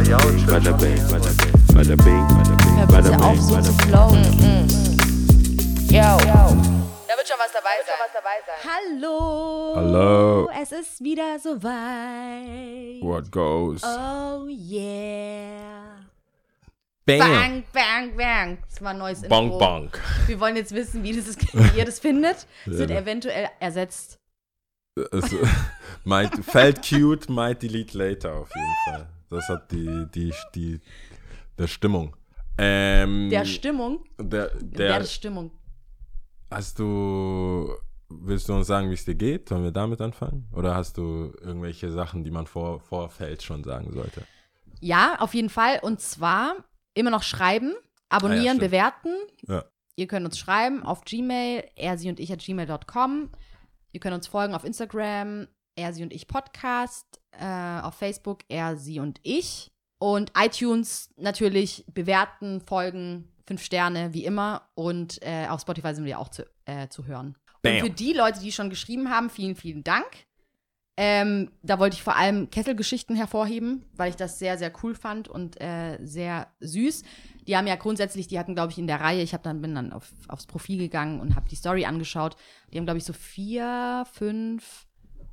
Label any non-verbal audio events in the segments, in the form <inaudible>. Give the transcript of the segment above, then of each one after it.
Bada bing, bada bing, bada bing, auf, so zu flowen. Yo. Da wird schon was dabei sein. Hallo. Hallo. Es ist wieder soweit. What goes? Oh yeah. Bam. Bang, bang, bang. Das war ein neues Intro. Bonk, bonk. Wir wollen jetzt wissen, wie, das ist, <laughs> wie ihr das findet. Es wird eventuell ersetzt. Es, <laughs> might, felt cute, might delete later auf jeden Fall. Das hat die, die, die, der Stimmung. Ähm, Der Stimmung. der, Der, der, Stimmung. hast du, willst du uns sagen, wie es dir geht? Sollen wir damit anfangen? Oder hast du irgendwelche Sachen, die man vor Vorfeld schon sagen sollte? Ja, auf jeden Fall. Und zwar immer noch schreiben, abonnieren, Ah ja, bewerten. Ja. Ihr könnt uns schreiben auf Gmail, er, sie und ich at gmail.com. Ihr könnt uns folgen auf Instagram, er, sie und ich Podcast, äh, auf Facebook, er, sie und ich. Und iTunes natürlich bewerten, folgen, fünf Sterne, wie immer. Und äh, auf Spotify sind wir auch zu, äh, zu hören. Bam. Und für die Leute, die schon geschrieben haben, vielen, vielen Dank. Ähm, da wollte ich vor allem Kesselgeschichten hervorheben, weil ich das sehr, sehr cool fand und äh, sehr süß. Die haben ja grundsätzlich, die hatten, glaube ich, in der Reihe, ich hab dann, bin dann auf, aufs Profil gegangen und habe die Story angeschaut. Die haben, glaube ich, so vier, fünf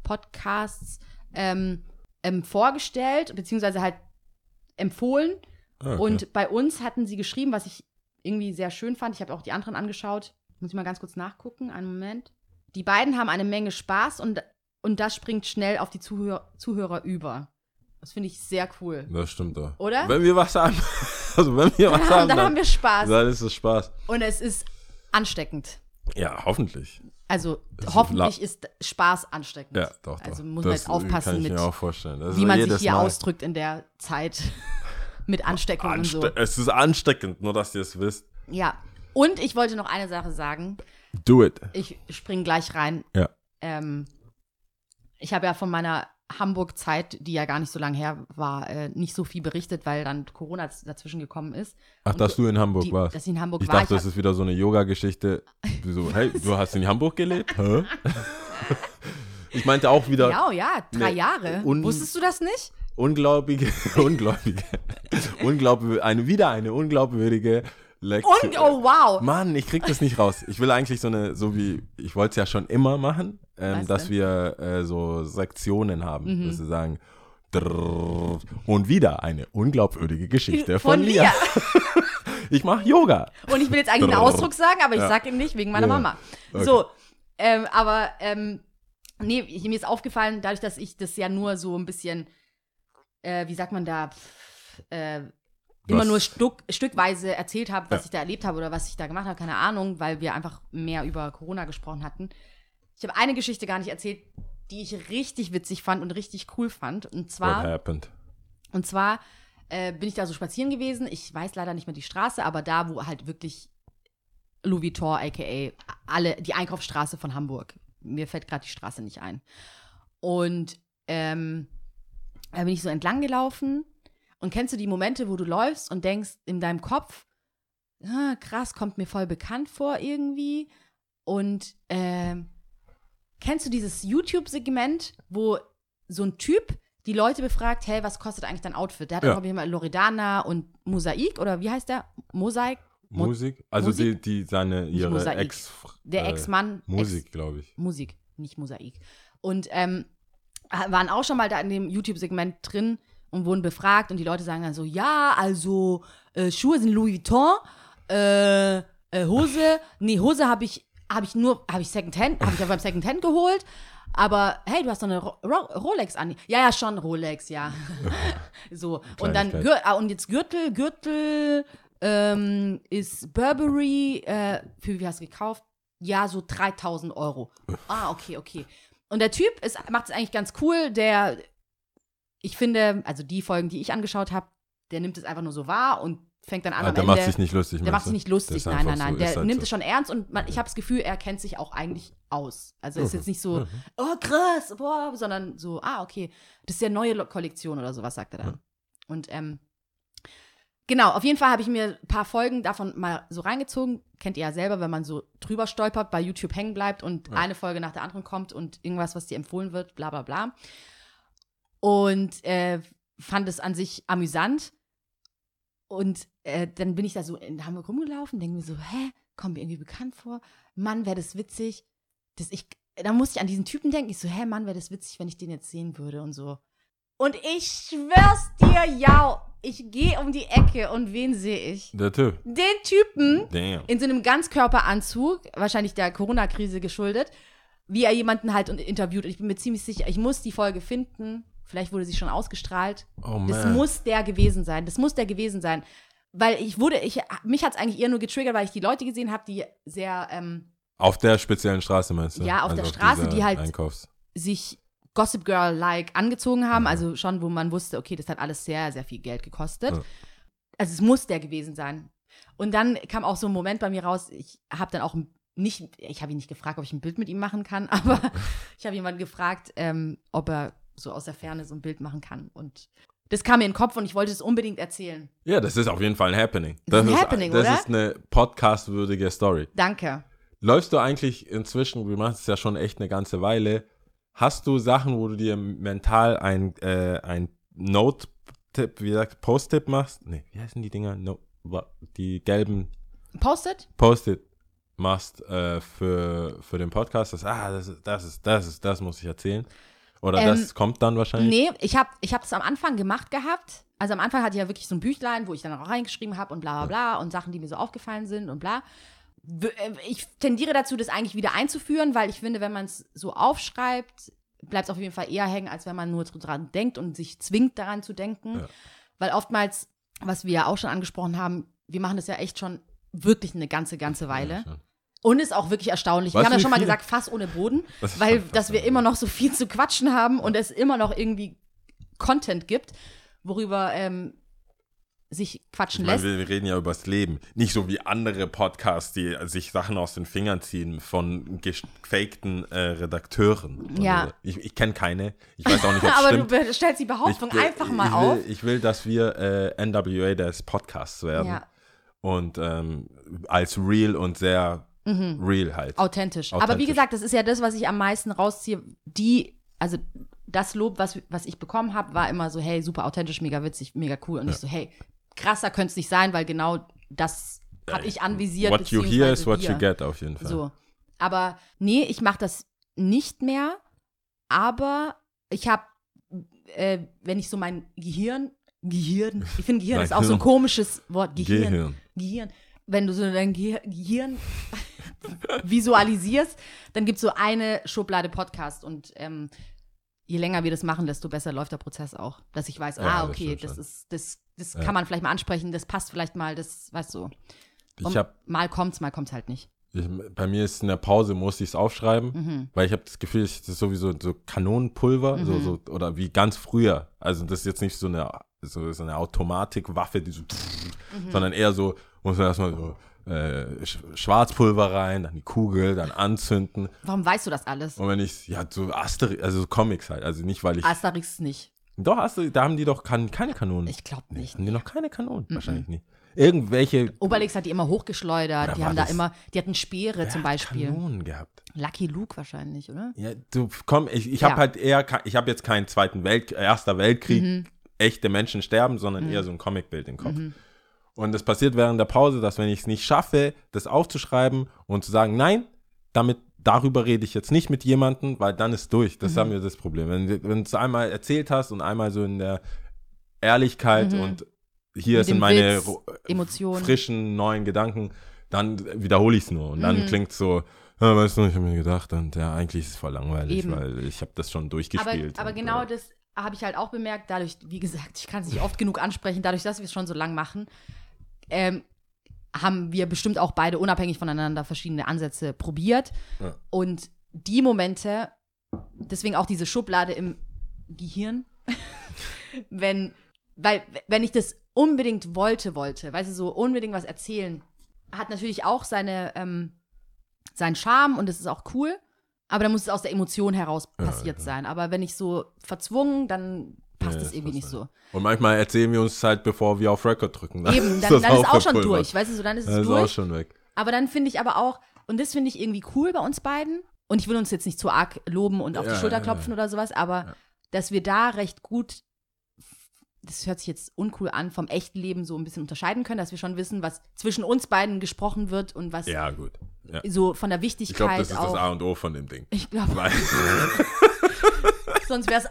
Podcasts ähm, ähm, vorgestellt, beziehungsweise halt empfohlen. Ah, okay. Und bei uns hatten sie geschrieben, was ich irgendwie sehr schön fand. Ich habe auch die anderen angeschaut. Muss ich mal ganz kurz nachgucken. Einen Moment. Die beiden haben eine Menge Spaß und, und das springt schnell auf die Zuhör Zuhörer über. Das finde ich sehr cool. Das stimmt doch. Oder? Wenn wir was haben, <laughs> also wenn wir was Dann, haben, dann dann, haben wir Spaß. dann ist es Spaß. Und es ist ansteckend. Ja, hoffentlich. Also Das ist hoffentlich ist Spaß ansteckend. Ja, doch, doch. Also muss man jetzt aufpassen kann ich mit, mir auch vorstellen. Das wie ist man sich hier Mal ausdrückt in der Zeit <laughs> mit Ansteckung und so. anste Es ist ansteckend, nur dass ihr es wisst. Ja. Und ich wollte noch eine Sache sagen. Do it. Ich spring gleich rein. Ja. Ähm, ich habe ja von meiner Hamburg-Zeit, die ja gar nicht so lange her war, äh, nicht so viel berichtet, weil dann Corona dazwischen gekommen ist. Ach, dass du in Hamburg die, warst. Dass ich in Hamburg Ich war. dachte, das hab- ist wieder so eine Yoga-Geschichte. So, <laughs> hey, du hast in Hamburg gelebt? Hä? <laughs> Ich meinte auch wieder ja, ja, drei Nee, Jahre. Wusstest du das nicht? unglaubliche, <laughs> unglaubliche, unglaubwürdige, eine, wieder eine unglaubwürdige Lektion. Und, oh wow. Mann, ich krieg das nicht raus. Ich will eigentlich so eine, so wie, ich wollte es ja schon immer machen, ähm, dass denn? wir äh, so Sektionen haben, Mhm. dass wir sagen, drrrr, und wieder eine unglaubwürdige Geschichte von, Von Lia. Lia. <laughs> Ich mache Yoga. Und ich will jetzt eigentlich einen Drrr. Ausdruck sagen, aber ich Ja. sag ihn nicht wegen meiner Ja. Mama. Okay. So, ähm, aber ähm, nee, ich, mir ist aufgefallen, dadurch, dass ich das ja nur so ein bisschen, äh, wie sagt man da, pff, äh, immer nur Stück, stückweise erzählt habe, was Ja. ich da erlebt habe oder was ich da gemacht habe, keine Ahnung, weil wir einfach mehr über Corona gesprochen hatten. Ich habe eine Geschichte gar nicht erzählt, die ich richtig witzig fand und richtig cool fand. Und What zwar happened? und zwar äh, bin ich da so spazieren gewesen. Ich weiß leider nicht mehr die Straße, aber da, wo halt wirklich Louis Vuitton, aka alle, die Einkaufsstraße von Hamburg. Mir fällt gerade die Straße nicht ein. Und ähm, da bin ich so entlang gelaufen. Und kennst du die Momente, wo du läufst und denkst in deinem Kopf, ah, krass, kommt mir voll bekannt vor irgendwie. Und ähm, kennst du dieses YouTube-Segment, wo so ein Typ die Leute befragt, hey, was kostet eigentlich dein Outfit? Der hat Ja. glaube ich, mal Loredana und Mosaik oder wie heißt der? Mosaik? Mo- Musik? Also Musik? die, die seine, ihre Mosaik. Ex... Der äh, Ex-Mann. Musik, glaube ich. Musik, nicht Mosaik. Und ähm, waren auch schon mal da in dem YouTube-Segment drin und wurden befragt und die Leute sagen dann so, ja, also äh, Schuhe sind Louis Vuitton, äh, äh, Hose, nee, Hose habe ich, habe ich nur, habe ich Secondhand, habe ich ja beim Secondhand geholt, aber hey, du hast doch eine Ro Ro Rolex an. Ja, ja, schon Rolex, ja. <laughs> so, und dann, ah, und jetzt Gürtel, Gürtel ähm, ist Burberry, äh, für wie hast du gekauft? Ja, so 3000 Euro. Ah, okay, okay. Und der Typ ist, macht es eigentlich ganz cool. Der, ich finde, also die Folgen, die ich angeschaut habe, der nimmt es einfach nur so wahr und fängt dann an Ah, der Ende. macht sich nicht lustig. der macht sich nicht lustig, nein, nein, nein. so, der halt nimmt so. es schon ernst und man, ich habe das Gefühl, er kennt sich auch eigentlich aus. Also ist Mhm. jetzt nicht so, oh krass, boah, sondern so, ah, okay, das ist ja neue Kollektion oder sowas, sagt er dann. Und ähm, genau, auf jeden Fall habe ich mir ein paar Folgen davon mal so reingezogen. Kennt ihr ja selber, wenn man so drüber stolpert, bei YouTube hängen bleibt und eine Folge nach der anderen kommt und irgendwas, was dir empfohlen wird, bla bla bla. Und äh, fand es an sich amüsant. Und äh, dann bin ich da so in Hamburg rumgelaufen, denke mir so, hä, kommt mir irgendwie bekannt vor. Mann, wäre das witzig. Das ich, da musste ich an diesen Typen denken. Ich so, hä, Mann, wäre das witzig, wenn ich den jetzt sehen würde und so. Und ich schwör's dir, ja, ich gehe um die Ecke und wen sehe ich? Der Typ. Den Typen Damn. in so einem Ganzkörperanzug, wahrscheinlich der Corona-Krise geschuldet, wie er jemanden halt interviewt. Und ich bin mir ziemlich sicher, ich muss die Folge finden. Vielleicht wurde sie schon ausgestrahlt. Oh Das muss der gewesen sein. Das muss der gewesen sein. Weil ich wurde, ich, mich hat es eigentlich eher nur getriggert, weil ich die Leute gesehen habe, die sehr ähm, Auf der speziellen Straße meinst du? Ja, auf der Straße, dieser die halt- Einkaufs. sich Gossip Girl-like angezogen haben. Also schon, wo man wusste, okay, das hat alles sehr, sehr viel Geld gekostet. Ja. Also es muss der gewesen sein. Und dann kam auch so ein Moment bei mir raus, ich habe dann auch nicht, ich habe ihn nicht gefragt, ob ich ein Bild mit ihm machen kann, <laughs> aber <laughs> ich habe jemanden gefragt, ähm, ob er so aus der Ferne so ein Bild machen kann. Und das kam mir in den Kopf und ich wollte es unbedingt erzählen. Ja, das ist auf jeden Fall ein Happening. Das ist ein Happening, das oder? ist eine podcast-würdige Story. Danke. Läufst du eigentlich inzwischen, wir machen es ja schon echt eine ganze Weile, hast du Sachen, wo du dir mental ein, äh, ein Note-Tipp, wie gesagt, Post-Tipp machst? Nee, wie heißen die Dinger? No, die gelben Postet? Post-it machst äh, für, für den Podcast, das, ah, das ist, das ist, das ist, das muss ich erzählen. Oder Ähm, das kommt dann wahrscheinlich. Nee, ich habe ich es am Anfang gemacht gehabt. Also am Anfang hatte ich ja wirklich so ein Büchlein, wo ich dann auch reingeschrieben habe und bla bla bla und Sachen, die mir so aufgefallen sind und bla. Äh, Ich tendiere dazu, das eigentlich wieder einzuführen, weil ich finde, wenn man es so aufschreibt, bleibt es auf jeden Fall eher hängen, als wenn man nur dran denkt und sich zwingt, daran zu denken. Ja. Weil oftmals, was wir ja auch schon angesprochen haben, wir machen das ja echt schon wirklich eine ganze, ganze Weile. Ja. Und ist auch wirklich erstaunlich. Weißt wir haben ja schon mal viele- gesagt, Fass ohne Boden, Das weil dass wir immer noch so viel zu quatschen haben und es immer noch irgendwie Content gibt, worüber ähm, sich quatschen Ich meine, lässt. wir reden ja übers Leben. Nicht so wie andere Podcasts, die sich Sachen aus den Fingern ziehen von gefakten äh, Redakteuren. Ja. Also, Ich, ich kenne keine. Ich weiß auch nicht, ob <laughs> Aber stimmt. du stellst die Behauptung ich, einfach mal auf. will, Ich will, dass wir äh, NWA des Podcasts werden. Ja. Und ähm, als real und sehr real halt. Authentisch. Aber wie gesagt, das ist ja das, was ich am meisten rausziehe. Die, also das Lob, was, was ich bekommen habe, war immer so, hey, super authentisch, mega witzig, mega cool. Und ich so, hey, krasser könnte es nicht sein, weil genau das habe ich anvisiert. What you hear is what wir. you get auf jeden Fall. So. Aber nee, ich mache das nicht mehr. Aber ich habe, äh, wenn ich so mein Gehirn, Gehirn, ich finde Gehirn ist auch so ein komisches Wort. Gehirn. Gehirn. Gehirn. Wenn du so dein Gehir Gehirn <laughs> visualisierst, dann gibt es so eine Schublade Podcast und ähm, je länger wir das machen, desto besser läuft der Prozess auch. Dass ich weiß, Ja, ah, das okay, das schon. ist, das, das Ja. kann man vielleicht mal ansprechen, das passt vielleicht mal, das, weißt du. Ich habe mal kommt's, mal kommt's halt nicht. Ich, bei mir ist in der Pause, muss ich es aufschreiben, Mhm. weil ich habe das Gefühl, das ist sowieso so Kanonenpulver, so, Mhm. so, oder wie ganz früher. Also das ist jetzt nicht so eine, so, so eine Automatikwaffe, die so, Mhm. sondern eher so, muss man erstmal so äh, Sch- Schwarzpulver rein, dann die Kugel, dann anzünden. Warum weißt du das alles? Und wenn ich, ja, so Asterix, also so Comics halt, also nicht, weil ich, Asterix nicht. doch, Asterix, da haben die doch kan keine Kanonen. Ich glaube nicht. haben die noch keine Kanonen? Wahrscheinlich nicht. Irgendwelche Obelix hat die immer hochgeschleudert, die haben da immer, die hatten Speere Wer zum hat Beispiel. Kanonen gehabt. Lucky Luke wahrscheinlich, oder? Ja, du komm, ich, ich Ja. habe halt eher, ich habe jetzt keinen Zweiten Welt, Erster Weltkrieg, Mhm. echte Menschen sterben, sondern eher so ein Comicbild im Kopf. Und es passiert während der Pause, dass wenn ich es nicht schaffe, das aufzuschreiben und zu sagen, nein, damit darüber rede ich jetzt nicht mit jemandem, weil dann ist durch. Das haben wir das Problem. Wenn, du- wenn du es einmal erzählt hast und einmal so in der Ehrlichkeit und hier Mit sind meine Witz, frischen, neuen Gedanken, dann wiederhole ich es nur. Und dann Mhm. klingt so, ja, weißt du, ich habe mir gedacht, und ja, eigentlich ist es voll langweilig, Eben. weil ich habe das schon Aber, durchgespielt. aber und, genau äh, das habe ich halt auch bemerkt, dadurch, wie gesagt, ich kann es nicht oft genug ansprechen, dadurch, dass wir es schon so lang machen, ähm, haben wir bestimmt auch beide unabhängig voneinander verschiedene Ansätze probiert. Ja. Und die Momente, deswegen auch diese Schublade im Gehirn, <laughs> wenn, weil, wenn ich das unbedingt wollte, wollte, weißt du, so unbedingt was erzählen, hat natürlich auch seine, ähm, seinen Charme und es ist auch cool. Aber dann muss es aus der Emotion heraus Ja, passiert ja. sein. Aber wenn ich so verzwungen, dann passt es das irgendwie nicht so. Und manchmal erzählen wir uns halt, bevor wir auf Record drücken. Dann Eben, <laughs> dann, das dann ist auch schon verpulvert. durch. Weißt du, so, dann ist es Dann ist auch durch. schon weg. Aber dann finde ich aber auch, und das finde ich irgendwie cool bei uns beiden, und ich will uns jetzt nicht zu arg loben und auf Ja, die Schulter klopfen ja. oder sowas, aber dass wir da recht gut das hört sich jetzt uncool an, vom echten Leben so ein bisschen unterscheiden können, dass wir schon wissen, was zwischen uns beiden gesprochen wird und was Ja, gut. So von der Ich Wichtigkeit glaube, das ist auch. das A und O von dem Ding. ich glaube, <laughs> <laughs> sonst wäre es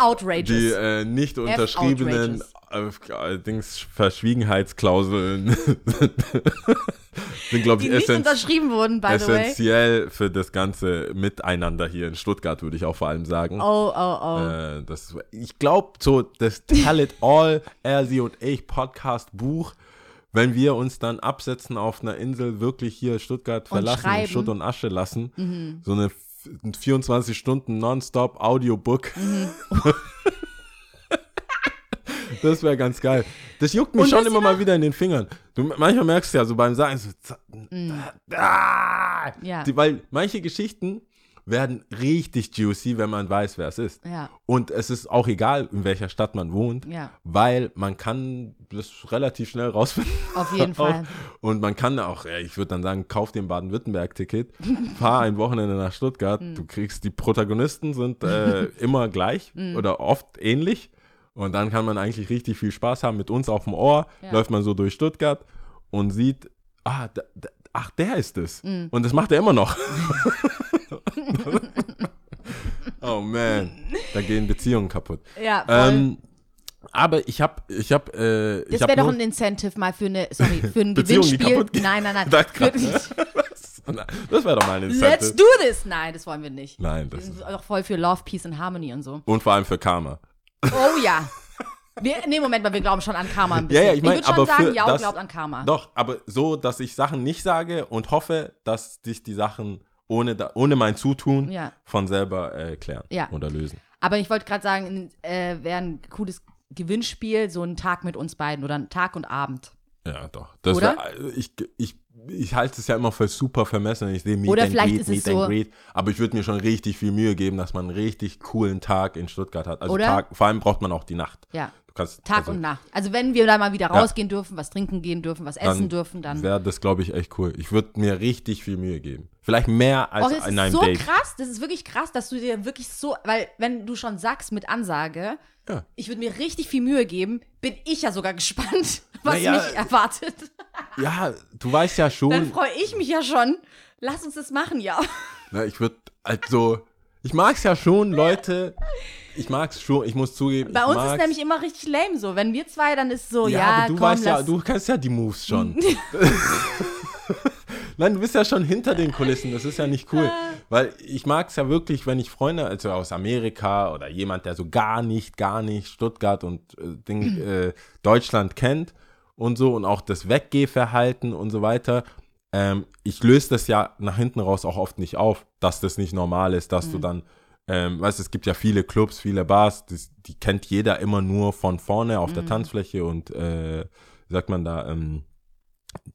outrageous. die äh, nicht unterschriebenen äh, Dings Verschwiegenheitsklauseln <laughs> sind, glaube die ich, nicht essen unterschrieben wurden, by the way. essentiell für das ganze Miteinander hier in Stuttgart, würde ich auch vor allem sagen. Oh, oh, oh. Äh, das, ich glaube, so das Tell It All, Ersi und ich Podcast Buch, wenn wir uns dann absetzen auf einer Insel, wirklich hier Stuttgart verlassen, schreiben. Schutt und Asche lassen, so eine 24 Stunden Nonstop Audiobook. <laughs> Das wäre ganz geil. Das juckt mich Und schon immer mal wieder in den Fingern. Du, manchmal merkst du ja so beim Sagen, so, z- ah, Ja. die, weil manche Geschichten werden richtig juicy, wenn man weiß, wer es ist. Ja. Und es ist auch egal, in welcher Stadt man wohnt, Ja. weil man kann das relativ schnell rausfinden. Auf jeden. <laughs> Fall. Und man kann auch, ich würde dann sagen, kauf dir ein Baden-Württemberg-Ticket, <laughs> fahr ein Wochenende nach Stuttgart, Hm. du kriegst, die Protagonisten sind äh, <laughs> immer gleich Hm. oder oft ähnlich. Und dann kann man eigentlich richtig viel Spaß haben mit uns auf dem Ohr. Ja. Läuft man so durch Stuttgart und sieht, ah, da, da, ach, der ist es. Hm. Und das macht er immer noch. <laughs> oh man, da gehen Beziehungen kaputt. Ja, voll. Ähm, aber ich habe, ich habe, äh, ich das wäre doch ein Incentive mal für eine, sorry, für ein <laughs> Beziehung, die Gewinnspiel. Nein, nein, nein. <laughs> Für, Das wäre doch mal ein Incentive. let's do this! Nein, das wollen wir nicht. Nein, Wir das sind ist. doch voll für Love, Peace and Harmony und so. Und vor allem für Karma. Oh ja. Wir, nee, Moment mal, wir glauben schon an Karma ein bisschen. <laughs> Ja, ja, ich meine, würde schon aber sagen, ja, glaubt an Karma. Doch, aber so, dass ich Sachen nicht sage und hoffe, dass sich die Sachen ohne, da, ohne mein Zutun Ja. von selber äh, klären Ja. oder lösen. Aber ich wollte gerade sagen, äh, wäre ein cooles Gewinnspiel, so ein Tag mit uns beiden oder ein Tag und Abend. Ja, doch. Das Oder? wär- ich, ich, ich halte es ja immer für super vermessen. Ich sehe Meet Oder and vielleicht Greet, ist es Meet so- and Greet. Aber ich würde mir schon richtig viel Mühe geben, dass man einen richtig coolen Tag in Stuttgart hat. Also? Tag, vor allem braucht man auch die Nacht. Ja. Du kannst, Tag also, und Nacht. Also wenn wir da mal wieder Ja. rausgehen dürfen, was trinken gehen dürfen, was essen dürfen, dann. wäre das, glaube ich, echt cool. Ich würde mir richtig viel Mühe geben. Vielleicht mehr als Oh, das in ist einem so Date. krass, das ist wirklich krass, dass du dir wirklich so, weil wenn du schon sagst mit Ansage, Ja. ich würde mir richtig viel Mühe geben, bin ich ja sogar <laughs> gespannt, was Naja, mich erwartet. <laughs> Ja, du weißt ja Dann schon. freue ich mich ja schon. Lass uns das machen, ja. Na, ich würde also, ich mag es ja schon, <laughs> Leute. Ich mag es schon. Ich muss zugeben. Bei uns mag's. ist nämlich immer richtig lame so. Wenn wir zwei, dann ist so, ja, ja, aber du komm, weißt ja, du kennst ja die Moves schon. <laughs> <laughs> Nein, du bist ja schon hinter den Kulissen, das ist ja nicht cool. Weil ich mag es ja wirklich, wenn ich Freunde, also aus Amerika oder jemand, der so gar nicht, gar nicht Stuttgart und äh, Ding, <clears throat> äh, Deutschland kennt und so und auch das Weggehverhalten und so weiter. Ähm, ich löse das ja nach hinten raus auch oft nicht auf, dass das nicht normal ist, dass du dann, ähm, weißt du, es gibt ja viele Clubs, viele Bars, das, die kennt jeder immer nur von vorne auf der Tanzfläche und, äh, wie sagt man da, ähm,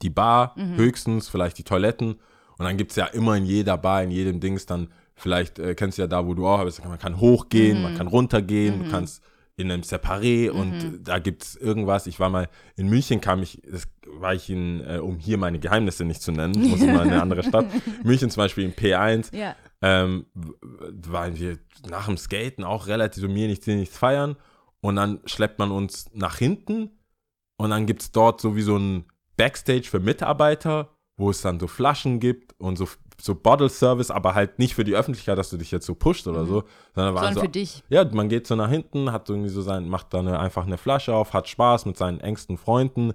die Bar höchstens, vielleicht die Toiletten. Und dann gibt es ja immer in jeder Bar, in jedem Dings dann, vielleicht äh, kennst du ja da, wo du auch bist, man kann hochgehen, man kann runtergehen, du kannst in einem Separé und da gibt es irgendwas. Ich war mal in München, kam ich, das war ich in, äh, um hier meine Geheimnisse nicht zu nennen, muss mal in eine andere Stadt. <laughs> München zum Beispiel in P1, Ja. Ähm, waren wir nach dem Skaten auch relativ so mir nichts, dir nichts feiern. Und dann schleppt man uns nach hinten und dann gibt es dort so wie so ein Backstage für Mitarbeiter, wo es dann so Flaschen gibt und so, so Bottle Service, aber halt nicht für die Öffentlichkeit, dass du dich jetzt so pusht oder so, sondern, Sondern so, für dich. ja, man geht so nach hinten, hat irgendwie so sein, macht da eine, einfach eine Flasche auf, hat Spaß mit seinen engsten Freunden.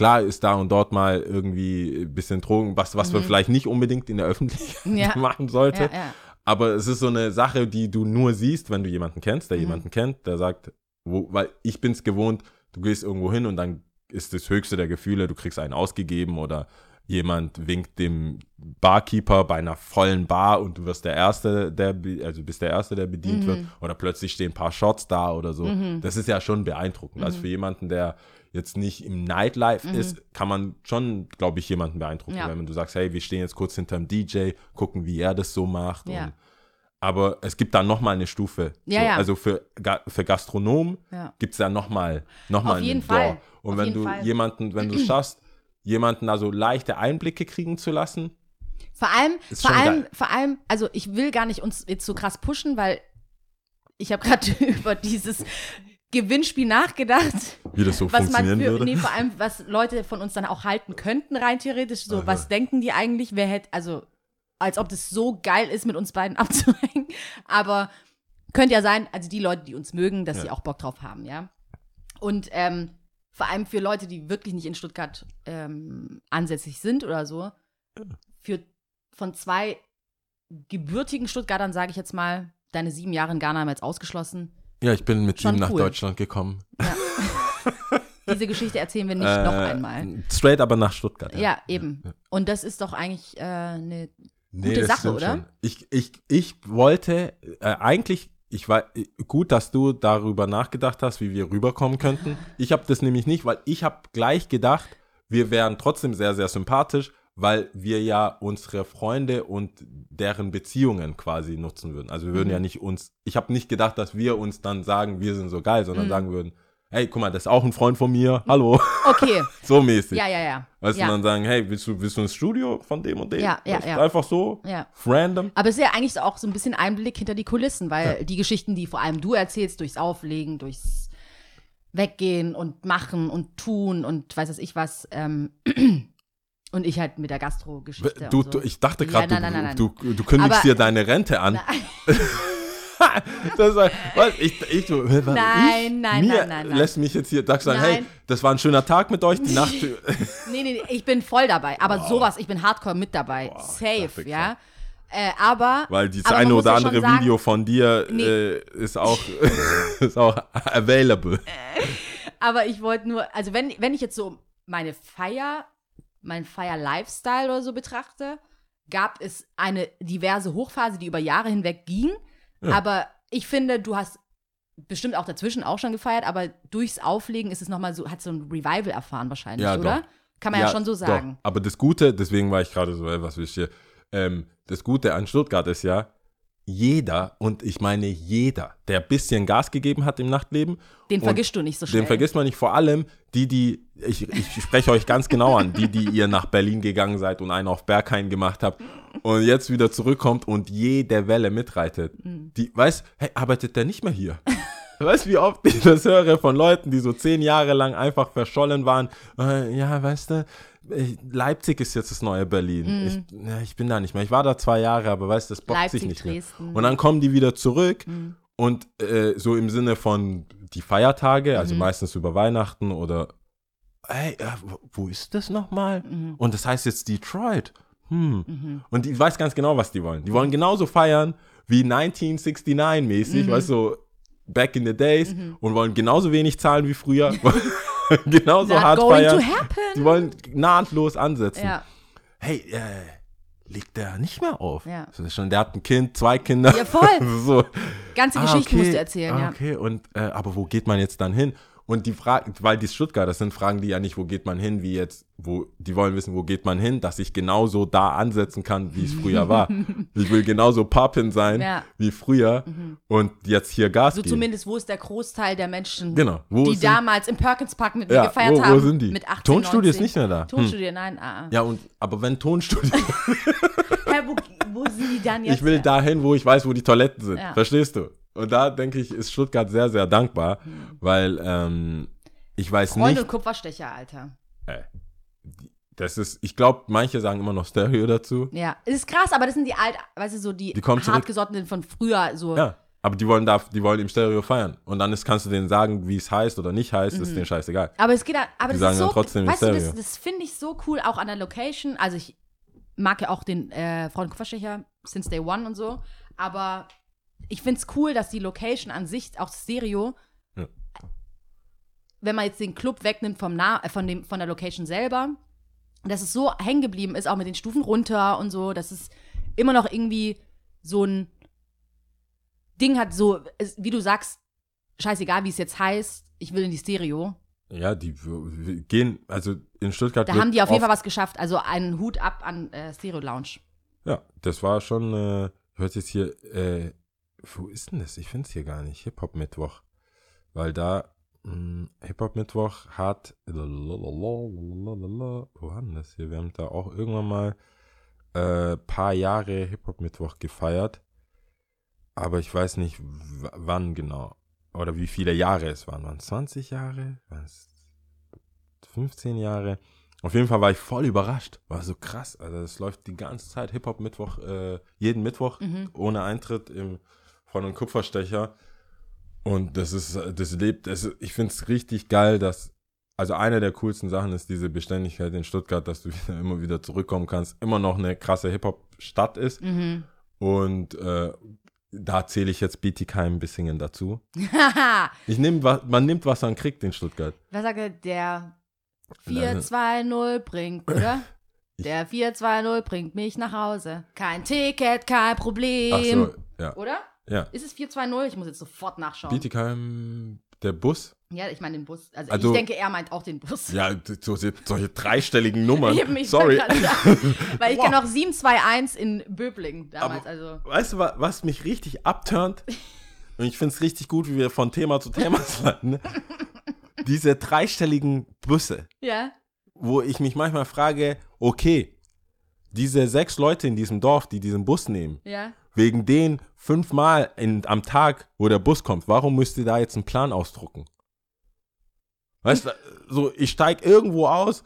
Klar ist da und dort mal irgendwie ein bisschen Drogen, was, was man vielleicht nicht unbedingt in der Öffentlichkeit Mhm. <laughs> Ja. machen sollte. Ja, ja. Aber es ist so eine Sache, die du nur siehst, wenn du jemanden kennst, der Mhm. jemanden kennt, der sagt, wo, weil ich bin es gewohnt, du gehst irgendwo hin und dann ist das höchste der Gefühle, du kriegst einen ausgegeben oder jemand winkt dem Barkeeper bei einer vollen Bar und du wirst der Erste, der, also bist der Erste, der bedient wird oder plötzlich stehen ein paar Shots da oder so. Das ist ja schon beeindruckend. Also für jemanden, der jetzt nicht im Nightlife ist, kann man schon, glaube ich, jemanden beeindrucken, Ja. wenn du sagst, hey, wir stehen jetzt kurz hinterm DJ, gucken, wie er das so macht. Ja. Und, aber es gibt da nochmal eine Stufe. Ja, so, ja. Also für, für Gastronomen Ja. gibt es da nochmal noch mal Auf jeden einen Door. Fall. Und Auf wenn du Fall. jemanden, wenn du es <clears throat> schaffst, jemanden da so leichte Einblicke kriegen zu lassen, Vor allem, vor allem, geil. vor allem, also ich will gar nicht uns jetzt so krass pushen, weil ich habe gerade <laughs> über dieses Gewinnspiel nachgedacht. <laughs> Wie das so was man funktionieren für, würde. nee, vor allem, was Leute von uns dann auch halten könnten, rein theoretisch. So, Aha. was denken die eigentlich? Wer hätte, also, als ob das so geil ist, mit uns beiden <laughs> abzuhängen. Aber könnte ja sein, also die Leute, die uns mögen, dass Ja. sie auch Bock drauf haben, ja. Und ähm, vor allem für Leute, die wirklich nicht in Stuttgart ähm, ansässig sind oder so, für von zwei gebürtigen Stuttgartern, sage ich jetzt mal, deine sieben Jahre in Ghana haben jetzt ausgeschlossen. Ja, ich bin mit Schon ihm nach cool. Deutschland gekommen. <laughs> Diese Geschichte erzählen wir nicht Äh, noch einmal. Straight aber nach Stuttgart. Ja, eben. Und das ist doch eigentlich äh, eine. Nee, Gute Sache, oder? schon. Ich, ich, ich wollte äh, eigentlich, ich war gut, dass du darüber nachgedacht hast, wie wir rüberkommen könnten. Ich habe das nämlich nicht, weil ich habe gleich gedacht, wir wären trotzdem sehr, sehr sympathisch, weil wir ja unsere Freunde und deren Beziehungen quasi nutzen würden. Also wir würden Mhm. ja nicht uns, ich habe nicht gedacht, dass wir uns dann sagen, wir sind so geil, sondern Mhm. sagen würden, hey, guck mal, das ist auch ein Freund von mir, hallo, Okay, <laughs> so mäßig. ja, ja, ja. Weißt ja. du, dann sagen, hey, willst du, willst du ins Studio von dem und dem? Ja, ja, ja. Einfach so, ja. random. Aber es ist ja eigentlich auch so ein bisschen Einblick hinter die Kulissen, weil die Geschichten, die vor allem du erzählst, durchs Auflegen, durchs Weggehen und Machen und Tun und weiß was ich was, ähm, <clears throat> und ich halt mit der Gastro-Geschichte. Du, so. du, ich dachte Ja, gerade, nein, du, du, du kündigst Aber- dir deine Rente an. <laughs> das war, was, ich, ich, du, was, Nein, ich, nein, mir nein, nein, nein. lässt mich jetzt hier sagen, hey, Nein. das war ein schöner Tag mit euch, die Nacht. <laughs> Nee, nee, nee, ich bin voll dabei. Aber sowas, ich bin hardcore mit dabei. Wow, Safe, ja. Äh, aber. Weil dieses eine oder ja andere sagen, Video von dir Nee. äh, ist auch, <laughs> ist auch available. Aber ich wollte nur, also wenn, wenn ich jetzt so meine Feier, mein Feier-Lifestyle oder so betrachte, gab es eine diverse Hochphase, die über Jahre hinweg ging. Ja. Aber ich finde, du hast bestimmt auch dazwischen auch schon gefeiert, aber durchs Auflegen ist es nochmal so, hat so ein Revival erfahren wahrscheinlich, Ja, oder? doch. Kann man ja, schon so sagen. Doch. Aber das Gute, deswegen war ich gerade so, ey, was willst du hier? Ähm, das Gute an Stuttgart ist ja, jeder, und ich meine jeder, der ein bisschen Gas gegeben hat im Nachtleben, Den vergisst du nicht so schnell. den vergisst man nicht, vor allem die, die, ich, ich spreche euch ganz genau an, die, die ihr nach Berlin gegangen seid und einen auf Berghain gemacht habt und jetzt wieder zurückkommt und jede Welle mitreitet. Mhm. Die, weißt, hey, arbeitet der nicht mehr hier? <laughs> Weißt du, wie oft ich das höre von Leuten, die so zehn Jahre lang einfach verschollen waren? Äh, ja, weißt du, Leipzig ist jetzt das neue Berlin. Ich, ja, ich bin da nicht mehr. Ich war da zwei Jahre, aber weißt du, das bockt Mhm. Leipzig, sich nicht mehr. Dresden. Und dann kommen die wieder zurück Mhm. und äh, so im Sinne von die Feiertage, also Mhm. meistens über Weihnachten oder hey, äh, wo- ist das nochmal? Mhm. Und das heißt jetzt Detroit. Hm. Und ich weiß ganz genau, was die wollen. Die wollen genauso feiern wie 1969 mäßig, Mhm. weißt du, back in the days und wollen genauso wenig zahlen wie früher. <laughs> <laughs> <laughs> genauso Not hart going feiern. to happen. Die wollen nahtlos ansetzen. Ja. Hey, äh, legt der nicht mehr auf? Ja. Schon, der hat ein Kind, zwei Kinder. Ja, voll. <laughs> so. Ganze Ah, Geschichten okay. musst du erzählen, ah, ja. Okay, und äh, aber wo geht man jetzt dann hin? Und die Frage, weil die Stuttgart, das sind Fragen, die ja nicht, wo geht man hin, wie jetzt, wo, die wollen wissen, wo geht man hin, dass ich genauso da ansetzen kann, wie es früher war. <laughs> ich will genauso Pappin sein Ja. wie früher und jetzt hier Gas So geben. zumindest, wo ist der Großteil der Menschen, Genau. Wo die sind, damals im Perkins Park mit mir ja, gefeiert wo, haben? wo sind die? Mit 18, Tonstudio ist 19. nicht mehr da. Hm. Tonstudio, nein, ah, ah. Ja, und, aber wenn Tonstudio, <laughs> Hä, wo, wo sind die dann jetzt? ich will dahin, wo ich weiß, wo die Toiletten sind. Ja. Verstehst du? Und da denke ich, ist Stuttgart sehr, sehr dankbar, Hm. weil ähm, ich weiß Freunde nicht, und Kupferstecher, Alter. das ist, ich glaube, manche sagen immer noch Stereo dazu. Ja, es ist krass, aber das sind die alt, weißt du, so die, Die hartgesottenen von früher, so. Ja, aber die wollen da, die wollen im Stereo feiern. Und dann ist, kannst du denen sagen, wie es heißt oder nicht heißt, Mhm. ist denen scheißegal. Aber es geht, da- aber Die das sagen ist dann so, trotzdem weißt du, das, Stereo. das finde ich so cool, auch an der Location. Also ich mag ja auch den äh, Freund Kupferstecher since day one und so, aber ich finde es cool, dass die Location an sich, auch das Stereo, Ja. wenn man jetzt den Club wegnimmt vom nah, äh, von, dem, von der Location selber, dass es so hängen geblieben ist, auch mit den Stufen runter und so, dass es immer noch irgendwie so ein Ding hat, so, wie du sagst, scheißegal, wie es jetzt heißt, ich will in die Stereo. Ja, die gehen, also in Stuttgart. Da haben die auf jeden Fall was geschafft. Also einen Hut ab an äh, Stereo Lounge. Ja, das war schon, äh, hört jetzt hier, äh, wo ist denn das? Ich finde es hier gar nicht. Hip-Hop-Mittwoch. Weil da, mh, Hip-Hop-Mittwoch hat, wo denn das hier? Wir haben da auch irgendwann mal äh, paar Jahre Hip-Hop-Mittwoch gefeiert. Aber ich weiß nicht, wann genau. oder wie viele Jahre es waren. Waren es 20 Jahre? Waren es 15 Jahre? Auf jeden Fall war ich voll überrascht. War so krass. Also es läuft die ganze Zeit Hip-Hop-Mittwoch, äh, jeden Mittwoch Mhm. ohne Eintritt im, von einem Kupferstecher. Und das ist, das lebt, das, ich finde es richtig geil, dass, also eine der coolsten Sachen ist diese Beständigkeit in Stuttgart, dass du <laughs> wieder, immer wieder zurückkommen kannst, immer noch eine krasse Hip-Hop-Stadt ist. Mhm. Und äh, da zähle ich jetzt Bietigheim, Bissingen dazu. Haha. <laughs> Ich nehm, man nimmt, was man kriegt in Stuttgart. Was sagt er? Der Nein. 4-2-0 bringt, oder? Der 4-2-0 bringt mich nach Hause. Kein Ticket, kein Problem. Ach so, ja. Oder? Ja. Ist es 4-2-0? Ich muss jetzt sofort nachschauen. Bietigheim, der Bus. Ja, ich meine den Bus. Also, Also- ich denke, er meint auch den Bus. Ja, so, solche dreistelligen Nummern. <laughs> Eben, ich Sorry. sagen, <laughs> Weil ich Wow. kenne auch 7-2-1 in Böblingen damals. Aber- also. Weißt du, wa- was mich richtig abturnt? <laughs> Und ich finde es richtig gut, wie wir von Thema zu Thema sliden. ne? Diese dreistelligen Busse, Ja. wo ich mich manchmal frage, okay, diese sechs Leute in diesem Dorf, die diesen Bus nehmen, Ja. Wegen denen fünfmal in, am Tag, wo der Bus kommt, warum müsst ihr da jetzt einen Plan ausdrucken? Weißt du, so, ich steig irgendwo aus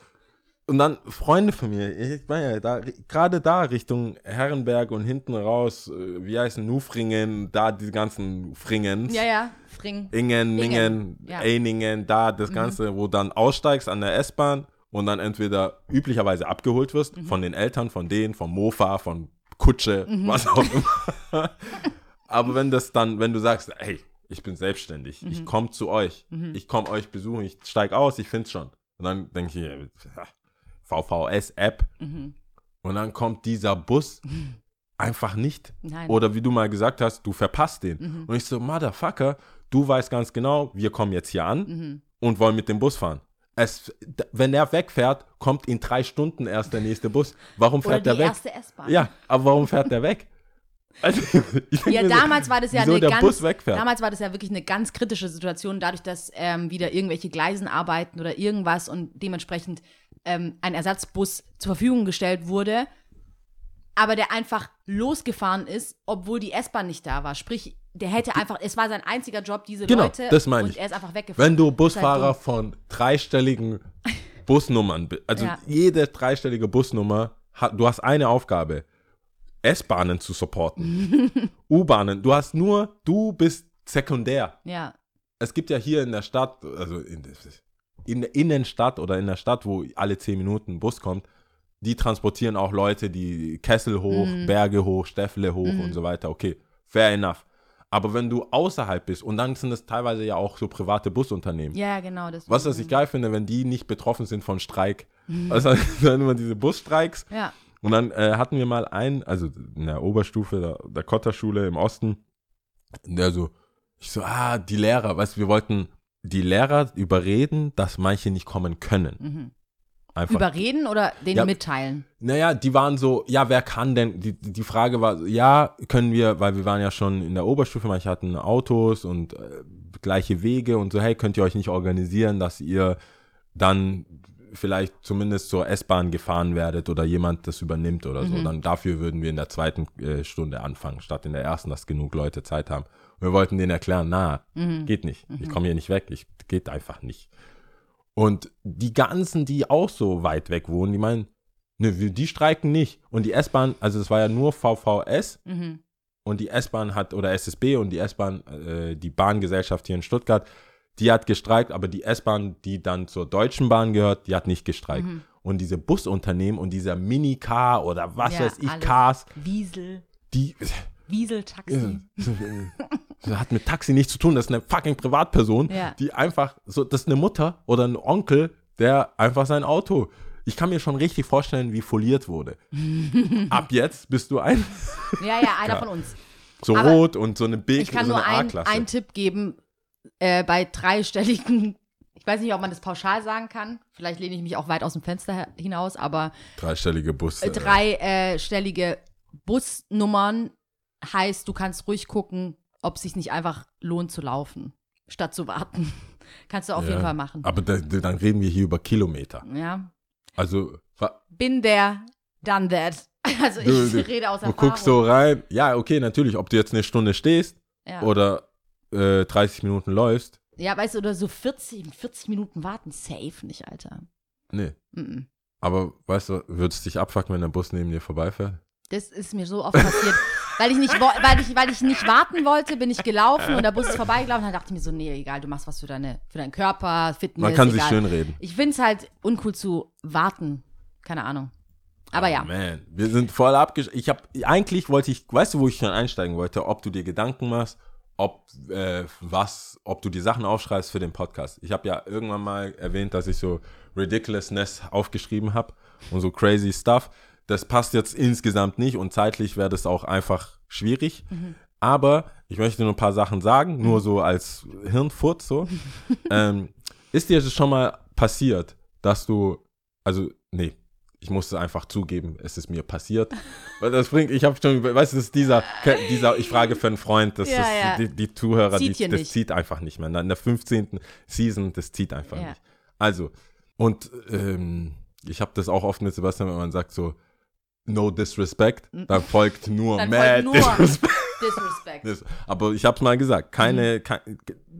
und dann Freunde von mir, ich ja da, gerade da Richtung Herrenberg und hinten raus, äh, wie heißen Nufringen, da die ganzen Fringens. Ja, ja. Fring. Ingen, Ningen, Ingen, ja. Mhm. Einingen, da das Ganze, wo dann aussteigst an der S-Bahn und dann entweder üblicherweise abgeholt wirst Mhm. von den Eltern, von denen, vom Mofa, von Kutsche, Mhm. was auch immer. <laughs> Aber wenn das dann, wenn du sagst, hey, ich bin selbstständig, Mhm. ich komme zu euch, ich komme euch besuchen, ich steig aus, ich find's schon. Und dann denke ich, ja, VVS-App. Mhm. Und dann kommt dieser Bus <laughs> einfach nicht. Nein. Oder wie du mal gesagt hast, du verpasst den. Und ich so, Motherfucker, du weißt ganz genau, wir kommen jetzt hier an Mhm. und wollen mit dem Bus fahren. Es, wenn er wegfährt, kommt in drei Stunden erst der nächste Bus. Warum Oder fährt die der weg? erste S-Bahn. Ja, aber warum fährt der weg? Also, Ja, mir so, damals war das ja eine ganz, damals war das ja wirklich eine ganz kritische Situation, dadurch, dass ähm, wieder irgendwelche Gleisen arbeiten oder irgendwas und dementsprechend ähm, ein Ersatzbus zur Verfügung gestellt wurde, aber der einfach losgefahren ist, obwohl die S-Bahn nicht da war. Sprich, der hätte einfach, es war sein einziger Job, diese Genau, Leute das meine und ich. er ist einfach weggefahren. Wenn du halt Busfahrer dumm. von dreistelligen <laughs> Busnummern bist, also Ja. jede dreistellige Busnummer, hat, du hast eine Aufgabe, S-Bahnen zu supporten, <laughs> U-Bahnen, du hast nur, du bist sekundär. Ja, Es gibt ja hier in der Stadt, also in, in der Innenstadt oder in der Stadt, wo alle zehn Minuten ein Bus kommt, die transportieren auch Leute, die Kessel hoch, Mhm. Berge hoch, Stäffle hoch und so weiter. Okay, fair enough. Aber wenn du außerhalb bist, und dann sind es teilweise ja auch so private Busunternehmen. ja, genau. Das Was was ich geil finde, wenn die nicht betroffen sind von Streik. Also <laughs> dann immer diese Busstreiks. Ja, Und dann äh, hatten wir mal einen, also in der Oberstufe der, der Kotterschule im Osten, der so, ich so, ah, die Lehrer, weißt du, wir wollten die Lehrer überreden, dass manche nicht kommen können. Einfach. überreden oder denen Ja. mitteilen? Naja, die waren so, ja, wer kann denn? Die, die Frage war, ja, können wir, weil wir waren ja schon in der Oberstufe, manche hatten Autos und äh, gleiche Wege und so, hey, könnt ihr euch nicht organisieren, dass ihr dann vielleicht zumindest zur S-Bahn gefahren werdet oder jemand das übernimmt oder so. Dann dafür würden wir in der zweiten äh, Stunde anfangen, statt in der ersten, dass genug Leute Zeit haben. Und wir wollten denen erklären, na, geht nicht. Ich komme hier nicht weg. Ich geht einfach nicht. Und die ganzen, die auch so weit weg wohnen, die meinen, ne, die streiken nicht. Und die S-Bahn, also es war ja nur VVS Mhm. und die S-Bahn hat, oder SSB und die S-Bahn, äh, die Bahngesellschaft hier in Stuttgart, die hat gestreikt, aber die S-Bahn, die dann zur Deutschen Bahn gehört, die hat nicht gestreikt. Und diese Busunternehmen und dieser Mini-Car oder was Mhm. Ja, weiß ich, alles. Cars, Wiesel, die Wieseltaxi. <laughs> das hat mit Taxi nichts zu tun, das ist eine fucking Privatperson, Ja. die einfach, so, das ist eine Mutter oder ein Onkel, der einfach sein Auto, ich kann mir schon richtig vorstellen, wie foliert wurde. <laughs> Ab jetzt bist du ein, Ja, ja, einer von uns. so Aber rot und so eine Big, Ich kann so nur ein, einen Tipp geben. Äh, bei dreistelligen, <laughs> ich weiß nicht, ob man das pauschal sagen kann. Vielleicht lehne ich mich auch weit aus dem Fenster hinaus, aber Dreistellige Busse. äh, dreistellige Busnummern heißt, du kannst ruhig gucken, ob es sich nicht einfach lohnt zu laufen, statt zu warten. <laughs> Kannst du auf Ja. jeden Fall machen. Aber da, da- dann reden wir hier über Kilometer. Ja. Also, Bin der, done that. <laughs> Also ich Du- du- rede aus du Erfahrung. guckst so rein, ja, okay, natürlich, ob du jetzt eine Stunde stehst ja. oder äh, 30 Minuten läufst, Ja, weißt du, oder so 40, 40 Minuten warten, safe nicht, Alter. nee. Mhm. Aber weißt du, würdest du dich abfucken, wenn der Bus neben dir vorbeifährt? Das ist mir so oft passiert. <laughs> weil, ich nicht, weil, ich, weil ich nicht warten wollte, bin ich gelaufen und der Bus ist vorbeigelaufen. Dann dachte ich mir so, nee, egal, du machst was für, deine, für deinen Körper, Fitness, Man kann sich egal. schön reden. Ich finde es halt uncool zu warten. Keine Ahnung. Aber ja. Oh, Man, wir sind voll abgesch... Ich habe eigentlich wollte ich, weißt du, wo ich schon einsteigen wollte, ob du dir Gedanken machst, ob äh, was, ob du die Sachen aufschreibst für den Podcast. Ich habe ja irgendwann mal erwähnt, dass ich so Ridiculousness aufgeschrieben habe und so crazy Stuff. Das passt jetzt insgesamt nicht und zeitlich wäre das auch einfach schwierig. Aber ich möchte nur ein paar Sachen sagen, nur so als Hirnfurz so. <laughs> ähm, ist dir das schon mal passiert, dass du, also, nee, ich musste einfach zugeben, es ist mir passiert. <laughs> Weil das bringt, ich habe schon, weißt du, das ist dieser, dieser, ich frage für einen Freund, das Ja, ist, ja. Die, die Zuhörer, Zieht die, das nicht. zieht einfach nicht mehr. In der 15. Season, das zieht einfach Ja. nicht. Also, und ähm, ich habe das auch oft mit Sebastian, wenn man sagt so, no disrespect, dann folgt nur <laughs> Dann mad folgt nur disrespect. Disrespect. Aber ich habe es mal gesagt, keine, kein,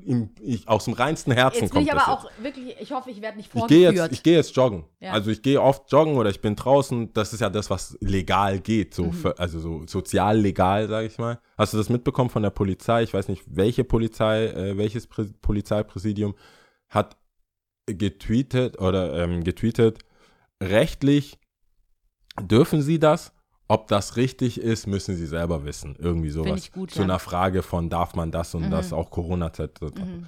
im, ich, aus dem reinsten Herzen Mhm. Jetzt bin kommt ich das aber jetzt. auch wirklich, ich hoffe, ich werde nicht Ich gehe vorgeführt. jetzt, ich gehe jetzt joggen. Ja. Also ich gehe oft joggen oder ich bin draußen. Das ist ja das, was legal geht, Mhm. so für, also so sozial legal, sage ich mal. Hast du das mitbekommen von der Polizei? Ich weiß nicht, welche Polizei, äh, welches Prä Polizeipräsidium hat getweetet oder ähm, getweetet. Rechtlich dürfen sie das. Ob das richtig ist, müssen sie selber wissen. Irgendwie sowas. gut, Zu ja. einer Frage von, darf man das und das, auch Corona-Zeit. Mhm.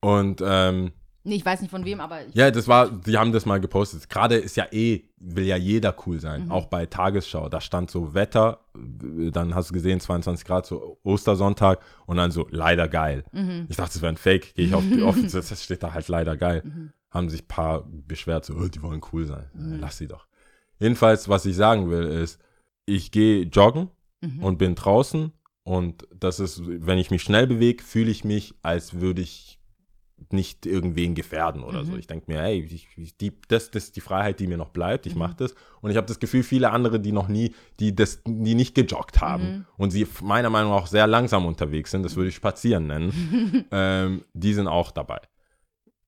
Und ähm, nee, ich weiß nicht von wem, aber ja, das war, die haben das mal gepostet. Gerade ist ja eh, will ja jeder cool sein. Mhm. Auch bei Tagesschau. Da stand so Wetter, dann hast du gesehen, 22 Grad, so Ostersonntag und dann so leider geil. Mhm. Ich dachte, das wäre ein Fake. Gehe ich auf die <laughs> Office, das steht da halt leider geil. Mhm. Haben sich ein paar beschwert, so, oh, die wollen cool sein. Lass sie doch. Jedenfalls, was ich sagen will, ist, ich gehe joggen Mhm. und bin draußen und das ist, wenn ich mich schnell bewege, fühle ich mich, als würde ich nicht irgendwen gefährden oder Mhm. so. Ich denke mir, hey, ich, ich, die, das, das ist die Freiheit, die mir noch bleibt. Mhm. Ich mache das. Und ich habe das Gefühl, viele andere, die noch nie, die das, die nicht gejoggt haben Mhm. und sie meiner Meinung nach auch sehr langsam unterwegs sind, das würde ich spazieren nennen, <laughs> ähm, die sind auch dabei.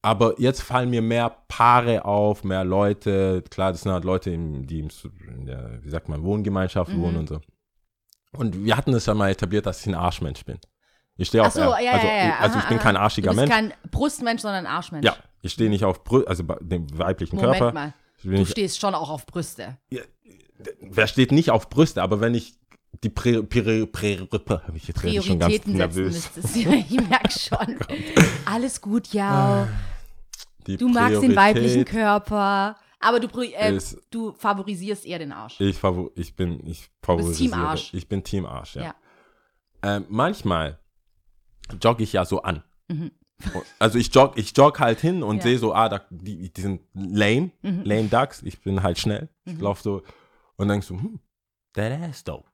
Aber jetzt fallen mir mehr Paare auf, mehr Leute. Klar, das sind halt Leute, die im, in der, wie sagt man, Wohngemeinschaft Mhm. wohnen und so. Und wir hatten es ja mal etabliert, dass ich ein Arschmensch bin. Ich stehe auf, so, ja, also, ja, ja. also ich Aha, bin kein arschiger du bist Mensch. kein Brustmensch, sondern Arschmensch. ja, ich stehe nicht auf Brü also bei dem weiblichen Moment Körper. mal. Ich bin Du stehst schon auch auf Brüste. wer steht nicht auf Brüste, aber wenn ich die Prä, Prä, Prä, Prä, habe ich jetzt ich schon ganz Prioritäten setzen nervös. müsstest. <laughs> Ich merke schon. <laughs> Alles gut, ja. Die Du magst den weiblichen Priorität Körper. Aber du, äh, du favorisierst eher den Arsch. Ich, favor ich bin, ich favorisiere. Team Arsch. Ich bin Team Arsch, ja. Ja. Ähm, manchmal jogge ich ja so an. Mhm. Also ich jog, ich jog halt hin und Ja. sehe so, ah, da, die, die sind lame, Mhm. lame Ducks. Ich bin halt schnell. Ich laufe so und denk so, hm, that ass though.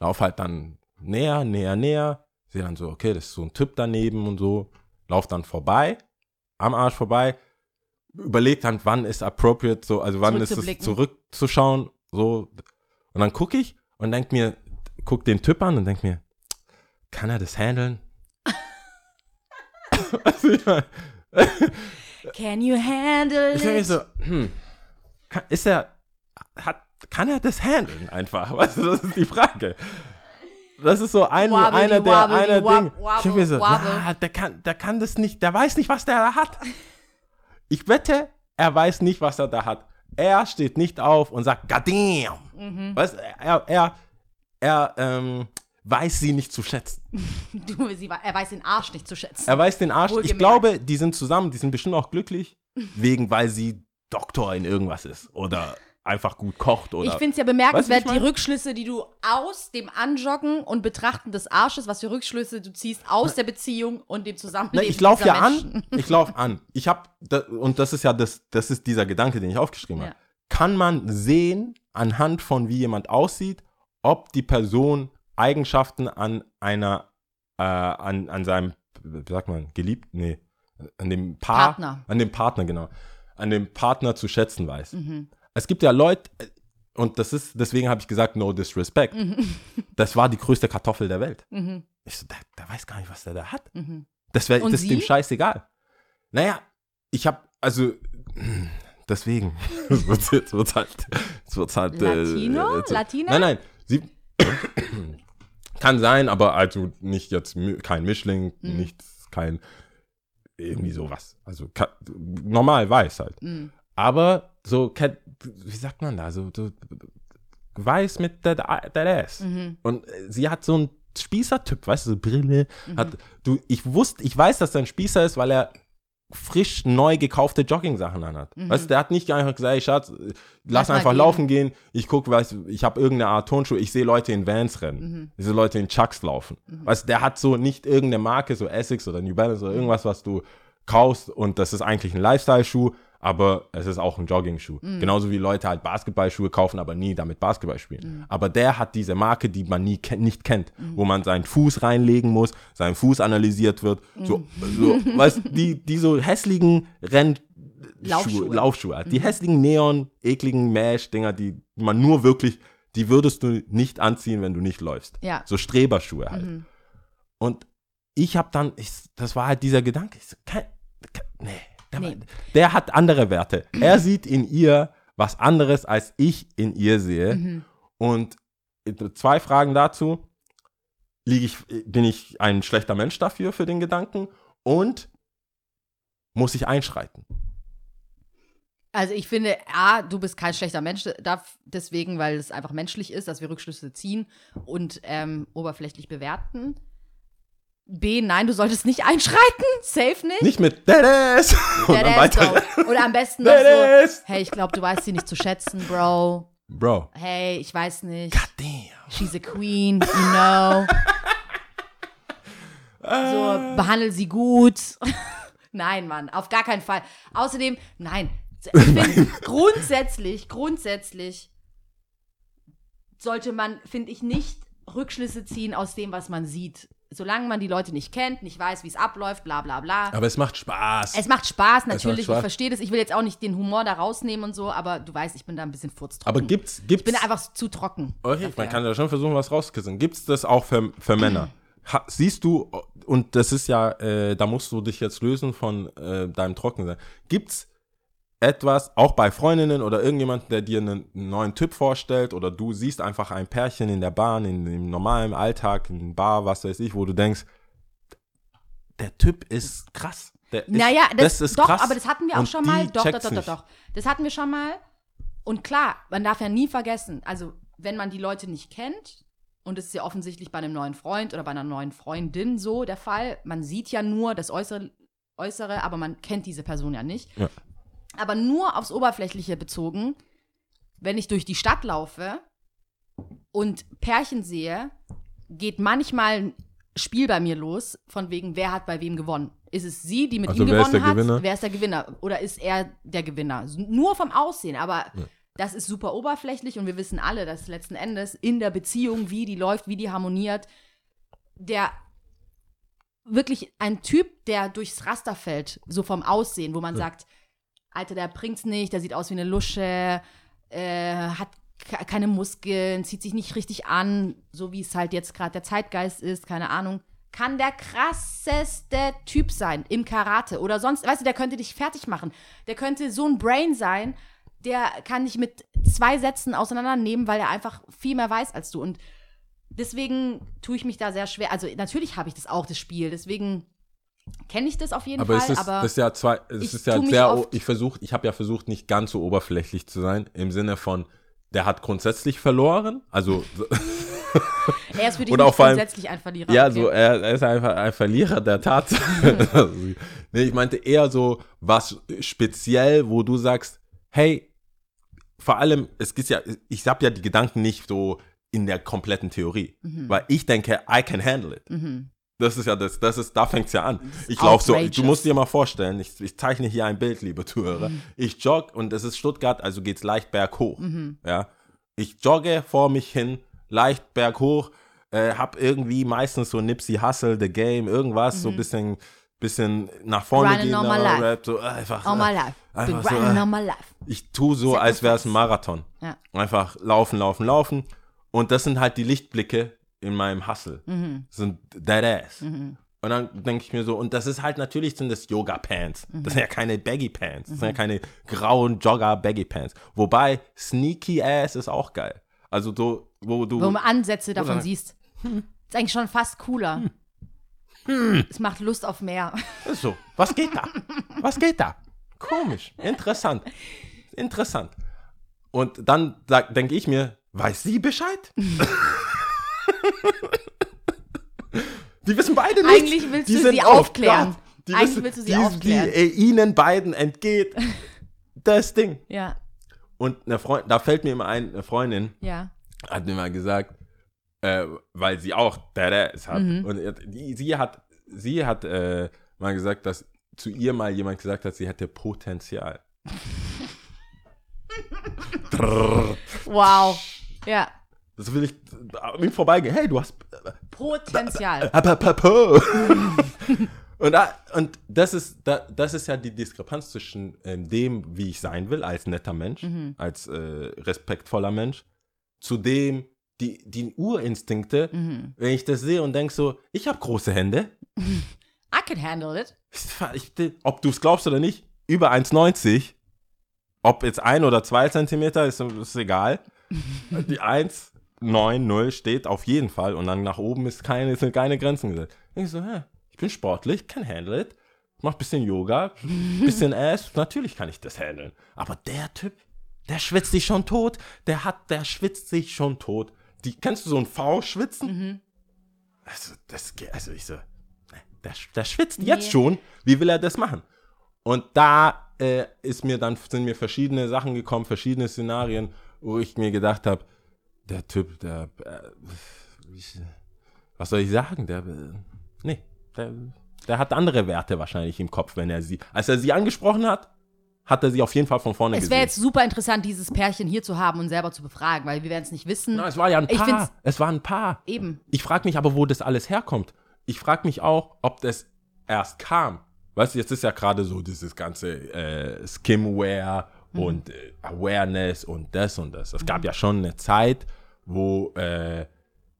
Lauf halt dann näher, näher, näher. Sehe dann so, okay, das ist so ein Typ daneben und so. Lauf dann vorbei, am Arsch vorbei. Überleg dann, wann ist appropriate, so, also wann ist es zurückzuschauen, so. Und dann gucke ich und denk mir, guck den Typ an und denk mir, kann er das handeln? Can you handle ich denke it? so, hm, kann, ist er, hat, kann er das handeln einfach? <laughs> Weißt du, das ist die Frage. Das ist so ein, Wobbly, einer der, wobbly, einer wob- Ding. Ich denke mir so, wobble, na, der kann, der kann das nicht, der weiß nicht, was der da hat. <laughs> Ich wette, er weiß nicht, was er da hat. Er steht nicht auf und sagt, God damn. Mhm. Weißt, er, er, er ähm, weiß sie nicht zu schätzen. <laughs> Du, sie, er weiß den Arsch nicht zu schätzen. Er weiß den Arsch. Ich glaube, die sind zusammen, die sind bestimmt auch glücklich, wegen, weil sie Doktor in irgendwas ist oder einfach gut kocht oder. Ich finde es ja bemerkenswert, die? Rückschlüsse, die du aus dem Anjoggen und Betrachten des Arsches, was für Rückschlüsse du ziehst aus der Beziehung und dem Zusammenleben ich laufe ja an, Menschen. <laughs> ich laufe an. Ich habe und das ist ja das, das ist dieser Gedanke, den ich aufgeschrieben Ja. habe. Kann man sehen anhand von wie jemand aussieht, ob die Person Eigenschaften an einer, äh, an, an seinem, wie sagt man, Geliebten, nee, an dem Paar, Partner. an dem Partner genau, an dem Partner zu schätzen weiß. Mhm. Es gibt ja Leute, und das ist, deswegen habe ich gesagt, no disrespect. Das war die größte Kartoffel der Welt. Mhm. Ich so, der, der weiß gar nicht, was der da hat. Mhm. Das, wär, Und das ist dem Sie? scheißegal. Naja, ich habe, also, deswegen, <laughs> es wird, jetzt wird's halt, es wird's halt, Latino? äh, Latina? Nein, nein, sie, kann sein, aber also nicht jetzt, kein Mischling, Mhm. nichts, kein, irgendwie sowas. Also, normal weiß halt. Mhm. Aber so, wie sagt man da, so, so weiß mit der, der Ass. Mhm. Und sie hat so einen Spießertyp, weißt du, so Brille. Hat, du, ich wusste, ich weiß, dass er ein Spießer ist, weil er frisch neu gekaufte Jogging-Sachen anhat. Weißt du, der hat nicht einfach gesagt, hey Schatz, lass, einfach gehen. laufen gehen. Ich gucke, weißt du, ich habe irgendeine Art Turnschuhe. Ich sehe Leute in Vans rennen. Mhm. Sehe Leute in Chucks laufen. Weißt du, der hat so nicht irgendeine Marke, so Essex oder New Balance oder irgendwas, was du kaufst und das ist eigentlich ein Lifestyle-Schuh, aber es ist auch ein Jogging-Schuh. Mhm. Genauso wie Leute halt Basketballschuhe kaufen, aber nie damit Basketball spielen. Aber der hat diese Marke, die man nie ken nicht kennt, Mhm. wo man seinen Fuß reinlegen muss, sein Fuß analysiert wird, so, Mhm. so weißt du, die, die so hässlichen Renn Laufschuhe. Schuhe, Laufschuhe hat. Die Mhm. hässlichen Neon, ekligen Mesh-Dinger, die man nur wirklich, die würdest du nicht anziehen, wenn du nicht läufst. Ja. So Streberschuhe halt. Mhm. Und ich habe dann, ich, das war halt dieser Gedanke, ich so, kein, kein, nee, Nee. der hat andere Werte. Er sieht in ihr was anderes, als ich in ihr sehe. Mhm. Und zwei Fragen dazu. Liege ich, bin ich ein schlechter Mensch dafür, für den Gedanken? Und muss ich einschreiten? Also ich finde, A, du bist kein schlechter Mensch darf deswegen, weil es einfach menschlich ist, dass wir Rückschlüsse ziehen und ähm, oberflächlich bewerten. B, nein, du solltest nicht einschreiten, safe nicht. Nicht mit Dennis! Und dann weiter. Go. Oder am besten noch so, hey, ich glaube, du weißt sie nicht zu schätzen, Bro. Bro. Hey, ich weiß nicht. God damn. She's a queen, you know. So, behandle sie gut. <laughs> nein, Mann, auf gar keinen Fall. Außerdem, nein. Ich <laughs> finde, grundsätzlich, grundsätzlich sollte man, finde ich, nicht Rückschlüsse ziehen aus dem, was man sieht. Solange man die Leute nicht kennt, nicht weiß, wie es abläuft, bla bla bla. Aber es macht Spaß. Es macht Spaß, macht natürlich. Spaß. Ich verstehe das. Ich will jetzt auch nicht den Humor da rausnehmen und so, aber du weißt, ich bin da ein bisschen furztrocken. Aber gibt's, ich gibt's. bin einfach zu trocken. Okay, dafür. man kann ja schon versuchen, was rauszukitzeln. Gibt's das auch für, für Männer? Ha, siehst du, und das ist ja, äh, da musst du dich jetzt lösen von äh, deinem Trockensein. Gibt's etwas, auch bei Freundinnen oder irgendjemand, der dir einen, neuen Typ vorstellt oder du siehst einfach ein Pärchen in der Bahn, in, im normalen Alltag, in einer Bar, was weiß ich, wo du denkst, der Typ ist krass. Der ist, Naja, das, ist doch, krass. aber das hatten wir auch Und schon mal. Doch, doch, doch, doch, doch. Das hatten wir schon mal. Und klar, man darf ja nie vergessen, also wenn man die Leute nicht kennt, und das ist ja offensichtlich bei einem neuen Freund oder bei einer neuen Freundin so der Fall, man sieht ja nur das Äußere, Äußere aber man kennt diese Person ja nicht. Ja. Aber nur aufs Oberflächliche bezogen, wenn ich durch die Stadt laufe und Pärchen sehe, geht manchmal ein Spiel bei mir los, von wegen, wer hat bei wem gewonnen. Ist es sie, die mit Also ihm gewonnen hat? Gewinner? Wer ist der Gewinner? Oder ist er der Gewinner? Nur vom Aussehen, aber das ist super oberflächlich und wir wissen alle, dass letzten Endes in der Beziehung, wie die läuft, wie die harmoniert, der wirklich ein Typ, der durchs Raster fällt, so vom Aussehen, wo man sagt, Alter, der bringt's nicht, der sieht aus wie eine Lusche, äh, hat ke- keine Muskeln, zieht sich nicht richtig an, so wie es halt jetzt gerade der Zeitgeist ist, keine Ahnung. Kann der krasseste Typ sein im Karate oder sonst, weißt du, der könnte dich fertig machen. Der könnte so ein Brain sein, der kann dich mit zwei Sätzen auseinandernehmen, weil er einfach viel mehr weiß als du. Und deswegen tue ich mich da sehr schwer. Also natürlich habe ich das auch, das Spiel. Deswegen kenne ich das auf jeden Aber Fall. es ist, aber das ist ja zwei, es ich ist ja sehr, ich versuche, ich habe ja versucht, nicht ganz so oberflächlich zu sein, im Sinne von, der hat grundsätzlich verloren, also, <laughs> er ist für dich auch grundsätzlich ein Verlierer. ja, okay. so, er, er ist einfach ein Verlierer der Tatsache. <laughs> nee, ich meinte eher so was speziell, wo du sagst, hey, vor allem, es gibt ja, ich habe ja die Gedanken nicht so in der kompletten Theorie, Mhm. weil ich denke, I can handle it. Das ist ja das, das ist, da fängt's ja an. Ich laufe so, du musst dir mal vorstellen, ich, ich zeichne hier ein Bild, liebe Zuhörer. Mhm. Ich jogge und es ist Stuttgart, also geht's leicht berghoch. Ja. Ich jogge vor mich hin, leicht berghoch, äh, hab irgendwie meistens so Nipsey Hustle, The Game, irgendwas, so ein bisschen, bisschen nach vorne Mhm. Gehen. Rap, so einfach. All my äh, life. Einfach so, äh, all my life. ich tue so, als wäre es ein Marathon. Ja. Einfach laufen, laufen, laufen. Und das sind halt die Lichtblicke in meinem Hustle. Sind dead ass. Und dann denke ich mir so, und das ist halt natürlich sind das Yoga-Pants. Das sind ja keine Baggy-Pants. Das sind ja keine grauen Jogger-Baggy-Pants. Wobei Sneaky Ass ist auch geil. Also so, wo du. Wo man Ansätze davon Oder- siehst. Ist eigentlich schon fast cooler. Hm. Es macht Lust auf mehr. Ist so, was geht da? Was geht da? Komisch, interessant. Interessant. Und dann denke ich mir, weiß sie Bescheid? <laughs> <laughs> die wissen beide nicht. Eigentlich willst die du sie auf aufklären. Die Eigentlich wissen, willst du sie die, aufklären. Die, äh, ihnen beiden entgeht <laughs> das Ding. Ja, Und eine Freund, da fällt mir immer ein, eine Freundin ja. hat mir mal gesagt, äh, weil sie auch Badass hat. Mhm. Und die, sie hat, sie hat äh, mal gesagt, dass zu ihr mal jemand gesagt hat, sie hätte Potenzial. <laughs> Wow. Ja. Das will ich an ihm vorbeigehen. Hey, du hast Potenzial. Und, und das ist, da, das ist ja die Diskrepanz zwischen ähm, dem, wie ich sein will, als netter Mensch, als äh, respektvoller Mensch, zu dem, die, die Urinstinkte, wenn ich das sehe und denke so, ich habe große Hände. <laughs> I can handle it. Ich, ob du es glaubst oder nicht, über 1,90, ob jetzt ein oder zwei Zentimeter, ist, ist egal. <laughs> Die 1,90 steht auf jeden Fall und dann nach oben ist keine, sind keine Grenzen gesetzt. Ich so, hä, ich bin sportlich, kann handle it, mach bisschen Yoga, <laughs> bisschen Ass, natürlich kann ich das handeln. Aber der Typ, der schwitzt sich schon tot, der hat, der schwitzt sich schon tot. Die, kennst du so ein V-Schwitzen? Also, das, geht- also ich so, der, der schwitzt jetzt Nee. schon. Wie will er das machen? Und da äh, ist mir dann sind mir verschiedene Sachen gekommen, verschiedene Szenarien, wo ich mir gedacht habe, der Typ, der, äh, ich, was soll ich sagen? Der, äh, nee, der, der hat andere Werte wahrscheinlich im Kopf, wenn er sie, als er sie angesprochen hat, hat er sie auf jeden Fall von vorne Es gesehen. wäre jetzt super interessant, dieses Pärchen hier zu haben und selber zu befragen, weil wir werden es nicht wissen. Na, es war ja ein Paar. Es war ein Paar. Eben. Ich frage mich aber, wo das alles herkommt. Ich frage mich auch, ob das erst kam. Weißt du, jetzt ist ja gerade so dieses ganze äh, Skimwear und äh, Awareness und das und das. Es gab ja schon eine Zeit, wo, äh,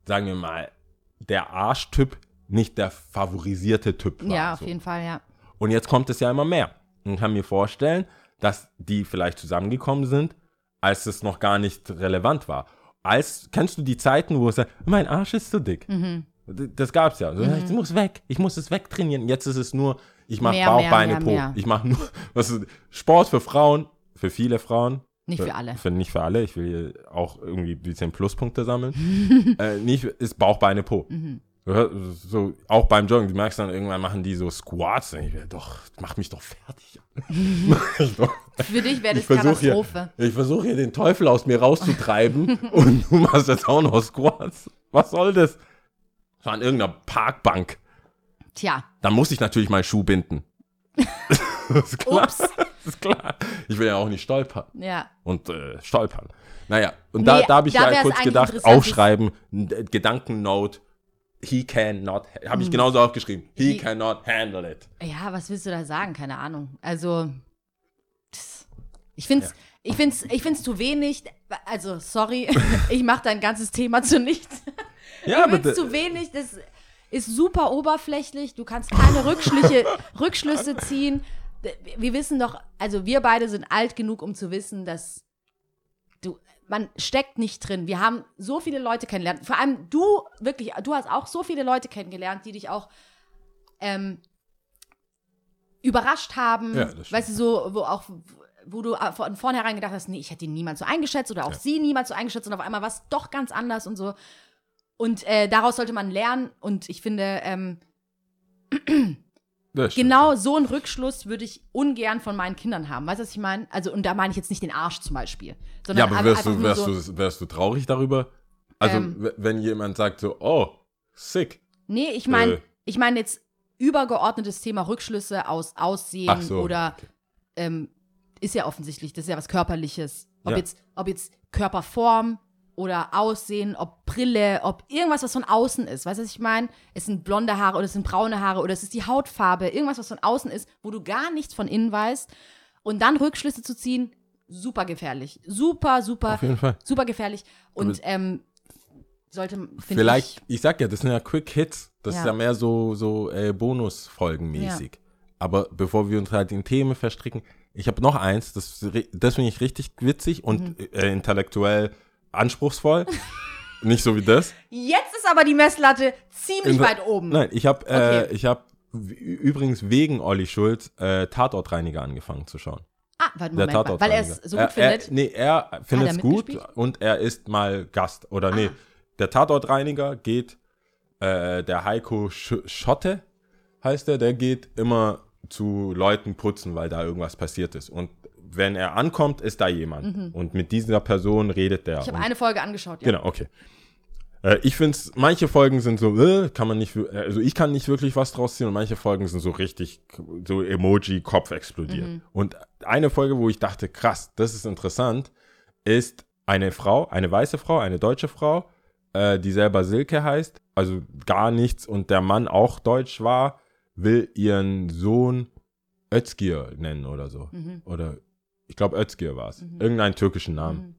sagen wir mal, der Arschtyp nicht der favorisierte Typ war. Ja, auf so. jeden Fall, ja. Und jetzt kommt es ja immer mehr. Und ich kann mir vorstellen, dass die vielleicht zusammengekommen sind, als es noch gar nicht relevant war. Als, kennst du die Zeiten, wo es sagt, mein Arsch ist zu dick? Mhm. Das gab's ja. So, Ich muss weg, ich muss es wegtrainieren. Jetzt ist es nur, ich mache Bauch, mehr, Beine, mehr, Po. mehr. Ich mache nur, <laughs> was ist, Sport für Frauen, für viele Frauen. Nicht für alle. Für, nicht für alle. Ich will hier auch irgendwie ein bisschen Pluspunkte sammeln. <laughs> äh, nicht, ist Bauch, Beine, Po. Mhm. So, auch beim Joggen, du merkst dann, irgendwann machen die so Squats. Und ich will, doch, mach mich doch fertig. Ich. <laughs> <laughs> Für dich wäre Ich das versuche hier, Katastrophe. ich versuch hier den Teufel aus mir rauszutreiben und du machst jetzt auch noch Squats. Was soll das? Das war an irgendeiner Parkbank. Tja, Dann muss ich natürlich meinen Schuh binden. Ups. Ist klar. Ich will ja auch nicht stolpern ja. und äh, stolpern. Naja, und da, Nee, da habe ich da ja kurz gedacht, aufschreiben, Gedankennote, he cannot, habe ich genauso aufgeschrieben, he, Hm. He- cannot handle it. Ja, was willst du da sagen? Keine Ahnung. Also, ich finde es ich find's, ich find's zu wenig. Also, sorry, <laughs> ich mache dein ganzes Thema zunichte. <laughs> Ja, ich finde es zu wenig. Das ist super oberflächlich. Du kannst keine Rückschlüsse, <laughs> Rückschlüsse ziehen. Wir wissen doch, also wir beide sind alt genug, um zu wissen, dass du, man steckt nicht drin. Wir haben so viele Leute kennengelernt. Vor allem du, wirklich, du hast auch so viele Leute kennengelernt, die dich auch ähm, überrascht haben. Ja, das weißt du, so, wo auch, wo du von vornherein gedacht hast, nee, ich hätte ihn niemals so eingeschätzt oder auch sie niemals so eingeschätzt und auf einmal war es doch ganz anders und so. Und äh, daraus sollte man lernen und ich finde, ähm. Genau so einen Rückschluss würde ich ungern von meinen Kindern haben. Weißt du, was ich meine? Also, und da meine ich jetzt nicht den Arsch zum Beispiel. Ja, Sondern aber einfach- wärst du, wärst, so, du, wärst du traurig darüber? Also, Ähm. wenn jemand sagt so, oh, sick. Nee, ich meine, Äh. ich meine jetzt übergeordnetes Thema Rückschlüsse aus Aussehen so, oder okay. ähm, ist ja offensichtlich, das ist ja was Körperliches. Ob, Ja. jetzt, ob jetzt Körperform oder Aussehen, ob Brille, ob irgendwas, was von außen ist. Weißt du, was ich meine? Es sind blonde Haare oder es sind braune Haare oder es ist die Hautfarbe, irgendwas, was von außen ist, wo du gar nichts von innen weißt. Und dann Rückschlüsse zu ziehen, super gefährlich. Super, super, Auf jeden Fall. super gefährlich. Und ähm, sollte, finde Vielleicht, ich. ich, sag ja, das sind ja Quick Hits. Das Ja. ist ja mehr so, so äh, Bonusfolgenmäßig. Aber bevor wir uns halt in Themen verstricken, ich habe noch eins, das, das finde ich richtig witzig und Mhm. äh, intellektuell anspruchsvoll. <laughs> Nicht so wie das. Jetzt ist aber die Messlatte ziemlich Inter- weit oben. Nein, ich habe äh, Okay. ich habe übrigens wegen Olli Schulz äh, Tatortreiniger angefangen zu schauen. Ah, warte, Moment mal, weil er es so er, gut findet. Er, nee, er findet es gut? Ah. und er ist mal Gast. Oder nee, der Tatortreiniger geht, äh, der Heiko Sch Schotte heißt er, der geht immer zu Leuten putzen, weil da irgendwas passiert ist. Und wenn er ankommt, ist da jemand. Und mit dieser Person redet der. Mhm. ich habe eine Folge angeschaut, ja. Genau, okay. Äh, ich finde manche Folgen sind so, äh, kann man nicht, wir- also ich kann nicht wirklich was draus ziehen und manche Folgen sind so richtig, so Emoji, Kopf explodiert. Mhm. Und eine Folge, wo ich dachte, krass, das ist interessant, ist eine Frau, eine weiße Frau, eine deutsche Frau, äh, die selber Silke heißt, also gar nichts und der Mann auch deutsch war, will ihren Sohn Özgür nennen oder so. Mhm. Oder ich glaube Özgür war es. Irgendeinen türkischen Namen. Mhm.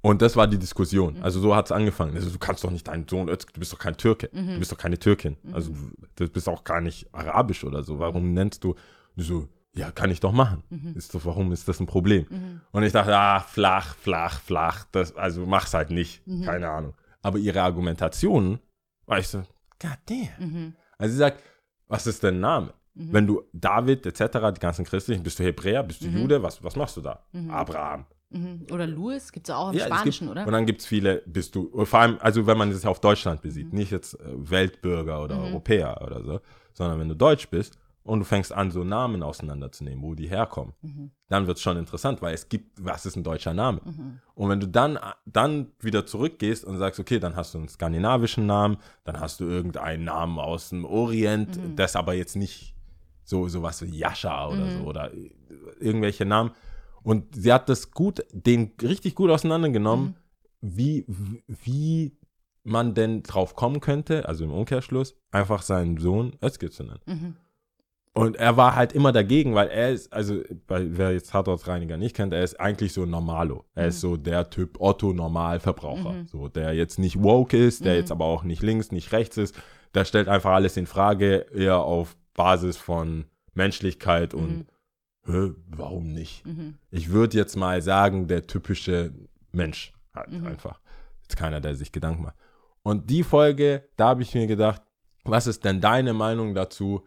Und das war die Diskussion. Also so hat es angefangen. Also, du kannst doch nicht deinen Sohn, Özgür, du bist doch kein Türke. Mhm. Du bist doch keine Türkin. Also du bist auch gar nicht arabisch oder so. Warum nennst du so, ja, kann ich doch machen. Mhm. Ist doch, warum ist das ein Problem? Und ich dachte, ah, flach, flach, flach. Das, also mach's halt nicht. Mhm. Keine Ahnung. Aber ihre Argumentation war ich so, god damn. Mhm. Also sie sagt, was ist dein Name? Wenn du David etc., die ganzen Christlichen, bist du Hebräer, bist du Jude, was, was machst du da? Abraham. Mhm. Oder Louis, gibt es auch im Ja, es Spanischen, gibt, oder? Und dann gibt es viele, bist du, vor allem, also wenn man das auf Deutschland besieht, nicht jetzt äh, Weltbürger oder Europäer oder so, sondern wenn du Deutsch bist und du fängst an, so Namen auseinanderzunehmen, wo die herkommen, dann wird es schon interessant, weil es gibt, was ist ein deutscher Name? Und wenn du dann, dann wieder zurückgehst und sagst, okay, dann hast du einen skandinavischen Namen, dann hast du irgendeinen Namen aus dem Orient, das aber jetzt nicht so sowas wie Yasha oder so oder äh, irgendwelche Namen. Und sie hat das gut, den richtig gut auseinandergenommen, wie, wie man denn drauf kommen könnte, also im Umkehrschluss, einfach seinen Sohn Özgür zu nennen. Mhm. Und er war halt immer dagegen, weil er ist, also weil, wer jetzt Tatortreiniger nicht kennt, er ist eigentlich so ein Normalo. Er ist so der Typ Otto-Normalverbraucher. So, der jetzt nicht woke ist, der jetzt aber auch nicht links, nicht rechts ist. Der stellt einfach alles in Frage, eher auf Basis von Menschlichkeit und hä, warum nicht? Ich würde jetzt mal sagen, der typische Mensch halt einfach. Jetzt keiner, der sich Gedanken macht. Und die Folge, da habe ich mir gedacht, was ist denn deine Meinung dazu,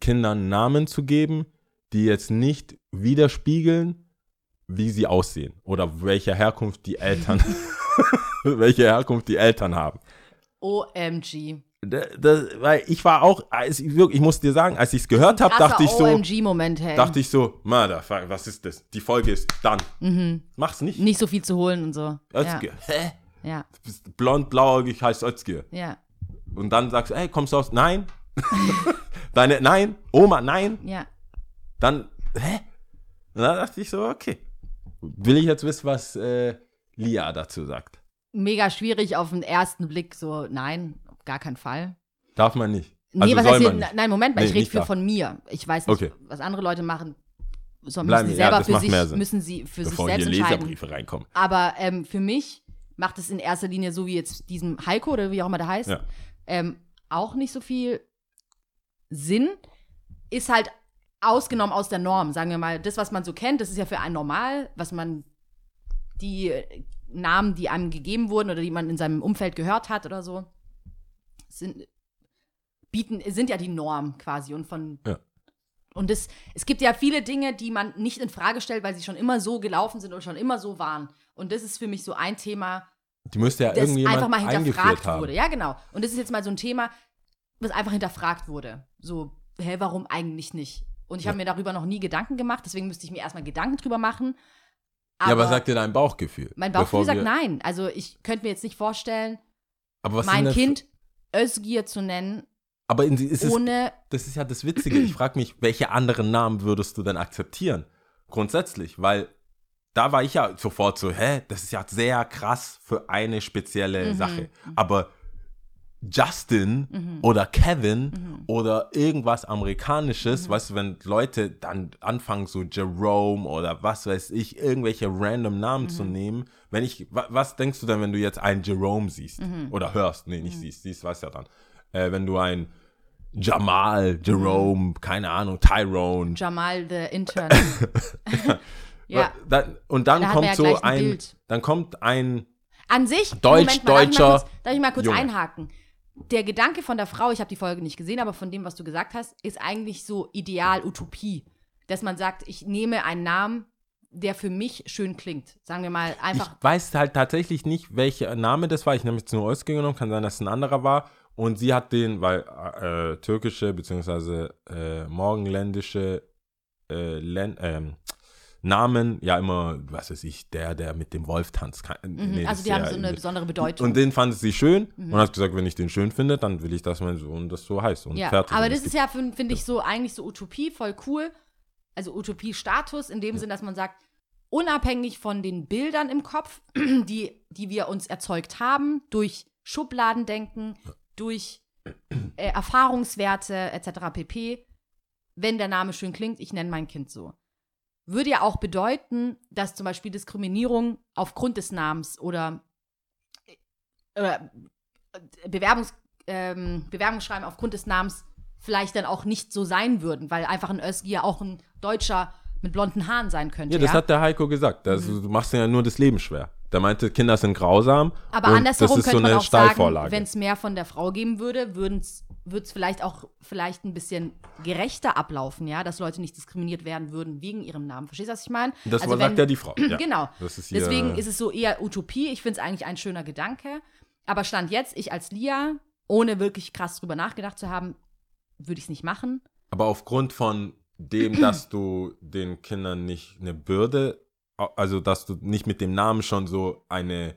Kindern Namen zu geben, die jetzt nicht widerspiegeln, wie sie aussehen oder welche Herkunft die Eltern, <laughs> <laughs> welche Herkunft die Eltern haben. OMG. Das, weil ich war auch, als ich, wirklich, ich muss dir sagen, als ich es gehört habe, dachte ich so, OMG-Moment, hey. dachte ich so, Motherfucker, was ist das? Die Folge ist dann. Mach's nicht. Nicht so viel zu holen und so. Hä? Ja, ja, Du bist blond, blauäugig, heißt Özgür. ja, Und dann sagst du, ey, kommst du aus? Nein. <laughs> Deine, nein. Oma, nein. ja. Dann, hä? Und dann dachte ich so, okay. Will ich jetzt wissen, was äh, Lia dazu sagt? Mega schwierig auf den ersten Blick, so, nein, auf gar keinen Fall. Darf man nicht. Nee, Also was soll heißt hier, nein, Moment mal, Nee, ich rede darf. von mir. Ich weiß nicht, Okay. was andere Leute machen. So, müssen sie ja, selber das für sich, müssen sie für Bevor sich hier selbst entscheiden. Leserbriefe reinkommen. Aber ähm, für mich macht es in erster Linie so wie jetzt diesem Heiko oder wie auch immer der heißt, Ja. ähm, auch nicht so viel Sinn. Ist halt ausgenommen aus der Norm, sagen wir mal. Das, was man so kennt, das ist ja für einen normal, was man die Namen, die einem gegeben wurden oder die man in seinem Umfeld gehört hat oder so, sind, bieten, sind ja die Norm quasi und von Ja. und es, es gibt ja viele Dinge, die man nicht in Frage stellt, weil sie schon immer so gelaufen sind oder schon immer so waren. Und das ist für mich so ein Thema, Die müsste ja das irgendjemand einfach mal hinterfragt haben. wurde. Ja, genau. Und das ist jetzt mal so ein Thema, was einfach hinterfragt wurde. So, hä, warum eigentlich nicht? Und ich habe mir darüber noch nie Gedanken gemacht, deswegen müsste ich mir erstmal Gedanken drüber machen. ja, aber sagt dir dein Bauchgefühl? mein Bauchgefühl sagt nein. Also ich könnte mir jetzt nicht vorstellen, Aber mein Kind Özgir zu nennen, Aber in, ist es, ohne das ist ja das Witzige. Ich frage mich, welche anderen Namen würdest du denn akzeptieren? Grundsätzlich, weil da war ich ja sofort so, hä, das ist ja sehr krass für eine spezielle Mhm. Sache. Aber Justin Mhm. oder Kevin oder irgendwas Amerikanisches, weißt du, wenn Leute dann anfangen, so Jerome oder was weiß ich, irgendwelche random Namen zu nehmen, wenn ich, wa, was denkst du denn, wenn du jetzt einen Jerome siehst? Oder hörst, nee, nicht siehst, siehst, weißt ja dann, äh, wenn du ein Jamal, Jerome, keine Ahnung, Tyrone, Jamal the <laughs> Intern. ja. dann, und dann Da kommt ja so ein Bild. dann kommt ein, An sich, Deutsch, Moment mal, darf ich mal Deutscher kurz, darf ich mal kurz einhaken? Der Gedanke von der Frau, ich habe die Folge nicht gesehen, aber von dem, was du gesagt hast, ist eigentlich so ideal Utopie. Dass man sagt, ich nehme einen Namen, der für mich schön klingt. Sagen wir mal einfach. Ich weiß halt tatsächlich nicht, welcher Name das war. Ich habe jetzt nur Özge genommen, kann sein, dass es ein anderer war. Und sie hat den, weil äh, türkische bzw. Äh, morgenländische äh, Län- ähm, Namen ja immer, was weiß ich, der, der mit dem Wolf tanzt. Kann, nee, das also die haben ja so eine besondere Bedeutung. Und den fand sie schön und hat gesagt, wenn ich den schön finde, dann will ich, dass mein Sohn das so heißt. Und ja, fertig. aber das ist gibt- ja, finde find ich, so eigentlich so Utopie, voll cool. Also Utopie-Status in dem Sinn, dass man sagt, unabhängig von den Bildern im Kopf, <clears throat> die, die wir uns erzeugt haben, durch Schubladendenken, durch äh, Erfahrungswerte etc. pp., wenn der Name schön klingt, ich nenne mein Kind so. Würde ja auch bedeuten, dass zum Beispiel Diskriminierung aufgrund des Namens oder, oder Bewerbungs, ähm, Bewerbungsschreiben aufgrund des Namens vielleicht dann auch nicht so sein würden, weil einfach ein Özgi ja auch ein Deutscher mit blonden Haaren sein könnte. ja, das hat der Heiko gesagt. Das, Du machst ja nur das Leben schwer. Der meinte, Kinder sind grausam. Aber andersherum ist so könnte man eine auch sagen, wenn es mehr von der Frau geben würde, würde es vielleicht auch vielleicht ein bisschen gerechter ablaufen, ja, dass Leute nicht diskriminiert werden würden wegen ihrem Namen. Verstehst du, was ich meine? Das Also sagt wenn- ja die Frau. <clears throat> Ja. Genau. Das ist Deswegen ist es so eher Utopie. Ich finde es eigentlich ein schöner Gedanke. Aber Stand jetzt, ich als Lia, ohne wirklich krass drüber nachgedacht zu haben, würde ich es nicht machen. Aber aufgrund von dem, dass du den Kindern nicht eine Bürde, also dass du nicht mit dem Namen schon so eine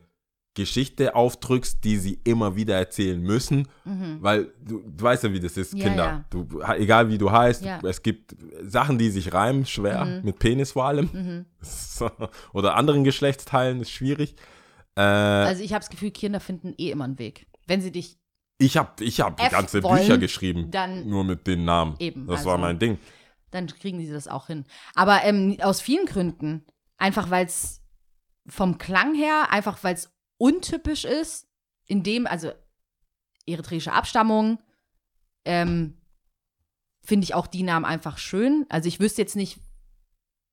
Geschichte aufdrückst, die sie immer wieder erzählen müssen, weil du, du weißt ja, wie das ist, Mhm. Ja, Kinder. ja. Du, egal wie du heißt, Ja. es gibt Sachen, die sich reimen, schwer, Mhm. mit Penis vor allem. <laughs> So. Oder anderen Geschlechtsteilen ist schwierig. Äh, Also ich habe das Gefühl, Kinder finden eh immer einen Weg. Wenn sie dich ich habe ich hab F ganze wollen, Bücher geschrieben, dann- nur mit den Namen. Eben, Das war also- mein Ding. dann kriegen sie das auch hin. Aber ähm, aus vielen Gründen. Einfach weil es vom Klang her, einfach weil es untypisch ist, in dem, also eritreische Abstammung, ähm, finde ich auch die Namen einfach schön. Also ich wüsste jetzt nicht,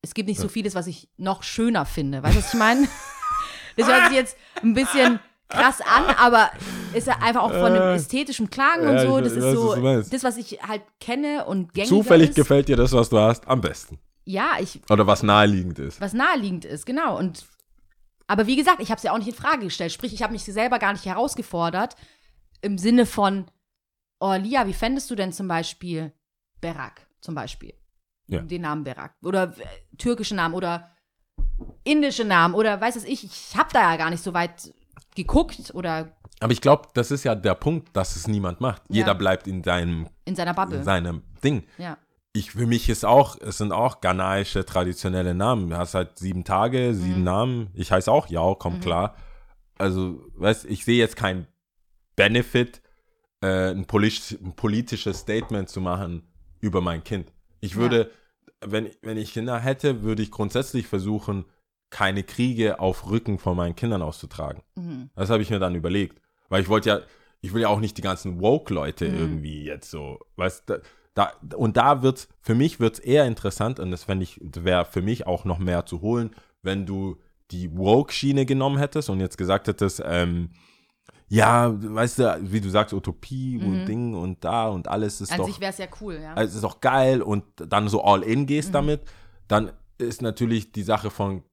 es gibt nicht so vieles, was ich noch schöner finde. Weißt du, was ich meine? <laughs> das hört sich jetzt ein bisschen krass an, aber ist ja einfach auch von einem Äh. ästhetischen Klang Ja, und so. Das ist so das, was ich halt kenne und gängig Zufällig ist. gefällt dir das, was du hast, am besten. Ja, ich, Oder was naheliegend ist. was naheliegend ist, genau. Und aber wie gesagt, ich habe es ja auch nicht in Frage gestellt. Sprich, ich habe mich selber gar nicht herausgefordert im Sinne von, oh Lia, wie fändest du denn zum Beispiel Berak zum Beispiel? Ja. Den Namen Berak. Oder äh, türkische Namen oder indische Namen oder weiß es ich. Ich habe da ja gar nicht so weit geguckt oder Aber ich glaube, das ist ja der Punkt, dass es niemand macht. Ja. Jeder bleibt in seinem, in seiner Bubble. in seinem Ding. ja. Ich, für mich ist auch, es sind auch ghanaische traditionelle Namen. Du hast halt sieben Tage, sieben Mhm. Namen. Ich heiße auch Yao, kommt klar. Also, weißt ich sehe jetzt keinen Benefit, äh, ein, politisch, ein politisches Statement zu machen über mein Kind. Ich würde, wenn, wenn ich Kinder hätte, würde ich grundsätzlich versuchen, keine Kriege auf Rücken von meinen Kindern auszutragen. Mhm. Das habe ich mir dann überlegt. Weil ich wollte ja, ich will ja auch nicht die ganzen Woke-Leute Mhm. irgendwie jetzt so, weißt du, da, und da wird's, für mich wird's eher interessant und das fände ich, wäre für mich auch noch mehr zu holen, wenn du die Woke-Schiene genommen hättest und jetzt gesagt hättest, ähm, ja, weißt du, wie du sagst, Utopie und Ding und da und alles ist An doch sich wäre es ja cool, ja. also es ist auch geil und dann so all in gehst Mhm. damit, dann ist natürlich die Sache von,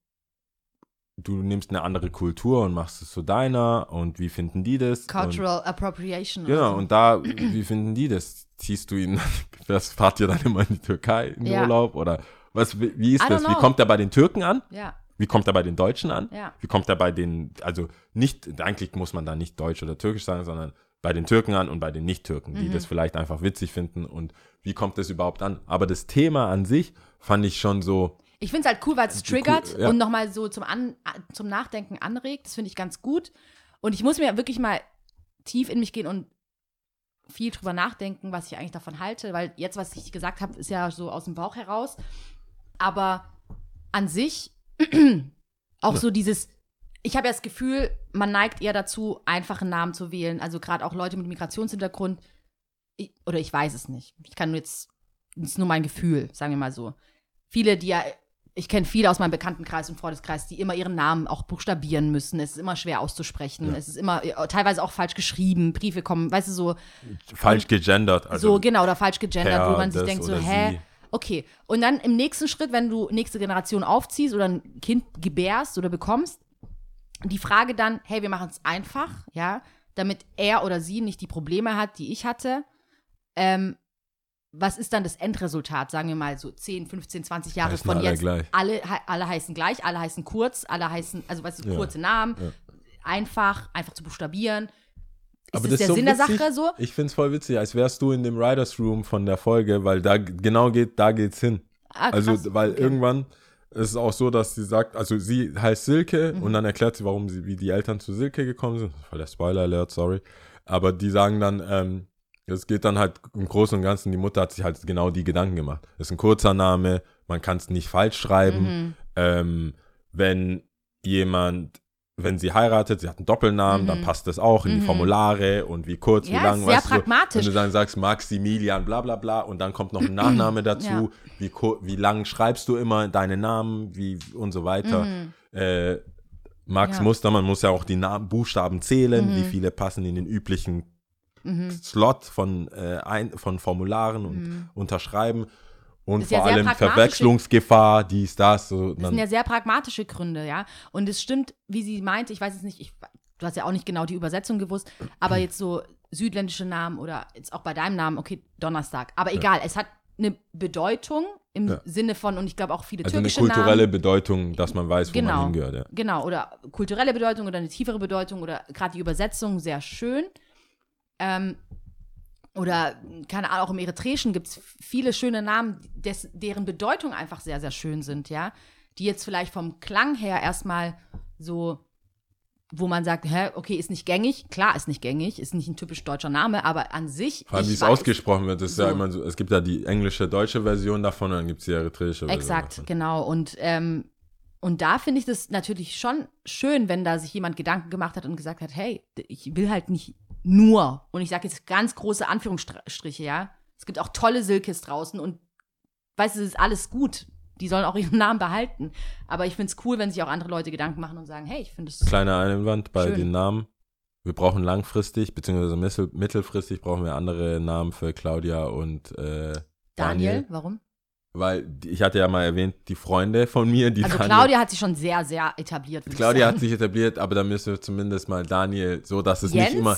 du nimmst eine andere Kultur und machst es zu deiner und wie finden die das? Cultural Appropriation. Und, genau, oder so. und da, wie finden die das? Ziehst du ihn, <laughs> das fahrt ihr dann immer in die Türkei in Ja. Urlaub oder was, wie ist das? Wie kommt er bei den Türken an? ja, Wie kommt er bei den Deutschen an? ja. Wie kommt er bei den, also nicht, eigentlich muss man da nicht Deutsch oder Türkisch sagen, sondern bei den Türken an und bei den Nicht-Türken, die Mhm. das vielleicht einfach witzig finden und wie kommt das überhaupt an? Aber das Thema an sich fand ich schon so, Ich finde es halt cool, weil es triggert ja. und nochmal so zum, an, zum Nachdenken anregt. Das finde ich ganz gut. Und ich muss mir wirklich mal tief in mich gehen und viel drüber nachdenken, was ich eigentlich davon halte, weil jetzt, was ich gesagt habe, ist ja so aus dem Bauch heraus. Aber an sich <clears throat> auch so dieses, ich habe ja das Gefühl, man neigt eher dazu, einfache Namen zu wählen. Also gerade auch Leute mit Migrationshintergrund. Ich, oder ich weiß es nicht. Ich kann nur jetzt, das ist nur mein Gefühl, sagen wir mal so. Viele, die ja, ich kenne viele aus meinem Bekanntenkreis und Freundeskreis, die immer ihren Namen auch buchstabieren müssen. Es ist immer schwer auszusprechen. Ja. Es ist immer äh, teilweise auch falsch geschrieben. Briefe kommen, weißt du, so, Falsch gegendert. Also so genau, oder falsch gegendert, wo man sich denkt, so, hä? sie. Okay. Und dann im nächsten Schritt, wenn du nächste Generation aufziehst oder ein Kind gebärst oder bekommst, die Frage dann, hey, wir machen es einfach, ja, damit er oder sie nicht die Probleme hat, die ich hatte. Ähm, was ist dann das Endresultat? Sagen wir mal so 10, 15, 20 Jahre Heißen von alle jetzt. gleich. Alle, alle heißen gleich, alle heißen kurz, alle heißen, also was Ja. kurze Namen, Ja. einfach, einfach zu buchstabieren. Ist Aber das, das ist der so Sinn der witzig. Sache so? Ich finde es voll witzig, als wärst du in dem Writers Room von der Folge, weil da genau geht, da geht's hin. Ah, Also, weil Okay. irgendwann ist es auch so, dass sie sagt, also sie heißt Silke Mhm. und dann erklärt sie, warum sie, wie die Eltern zu Silke gekommen sind. Voll der Spoiler Alert, sorry. Aber die sagen dann, ähm, es geht dann halt im Großen und Ganzen, die Mutter hat sich halt genau die Gedanken gemacht. Das ist ein kurzer Name, man kann es nicht falsch schreiben. Mhm. Ähm, wenn jemand, wenn sie heiratet, sie hat einen Doppelnamen, dann Mhm. passt das auch in die Mhm. Formulare und wie kurz, wie Ja, lang, sehr weißt du, pragmatisch. wenn du dann sagst Maximilian, bla bla bla, und dann kommt noch ein Nachname <clears throat> dazu, Ja. wie, wie lang schreibst du immer deine Namen, wie und so weiter. Äh, Max Mhm. Ja. Mustermann muss ja auch die Namen, Buchstaben zählen, Mhm. wie viele passen in den üblichen Mhm. Slot von, äh, ein, von Formularen und unterschreiben. Und ja vor sehr allem Verwechslungsgefahr, dies, das. So, Das sind ja sehr pragmatische Gründe, ja. Und es stimmt, wie sie meinte, ich weiß es nicht, ich, du hast ja auch nicht genau die Übersetzung gewusst, aber jetzt so südländische Namen oder jetzt auch bei deinem Namen, okay, Donnerstag. Aber egal, es hat eine Bedeutung im Ja. Sinne von, und ich glaube auch viele also eine türkische kulturelle Namen. Bedeutung, dass man weiß, wo man Genau. hingehört. Ja. Genau, oder kulturelle Bedeutung oder eine tiefere Bedeutung oder gerade die Übersetzung sehr schön. Ähm, oder, keine Ahnung, auch im Eritreischen gibt es viele schöne Namen, des, deren Bedeutung einfach sehr, sehr schön sind, ja. Die jetzt vielleicht vom Klang her erstmal so, wo man sagt, hä, okay, ist nicht gängig. Klar, ist nicht gängig, ist nicht ein typisch deutscher Name, aber an sich. Vor allem, wie es ausgesprochen wird, ist ja So. immer so, es gibt ja die englische, deutsche Version davon und dann gibt es die eritreische Version Exakt, davon. genau. Und, ähm, und da finde ich das natürlich schon schön, wenn da sich jemand Gedanken gemacht hat und gesagt hat, hey, ich will halt nicht nur, und ich sage jetzt ganz große Anführungsstriche, ja. Es gibt auch tolle Silkes draußen und weißt du, es ist alles gut. Die sollen auch <laughs> ihren Namen behalten. Aber ich finde es cool, wenn sich auch andere Leute Gedanken machen und sagen, hey, ich finde es. Kleiner Einwand bei Schön. den Namen. Wir brauchen langfristig, beziehungsweise mittel, mittelfristig brauchen wir andere Namen für Claudia und äh, Daniel, Daniel. warum? Weil ich hatte ja mal erwähnt, die Freunde von mir, die Also Daniel, Claudia hat sich schon sehr, sehr etabliert. Claudia hat sich etabliert, aber da müssen wir zumindest mal Daniel, so dass es Jens? nicht immer.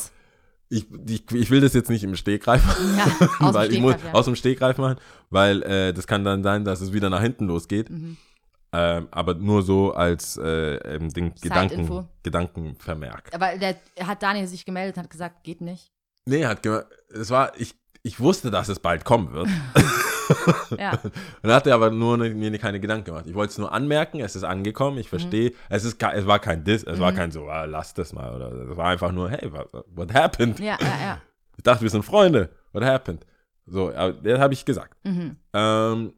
Ich, ich, ich will das jetzt nicht im Stegreif machen, Ja, aus <laughs> dem weil ich muss ja. aus dem Stegreif machen, weil äh, das kann dann sein, dass es wieder nach hinten losgeht. Mhm. Ähm, aber nur so als äh, ähm, Side-Info. Gedanken, Gedankenvermerk. Aber der hat Daniel sich gemeldet und hat gesagt, geht nicht. Nee, hat es war, ich, ich wusste, dass es bald kommen wird. <laughs> <laughs> Ja. Und dann hat er aber nur ne, mir keine Gedanken gemacht. Ich wollte es nur anmerken, es ist angekommen, ich verstehe. Es, ist, ke- es war kein Diss, es war kein so, ah, lass das mal. Oder es war einfach nur, hey, what, what happened? Ja, ja, ja. <clears throat> Ich dachte, wir sind Freunde. What happened? So, aber das habe ich gesagt. Mhm. Ähm,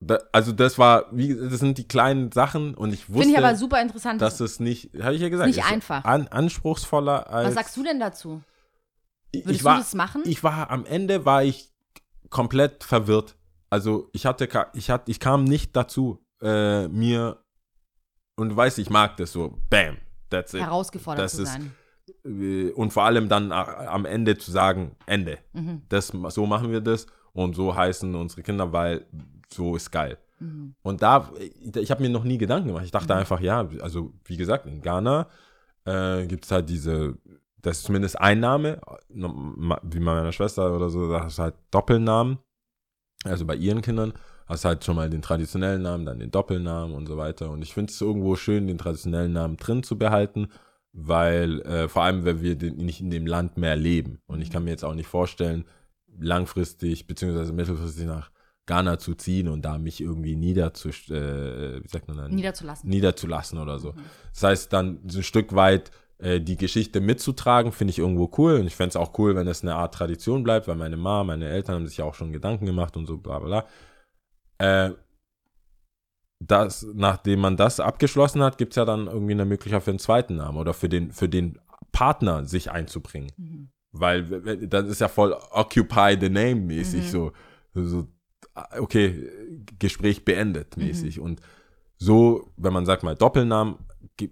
da, also das war, wie, das sind die kleinen Sachen und ich Finde ich wusste, aber super interessant. dass es nicht, habe ich ja gesagt, Nicht einfach. An, anspruchsvoller als. Was sagst du denn dazu? Würdest ich war, du das machen? ich war am Ende war ich komplett verwirrt. Also ich hatte ich hatte ich kam nicht dazu äh, mir und du weißt, ich mag das so bam, that's it. Herausgefordert das zu ist- sein. Äh, Und vor allem dann a- am Ende zu sagen, Ende. Mhm. Das so machen wir das und so heißen unsere Kinder, weil so ist geil. Mhm. Und da, ich habe mir noch nie Gedanken gemacht. Ich dachte einfach, ja, also wie gesagt, in Ghana äh, gibt es halt diese, das ist zumindest ein Name, wie bei meiner Schwester oder so, das ist halt Doppelnamen. Also bei ihren Kindern hast halt schon mal den traditionellen Namen, dann den Doppelnamen und so weiter. Und ich finde es irgendwo schön, den traditionellen Namen drin zu behalten, weil äh, vor allem, wenn wir den, nicht in dem Land mehr leben. Und ich kann mir jetzt auch nicht vorstellen, langfristig beziehungsweise mittelfristig nach Ghana zu ziehen und da mich irgendwie niederzu, äh, wie sagt man dann? Niederzulassen. niederzulassen oder so. Das heißt dann so ein Stück weit äh, die Geschichte mitzutragen, finde ich irgendwo cool. Und ich fände es auch cool, wenn es eine Art Tradition bleibt, weil meine Mama, meine Eltern haben sich ja auch schon Gedanken gemacht und so, bla bla bla. Äh, das, nachdem man das abgeschlossen hat, gibt es ja dann irgendwie eine Möglichkeit für einen zweiten Namen oder für den, für den Partner sich einzubringen. Mhm. Weil das ist ja voll Occupy the Name mäßig, Mhm. so, so, okay, Gespräch beendet Mhm. mäßig. Und so, wenn man sagt mal Doppelnamen,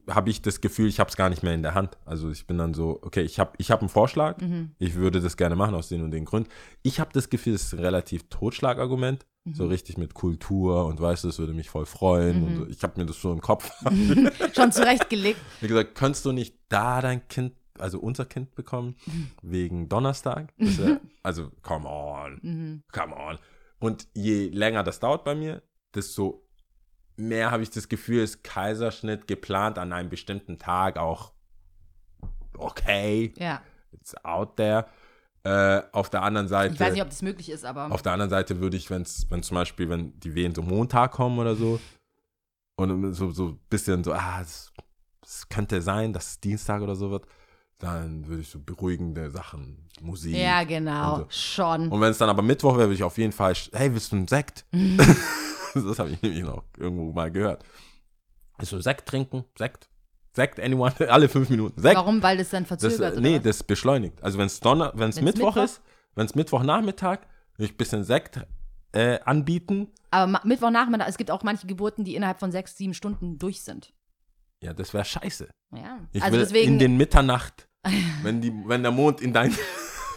habe ich das Gefühl, ich habe es gar nicht mehr in der Hand. Also ich bin dann so, okay, ich habe ich hab einen Vorschlag, Mhm. ich würde das gerne machen aus den und den Gründen. Ich habe das Gefühl, es ist ein relativ Totschlagargument, Mhm. so richtig mit Kultur und weißt du, das würde mich voll freuen. Und Mhm. so. ich habe mir das so im Kopf. <laughs> Schon zurechtgelegt. <laughs> Wie gesagt, könntest du nicht da dein Kind, also unser Kind bekommen, wegen Donnerstag? Wär, <laughs> also, come on, Mhm. come on. Und je länger das dauert bei mir, desto mehr habe ich das Gefühl, ist Kaiserschnitt geplant an einem bestimmten Tag auch okay, Ja. it's out there. Äh, auf der anderen Seite. Ich weiß nicht, ob das möglich ist, aber. Auf der anderen Seite würde ich, wenn's, wenn zum Beispiel, wenn die Wehen so Montag kommen oder so, und so, so ein bisschen so, ah, es, könnte sein, dass es Dienstag oder so wird, dann würde ich so beruhigende Sachen, Musik. ja, genau. und Schon. Und wenn es dann aber Mittwoch wäre, würde ich auf jeden Fall, hey, willst du einen Sekt? <laughs> <laughs> das habe ich nämlich noch irgendwo mal gehört. Willst du Sekt trinken? Sekt? Sekt, anyone? <laughs> Alle fünf Minuten. Sekt. Warum? Weil das dann Das, verzögert äh, oder nee, das beschleunigt. Also wenn es Donner, wenn es Mittwoch, Mittwoch? ist, wenn es Mittwochnachmittag, ein bisschen Sekt äh, anbieten. Aber Mittwochnachmittag, es gibt auch manche Geburten, die innerhalb von sechs, sieben Stunden durch sind. Ja, das wäre scheiße. Ja. Ich also will deswegen. in den Mitternacht, <laughs> wenn, die, wenn der Mond in dein,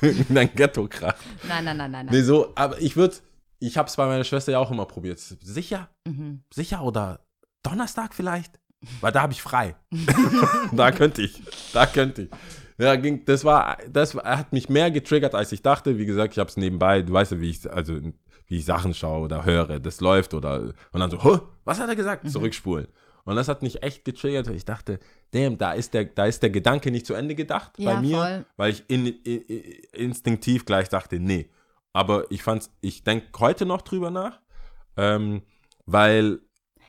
in dein Ghetto kracht. nein, nein, nein, nein. nein. Nee, so, aber ich würde, ich habe es bei meiner Schwester ja auch immer probiert. Sicher? Mhm. Sicher oder Donnerstag vielleicht? Weil da habe ich frei. <laughs> da könnte ich. Da könnte ich. Ja, ging, das war, das hat mich mehr getriggert, als ich dachte. Wie gesagt, ich habe es nebenbei, du weißt ja, wie ich, also, wie ich Sachen schaue oder höre, das läuft oder, und dann so, "Hä? was hat er gesagt? Zurückspulen. Und das hat mich echt getriggert. Ich dachte, damn, da ist der, da ist der Gedanke nicht zu Ende gedacht Ja, bei mir, voll. weil ich in, in, instinktiv gleich dachte, nee. Aber ich fand's, ich denke heute noch drüber nach, ähm, weil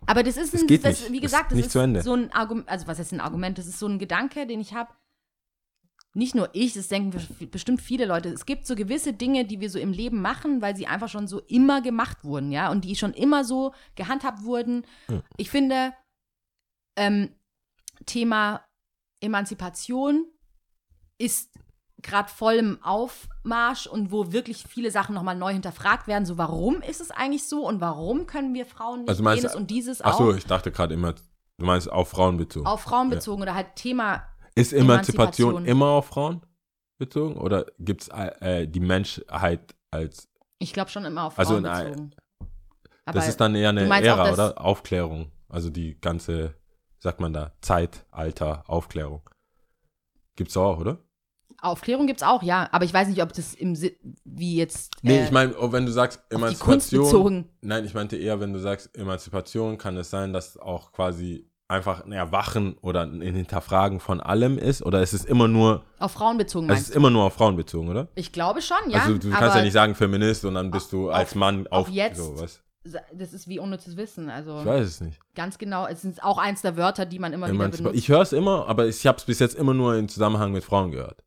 Aber das ist Das ein, geht das, nicht. wie Das gesagt, das nicht ist zu Ende. so ein Argument, also was ist ein Argument? Das ist so ein Gedanke, den ich habe. Nicht nur ich, das denken bes- bestimmt viele Leute. Es gibt so gewisse Dinge, die wir so im Leben machen, weil sie einfach schon so immer gemacht wurden, ja, und die schon immer so gehandhabt wurden. Ja. Ich finde, ähm, Thema Emanzipation ist gerade voll im Aufmarsch und wo wirklich viele Sachen nochmal neu hinterfragt werden. So, warum ist es eigentlich so und warum können wir Frauen nicht Also meinst jenes und dieses Ach auch so, ich dachte gerade immer, du meinst auf Frauen bezogen. auf Frauen bezogen oder halt Thema, Ist Emanzipation, Emanzipation. immer auf Frauen bezogen oder gibt es äh, die Menschheit als, ich glaube schon immer auf Also Frauen ein- bezogen. das ist dann eher eine auch, Ära, dass- oder? Aufklärung. Also die ganze, sagt man da, Zeitalter, Aufklärung. Gibt's auch, oder? Aufklärung gibt es auch, ja. Aber ich weiß nicht, ob das im Sinn, wie jetzt. Nee, äh, ich meine, wenn du sagst auf die Kunst Emanzipation. bezogen. Nein, ich meinte eher, wenn du sagst Emanzipation, kann es sein, dass auch quasi einfach ein Erwachen oder ein Hinterfragen von allem ist? Oder ist es immer nur, Auf Frauen bezogen es ist immer nur auf Frauen bezogen, oder? Ich glaube schon, ja. also du kannst ja nicht sagen Feminist und dann bist du auf- als Mann auf auf, jetzt. So, was? Das ist wie unnützes Wissen. Also Ich weiß es nicht. ganz genau. Es ist auch eins der Wörter, die man immer wieder Emanzipa benutzt. ich höre es immer, aber ich habe es bis jetzt immer nur im Zusammenhang mit Frauen gehört.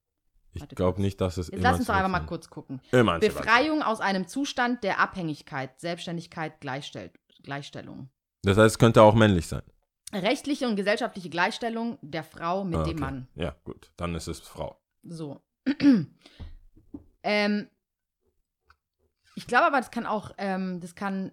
Ich glaube nicht, dass es Jetzt lass uns doch einfach mal kurz gucken. Befreiung aus einem Zustand der Abhängigkeit, Selbstständigkeit, Gleichstell Gleichstellung. Das heißt, es könnte auch männlich sein. Rechtliche und gesellschaftliche Gleichstellung der Frau mit Ah, dem okay. Mann. Ja, gut. Dann ist es Frau. So. <clears throat> ähm, ich glaube aber, das kann auch, ähm, das kann,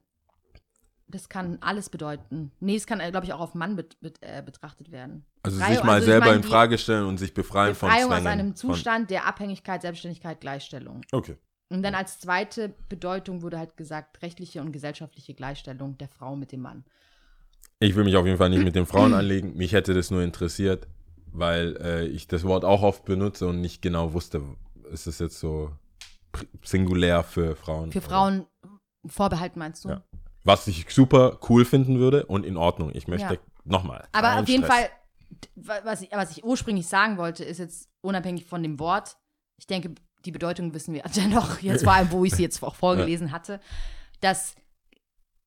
das kann alles bedeuten. Nee, es kann, glaube ich, auch auf Mann bet, bet, äh, betrachtet werden. Also Befreiung- sich mal also selber meine, in Frage stellen und sich befreien von Befreiung Zwängen. aus einem Zustand der Abhängigkeit, Selbstständigkeit, Gleichstellung. okay. Und dann als zweite Bedeutung wurde halt gesagt, rechtliche und gesellschaftliche Gleichstellung der Frau mit dem Mann. Ich will mich auf jeden Fall nicht mit den Frauen anlegen. Mich hätte das nur interessiert, weil äh, ich das Wort auch oft benutze und nicht genau wusste, ist es jetzt so singulär für Frauen? Für oder- Frauen vorbehalten, meinst du? Ja. Was ich super cool finden würde und in Ordnung. Ich möchte Ja. nochmal. Aber auf jeden Stress. Fall, wa- was ich, was ich ursprünglich sagen wollte, ist jetzt unabhängig von dem Wort, ich denke, die Bedeutung wissen wir <laughs> dennoch, jetzt vor allem, wo ich sie jetzt auch vorgelesen hatte, dass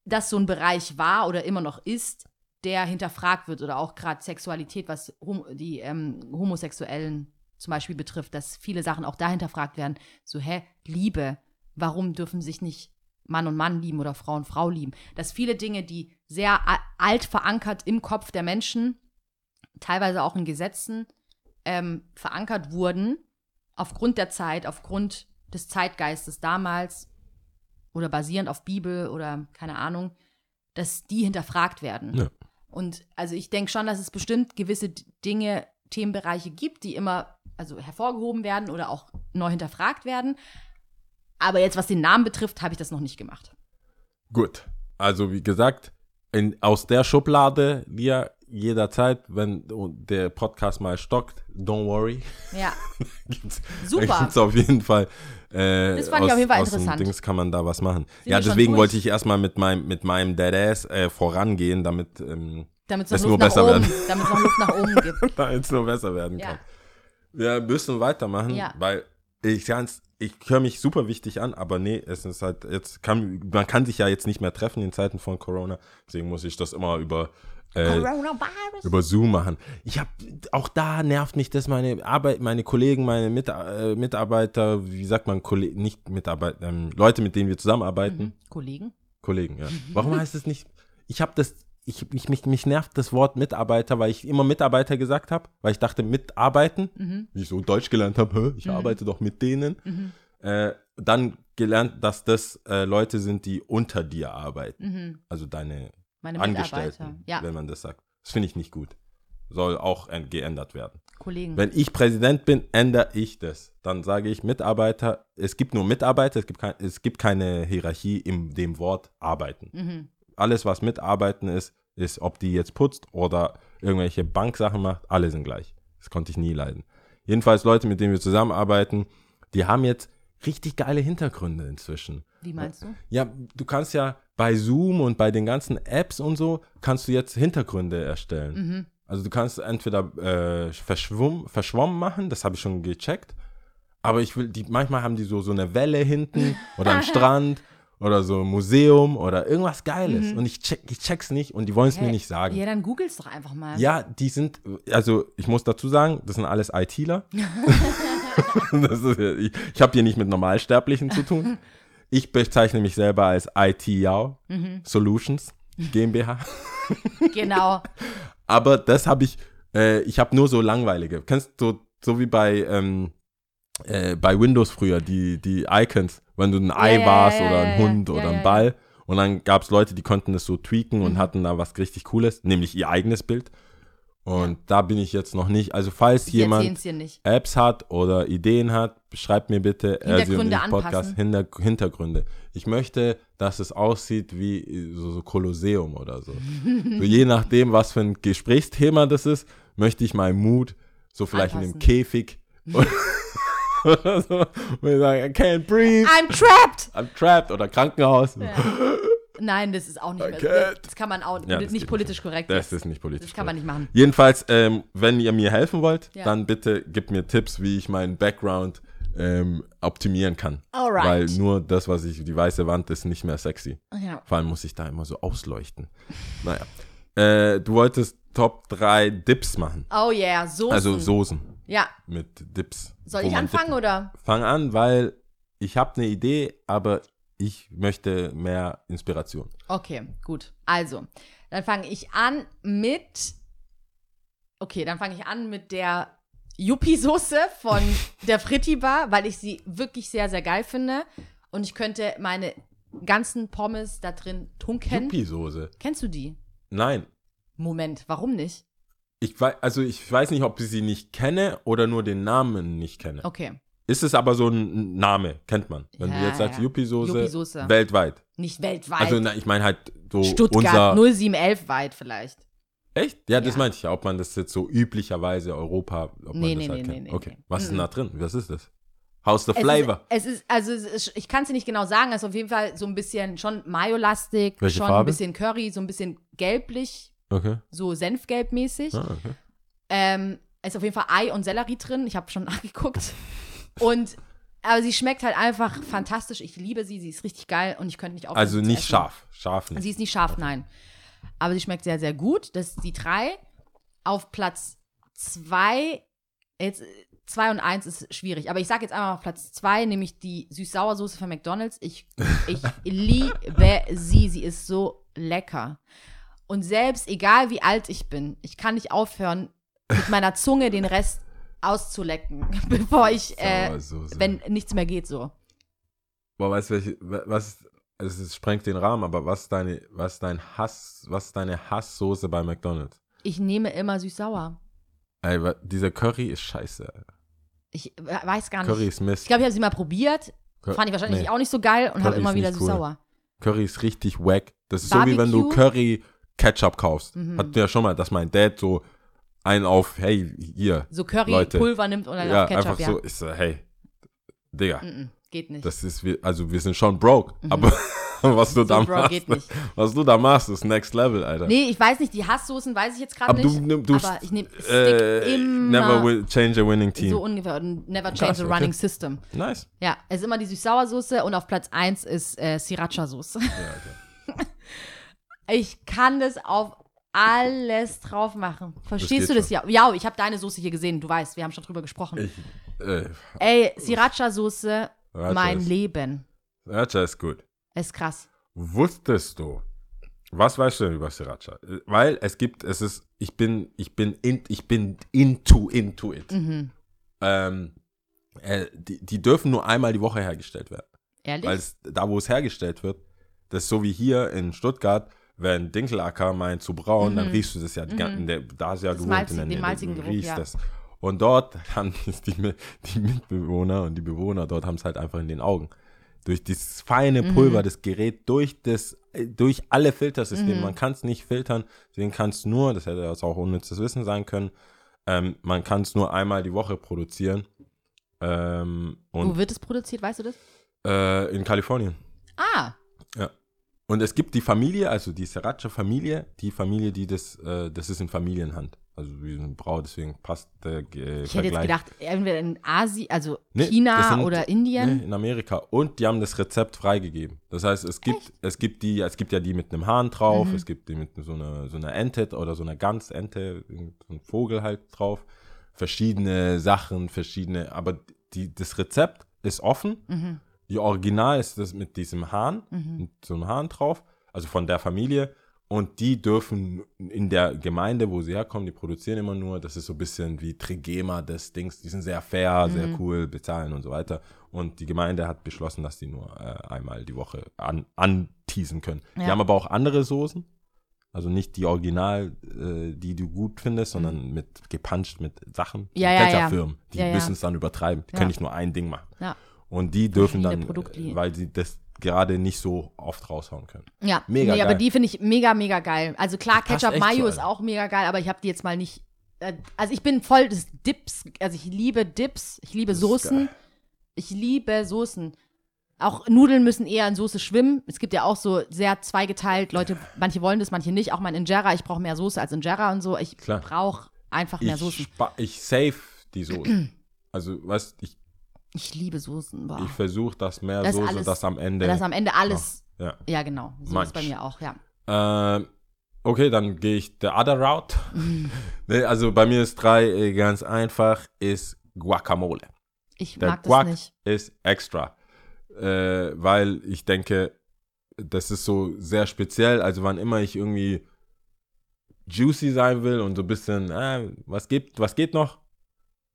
das so ein Bereich war oder immer noch ist, der hinterfragt wird oder auch gerade Sexualität, was hom die ähm, Homosexuellen zum Beispiel betrifft, dass viele Sachen auch da hinterfragt werden. So, hä, Liebe, warum dürfen sich nicht Mann und Mann lieben oder Frau und Frau lieben? Dass viele Dinge, die sehr alt verankert im Kopf der Menschen, teilweise auch in Gesetzen ähm, verankert wurden, aufgrund der Zeit, aufgrund des Zeitgeistes damals oder basierend auf Bibel oder keine Ahnung, dass die hinterfragt werden. Ja. Und also ich denke schon, dass es bestimmt gewisse Dinge, Themenbereiche gibt, die immer also hervorgehoben werden oder auch neu hinterfragt werden. Aber jetzt, was den Namen betrifft, habe ich das noch nicht gemacht. Gut. Also wie gesagt, in, aus der Schublade wir jederzeit, wenn der Podcast mal stockt, don't worry. Ja, <laughs> gibt's, Super. Gibt's auf jeden Fall. Äh, Das fand ich aus, auf jeden Fall interessant. Dings kann man da was machen. Sind ja, deswegen wollte ich erstmal mit meinem mit meinem Deadass äh, vorangehen, damit ähm, damit es noch nur besser oben, werden. damit es noch Luft nach oben <laughs> gibt. damit es nur besser werden Ja. kann. Wir müssen weitermachen, Ja. weil ich ganz, ich höre mich super wichtig an, aber nee, es ist halt jetzt kann man kann sich ja jetzt nicht mehr treffen in Zeiten von Corona, deswegen muss ich das immer über äh, über Zoom machen. Ich habe auch da nervt mich das meine Arbeit, meine Kollegen, meine Mit, äh, Mitarbeiter, wie sagt man, Kolle nicht Mitarbeiter, ähm, Leute, mit denen wir zusammenarbeiten, Mhm. Kollegen? Kollegen, ja. Warum heißt es nicht? Ich habe das, ich, ich mich, mich nervt das Wort Mitarbeiter, weil ich immer Mitarbeiter gesagt habe, weil ich dachte mitarbeiten, Mhm. wie ich so Deutsch gelernt habe, ich arbeite doch mit denen. Äh, dann gelernt, dass das äh, Leute sind, die unter dir arbeiten, Mhm. also deine Meine. Angestellten, Ja, wenn man das sagt. Das finde ich nicht gut. Soll auch geändert werden. Kollegen. Wenn ich Präsident bin, ändere ich das. Dann sage ich Mitarbeiter, es gibt nur Mitarbeiter, es gibt, kein, es gibt keine Hierarchie in dem Wort arbeiten. Alles, was mitarbeiten ist, ist, ob die jetzt putzt oder irgendwelche Banksachen macht, alle sind gleich. Das konnte ich nie leiden. Jedenfalls Leute, mit denen wir zusammenarbeiten, die haben jetzt richtig geile Hintergründe inzwischen. Wie meinst du? Ja, du kannst ja bei Zoom und bei den ganzen Apps und so, kannst du jetzt Hintergründe erstellen. Mhm. Also du kannst entweder äh, verschwommen, verschwommen machen, das habe ich schon gecheckt. Aber ich will, die, manchmal haben die so, so eine Welle hinten <laughs> oder einen Strand oder so ein Museum oder irgendwas Geiles. Und ich, check, ich check's nicht und die wollen es mir nicht sagen. Ja, dann googel's doch einfach mal. Ja, die sind, also ich muss dazu sagen, das sind alles ITler. <laughs> <laughs> ist, ich ich habe hier nicht mit Normalsterblichen zu tun. <laughs> Ich bezeichne mich selber als IT Yao Solutions GmbH. Genau. Aber das habe ich, äh, ich habe nur so langweilige. Kennst du, so wie bei, ähm, äh, bei Windows früher, die, die Icons, wenn du ein Ei ja, warst ja, oder ein. Hund oder ein. Ball. Und dann gab es Leute, die konnten das so tweaken Mhm. und hatten da was richtig Cooles, nämlich ihr eigenes Bild. Und da bin ich jetzt noch nicht. Also falls erzählen's jemand. Apps hat oder Ideen hat, schreibt mir bitte Hintergründe RC und ich anpassen. Hinter, Hintergründe. Ich möchte, dass es aussieht wie äh, so, so Kolosseum oder so. <laughs> so. Je nachdem, was für ein Gesprächsthema das ist, möchte ich meinen Mut so vielleicht in Anpassen. dem Käfig <laughs> oder, so, wo ich sage, I can't breathe, I'm trapped! I'm trapped oder Krankenhaus. Nein, das ist auch nicht mehr. Das kann man auch Ja, das nicht politisch korrekt. Das ist nicht politisch. das kann man nicht machen. Jedenfalls, ähm, wenn ihr mir helfen wollt, Ja. dann bitte gebt mir Tipps, wie ich meinen Background ähm, optimieren kann. Alright. Weil nur das, was ich, die weiße Wand ist nicht mehr sexy. Ja. Vor allem muss ich da immer so ausleuchten. <laughs> Naja. Äh, du wolltest Top 3 Dips machen. Oh yeah, Soßen. Also Soßen Ja. mit Dips. Soll ich anfangen oder? Fang an, weil ich habe eine Idee, aber ich möchte mehr Inspiration. Okay, gut. Also, dann fange ich an mit. Okay, dann fange ich an mit der Yuppie-Soße von <laughs> der Fritti Bar, weil ich sie wirklich sehr, sehr geil finde. Und ich könnte meine ganzen Pommes da drin tunken. Yuppie-Soße. Kennst du die? Nein. Moment, warum nicht? Ich weiß, also ich weiß nicht, ob ich sie nicht kenne oder nur den Namen nicht kenne. Okay, Ist es aber so ein Name, kennt man. Wenn du Ja, jetzt sagst ja. Yuppie-Soße, weltweit. nicht weltweit. Also na, ich meine halt so Stuttgart unser. 0711 weit vielleicht. Echt? Ja, das Ja. meinte ich ja. Ob man das jetzt so üblicherweise Europa, ob Nee, man das nee, halt nee, kennt. nee, okay. nee. Was ist denn Mhm. da drin? Was ist das? How's the Es flavor? Ist, es ist, also es ist, ich kann es dir nicht genau sagen, es ist auf jeden Fall so ein bisschen schon Mayo-lastig, schon Farbe? ein bisschen Curry, so ein bisschen gelblich, Okay. so Senfgelb-mäßig. Ah, okay. Ähm, ist auf jeden Fall Ei und Sellerie drin, ich habe schon <laughs> nachgeguckt. Und, aber sie schmeckt halt einfach fantastisch, ich liebe sie, sie ist richtig geil und ich könnte nicht aufhören Also nicht essen. scharf. Scharf nicht. Sie ist nicht scharf, nein. aber sie schmeckt sehr, sehr gut. Das ist die 3. Auf Platz 2, jetzt 2 und 1 ist schwierig, aber ich sage jetzt einmal auf Platz 2, nämlich die Süß-Sauersoße von McDonalds. Ich, ich <laughs> liebe sie, sie ist so lecker. Und selbst, egal wie alt ich bin, ich kann nicht aufhören, mit meiner Zunge den Rest auszulecken, <laughs> bevor ich, äh, Sauersoße. wenn nichts mehr geht so. Boah, weißt du, was, also es sprengt den Rahmen, aber was ist deine, was dein Hass, was ist deine Hasssoße bei McDonalds? Ich nehme immer süß-sauer. Ey, dieser Curry ist scheiße. Ich weiß gar nicht. Curry ist Ich Mist. glaube, ich habe sie mal probiert. Cur- Fand ich wahrscheinlich nee. auch nicht so geil und habe immer wieder cool. süß-sauer. Curry ist richtig wack. Das ist so wie wenn du Barbecue? Curry Ketchup kaufst. Mhm. Hatten wir ja schon mal, dass mein Dad so einen auf, hey, hier. So. Curry-Pulver nimmt und dann ja, auf Ketchup, einfach ja. so, ich so, hey, Digga, Mm-mm, geht nicht. das ist, also wir sind schon broke, aber <laughs> was du Mhm. So da machst, was du da machst, ist next level, Alter. nee, ich weiß nicht, die Hasssoßen weiß ich jetzt gerade du, nicht. nimm- du aber ich nehme Stick äh, never will change a winning team. so ungefähr. und Never change Krass, the okay. running system. nice. Ja, es ist immer die Süß-Sauersoße und auf Platz 1 ist äh, Sriracha-Soße. Ja, <laughs> okay. Ich kann das auf alles drauf machen. Verstehst du das ja? Ja, ich habe deine Soße hier gesehen. Du weißt, wir haben schon drüber gesprochen. Ich, äh, Ey, Sriracha-Soße, Sriracha mein ist- Leben. Sriracha ist gut. Ist krass. Wusstest du, was weißt du denn über Sriracha? Weil es gibt, es ist, ich bin, ich bin, in, ich bin into, into it. Mhm. Ähm, äh, die, die dürfen nur einmal die Woche hergestellt werden. Ehrlich? Weil es, da, wo es hergestellt wird, das ist so wie hier in Stuttgart, wenn Dinkelacker meint zu brauen, dann riechst du das ja, die ganzen, der, da ist ja Mhm. Das gewohnt der den malzigen du Geruch, riechst ja. das. Und dort <laughs> haben die, die Mitbewohner und die Bewohner dort haben es halt einfach in den Augen. Durch dieses feine Mhm. Pulver, das Gerät, durch das, äh, durch alle Filtersysteme. Mhm. Man kann es nicht filtern, deswegen kann es nur, das hätte jetzt auch unnützes Wissen sein können, ähm, man kann es nur einmal die Woche produzieren. Ähm, Wo wird es produziert, weißt du das? äh, in Kalifornien. Ah, Und es gibt die Familie, also die Sriracha-Familie, die Familie, die das, äh, das ist in Familienhand. Also wie so ein Brau, deswegen passt der äh, ich hätte jetzt gedacht, entweder in Asien, also Nee, China sind- oder Indien. Nee, in Amerika. Und die haben das Rezept freigegeben. Das heißt, es gibt, es gibt die, es gibt ja die mit einem Hahn drauf, Mhm. es gibt die mit so einer, so einer Ente oder so einer Gans, Ente, so ein Vogel halt drauf. Verschiedene Sachen, verschiedene, aber die, das Rezept ist offen. Mhm. Die Original ist das mit diesem Hahn, Mhm. mit so einem Hahn drauf, also von der Familie. Und die dürfen in der Gemeinde, wo sie herkommen, die produzieren immer nur, das ist so ein bisschen wie Trigema des Dings, die sind sehr fair, Mhm. sehr cool, bezahlen und so weiter. Und die Gemeinde hat beschlossen, dass die nur äh, einmal die Woche an, anteasen können. Die Ja. haben aber auch andere Soßen, also nicht die Original, äh, die du gut findest, sondern mit gepuncht mit Sachen. Mhm. Ja, ja, ja. Firmen, die Ja, müssen es dann übertreiben. Die können nicht nur ein Ding machen. Ja. Und die dürfen dann, weil sie das gerade nicht so oft raushauen können. Ja, Mega nee, aber geil. die finde ich mega, mega geil. Also klar, Ketchup Mayo ist auch mega geil, aber ich habe die jetzt mal nicht. äh, Also ich bin voll des Dips. Also ich liebe Dips, ich liebe Soßen. geil. Ich liebe Soßen. Auch Nudeln müssen eher in Soße schwimmen. Es gibt ja auch so sehr zweigeteilt. Leute, manche wollen das, manche nicht. Auch mein Injera. Ich brauche mehr Soße als Injera und so. Ich brauche einfach mehr Ich, Soßen. ich save die Soße. also, weißt ich, Ich liebe Soßen. Boah. ich versuche, dass mehr Das Soße, alles- dass am Ende. Dass am Ende alles. ja. Ja, genau. So Manch. ist bei mir auch, ja. Ähm, okay, dann gehe ich the other route. <laughs> nee, also bei mir ist drei äh, ganz einfach, ist Guacamole. Ich Der mag Guac das nicht. ist extra. Äh, weil ich denke, das ist so sehr speziell. Also wann immer ich irgendwie juicy sein will und so ein bisschen, äh, was, gibt, was geht noch,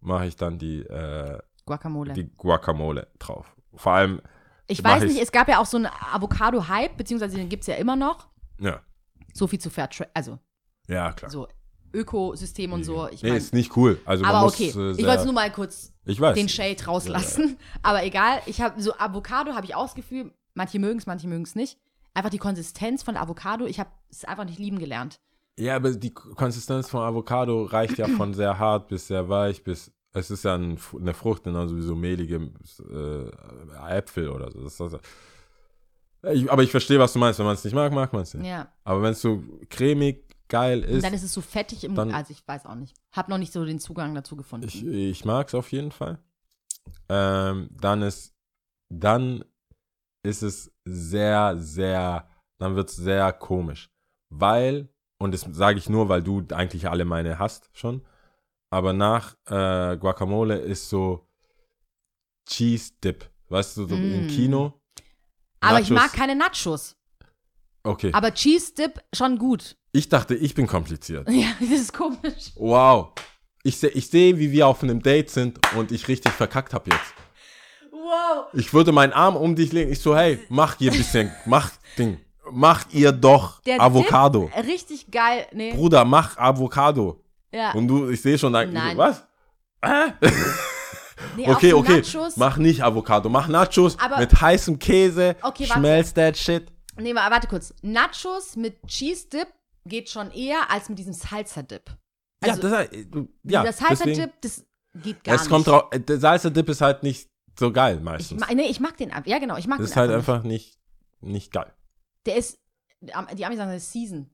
mache ich dann die, äh, Guacamole. die Guacamole drauf. Vor allem, Ich weiß ich. nicht, es gab ja auch so einen Avocado-Hype, beziehungsweise den gibt es ja immer noch. ja, So viel zu Fairtrade, also ja klar. so Ökosystem und so. Ich nee, mein, ist nicht cool. Also aber muss, okay, äh, ich wollte nur mal kurz ich weiß. den Shade rauslassen. <laughs> Aber egal, ich habe so Avocado, habe ich auch das Gefühl, manche mögen es, manche mögen es nicht. Einfach die Konsistenz von Avocado, ich habe es einfach nicht lieben gelernt. Ja, aber die Konsistenz von Avocado reicht ja von <clears throat> sehr hart bis sehr weich bis es ist ja ein, eine Frucht, genauso wie so mehlige äh, Äpfel oder so. Das, das, ich, aber ich verstehe, was du meinst. Wenn man es nicht mag, mag man es nicht. Ja. Aber wenn es so cremig, geil Und ist, dann ist es so fettig im dann- also ich weiß auch nicht. Hab noch nicht so den Zugang dazu gefunden. ich, ich mag es auf jeden Fall. Ähm, dann ist, dann ist es sehr, sehr, dann wird es sehr komisch. Weil und das sage ich nur, weil du eigentlich alle meine hast schon, aber nach äh, Guacamole ist so Cheese Dip. Weißt du, so im Mm. Kino. Aber ich Nachos- mag keine Nachos. Okay. Aber Cheese Dip schon gut. ich dachte, ich bin kompliziert. <laughs> Ja, das ist komisch. Wow. Ich sehe, ich seh, wie wir auf einem Date sind und ich richtig verkackt habe jetzt. Wow. Ich würde meinen Arm um dich legen. Ich so, hey, mach ihr bisschen, <laughs> mach Ding. Mach ihr doch Der Avocado. Dip, richtig geil. Nee. Bruder, mach Avocado. Ja. Und du, ich sehe schon, dein, Nein. was? Äh? Nee, <laughs> Okay, okay. Nachos. Mach nicht Avocado, mach Nachos Aber- mit heißem Käse. Okay, schmelz that shit. Nee, warte kurz. Nachos mit Cheese Dip geht schon eher als mit diesem Salsa Dip. Also, ja, das, ist- du- ja, das Salsa Dip, das geht gar es nicht. kommt drauf, äh, der Salsa Dip ist halt nicht so geil Ich, meistens. ma- nee, ich mag den. Ja, genau, ich mag das den ist halt einfach. nicht, nicht geil. Der ist, die Amis sagen, das ist Season.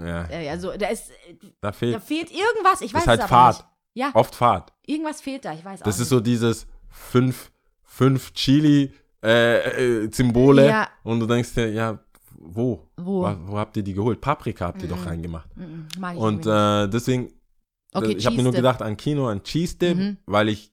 Ja, Äh, Also, da ist, da da fehlt, fehlt irgendwas. Ich weiß das ist halt es Fahrt. nicht. Ja, Oft Fahrt. irgendwas fehlt da. Ich weiß auch Das ist nicht. so dieses fünf, fünf Chili äh, äh, Symbole Ja. und du denkst dir, ja, wo? Wo? Wo, wo habt ihr die geholt? Paprika habt ihr doch reingemacht. Mm, mag ich Und äh, deswegen, okay, ich habe mir nur gedacht an Kino, an Cheese Dip, Mhm. weil ich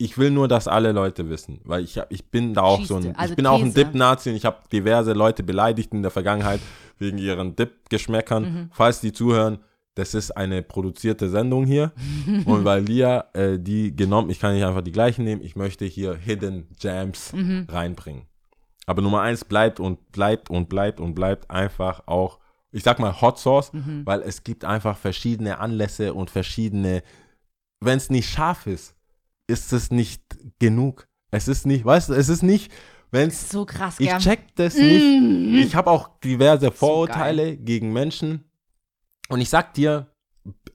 ich will nur, dass alle Leute wissen, weil ich ich bin da auch Cheese so ein also ich bin auch ein. Dip-Nazi und ich habe diverse Leute beleidigt in der Vergangenheit wegen ihren Dip-Geschmäckern. Mhm. Falls die zuhören, das ist eine produzierte Sendung hier <laughs> und weil Lia äh, die genommen, ich kann nicht einfach die gleichen nehmen, ich möchte hier Hidden Jams Mhm. reinbringen. Aber Nummer eins bleibt und bleibt und bleibt und bleibt einfach auch, ich sag mal Hot Sauce, Mhm. weil es gibt einfach verschiedene Anlässe und verschiedene, wenn es nicht scharf ist, ist es nicht genug. Es ist nicht, weißt du, es ist nicht, wenn es, So krass, ich gell? check das Mm. nicht. Ich habe auch diverse Vorurteile gegen Menschen. Und ich sag dir,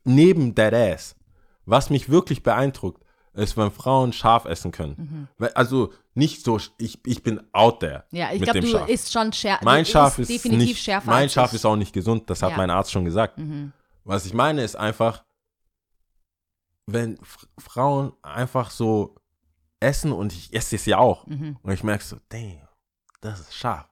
neben Dead Ass, was mich wirklich beeindruckt, ist, wenn Frauen scharf essen können. Mhm. Also nicht so, ich, ich bin out there. Ja, ich glaube, du Schaf. isst schon schärfer. Mein Schaf ist definitiv nicht, schärfer. mein Schaf ist auch nicht gesund, das hat Ja. mein Arzt schon gesagt. Mhm. Was ich meine ist einfach, wenn Frauen einfach so essen und ich esse es ja auch Mhm. und ich merke so, damn, das ist scharf.